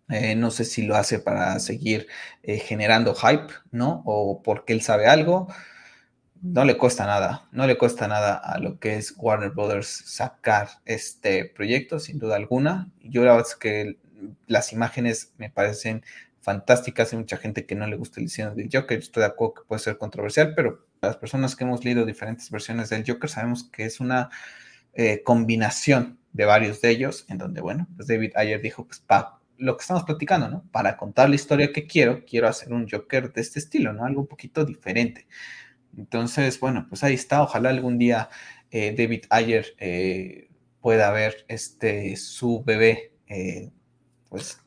Eh, no sé si lo hace para seguir eh, generando hype, ¿no? O porque él sabe algo. No le cuesta nada, no le cuesta nada a lo que es Warner Brothers sacar este proyecto, sin duda alguna. Yo la verdad es que las imágenes me parecen fantásticas. Hay mucha gente que no le gusta el diseño del Joker. Estoy de acuerdo que puede ser controversial, pero las personas que hemos leído diferentes versiones del Joker sabemos que es una eh, combinación de varios de ellos, en donde, bueno, pues David ayer dijo, pues, pa, lo que estamos platicando, ¿no? Para contar la historia que quiero, quiero hacer un Joker de este estilo, ¿no? Algo un poquito diferente. Entonces, bueno, pues ahí está. Ojalá algún día eh, David Ayer eh, pueda ver este, su bebé, pues.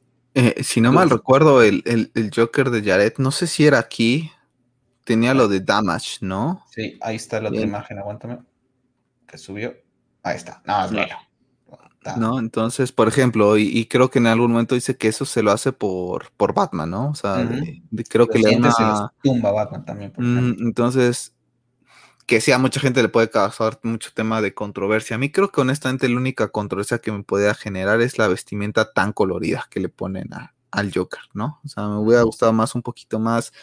Si no mal recuerdo, el, Joker de Jared, no sé si era aquí, tenía lo de Damage, ¿no? Sí, ahí está la otra imagen, aguántame, que subió. Ahí está, nada más mira. ¿no? Entonces, por ejemplo, y, creo que en algún momento dice que eso se lo hace por, por Batman, ¿no? O sea, creo que le da una... tumba Batman también. Mm, entonces, que sí, a mucha gente le puede causar mucho tema de controversia. A mí creo que honestamente la única controversia que me podría generar es la vestimenta tan colorida que le ponen al Joker, ¿no? O sea, me hubiera gustado más un poquito más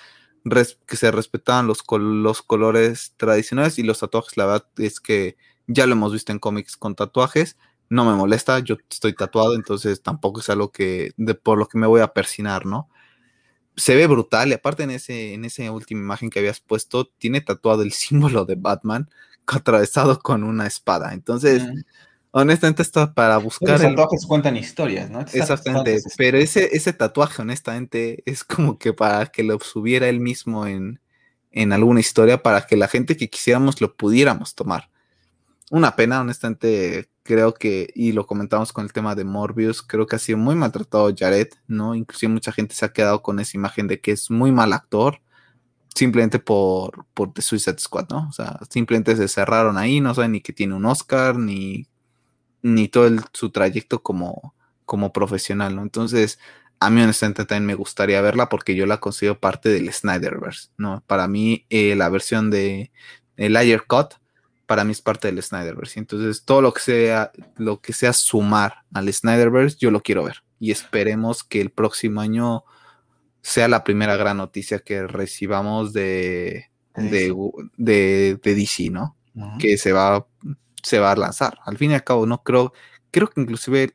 que se respetaban los, los colores tradicionales y los tatuajes, la verdad es que ya lo hemos visto en cómics con tatuajes no me molesta, yo estoy tatuado, entonces tampoco es algo que, de, por lo que me voy a persinar, ¿no? Se ve brutal, y aparte en, ese, en esa última imagen que habías puesto, tiene tatuado el [LAUGHS] símbolo de Batman atravesado con una espada. Entonces, honestamente, está para buscar. Los tatuajes cuentan historias, ¿no? Exactamente, pero ese, ese tatuaje, honestamente, es como que para que lo subiera él mismo en, en alguna historia, para que la gente que quisiéramos lo pudiéramos tomar. Una pena, honestamente, creo que, y lo comentamos con el tema de Morbius, creo que ha sido muy maltratado Jared, ¿no? Inclusive mucha gente se ha quedado con esa imagen de que es muy mal actor, simplemente por, por The Suicide Squad, ¿no? O sea, simplemente se cerraron ahí, no saben ni que tiene un Oscar, ni, ni todo su trayecto como, como profesional, ¿no? Entonces, a mí honestamente también me gustaría verla porque yo la considero parte del Snyderverse, ¿no? Para mí, eh, la versión de el Ayer Cut para mí es parte del Snyderverse. Entonces, todo lo que sea, lo que sea sumar al Snyderverse, yo lo quiero ver. Y esperemos que el próximo año sea la primera gran noticia que recibamos de, de, DC, ¿no? Que se va, se va a lanzar. Al fin y al cabo, no creo, creo que inclusive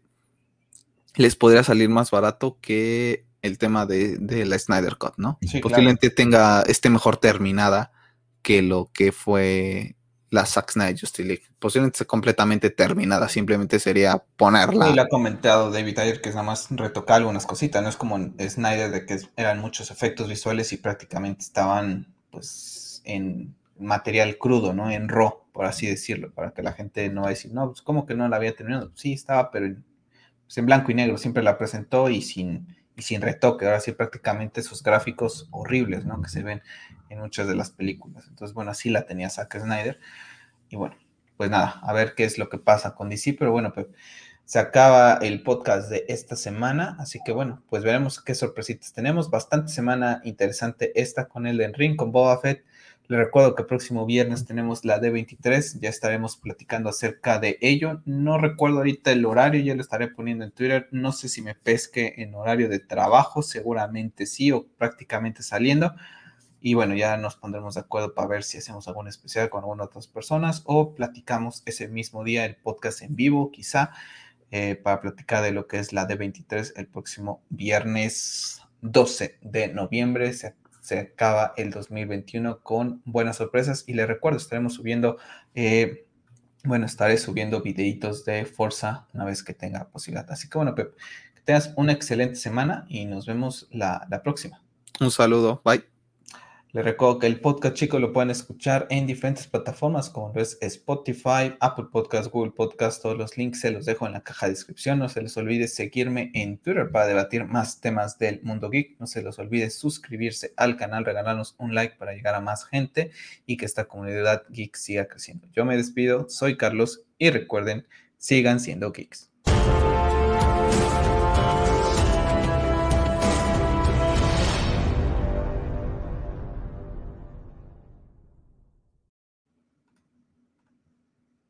les podría salir más barato que el tema de, la Snyder Cut, ¿no? Posiblemente tenga, esté mejor terminada que lo que fue la Zack Snyder Justice League. Posiblemente esté completamente terminada, simplemente sería ponerla. Y lo ha comentado David Ayer que es nada más retocar algunas cositas, no es como en Snyder de que eran muchos efectos visuales y prácticamente estaban pues en material crudo, ¿no? En raw, por así decirlo, para que la gente no va a decir, no, pues como que no la había terminado. Sí, estaba, pero en, pues, en blanco y negro, siempre la presentó y sin, y sin retoque. Ahora sí, prácticamente esos gráficos horribles, ¿no? Que se ven en muchas de las películas. Entonces, bueno, así la tenía Zack Snyder. Y bueno, pues nada, a ver qué es lo que pasa con DC, pero bueno, pues se acaba el podcast de esta semana, así que bueno, pues veremos qué sorpresitas tenemos. Bastante semana interesante esta con el de Ring, con Boba Fett. Le recuerdo que el próximo viernes tenemos la D23, ya estaremos platicando acerca de ello. No recuerdo ahorita el horario, ya lo estaré poniendo en Twitter. No sé si me pesque en horario de trabajo, seguramente sí, o prácticamente saliendo. Y bueno, ya nos pondremos de acuerdo para ver si hacemos algún especial con algunas otras personas o platicamos ese mismo día el podcast en vivo, quizá, eh, para platicar de lo que es la D23 el próximo viernes 12 de noviembre. Se, acaba el 2021 con buenas sorpresas y les recuerdo, estaremos subiendo, eh, bueno, estaré subiendo videitos de Forza una vez que tenga posibilidad. Así que bueno, Pep, que tengas una excelente semana y nos vemos la próxima. Un saludo, bye. Les recuerdo que el podcast, chicos, lo pueden escuchar en diferentes plataformas como es Spotify, Apple Podcast, Google Podcast. Todos los links se los dejo en la caja de descripción. No se les olvide seguirme en Twitter para debatir más temas del mundo geek. No se les olvide suscribirse al canal, regalarnos un like para llegar a más gente y que esta comunidad geek siga creciendo. Yo me despido, soy Carlos y recuerden, sigan siendo geeks.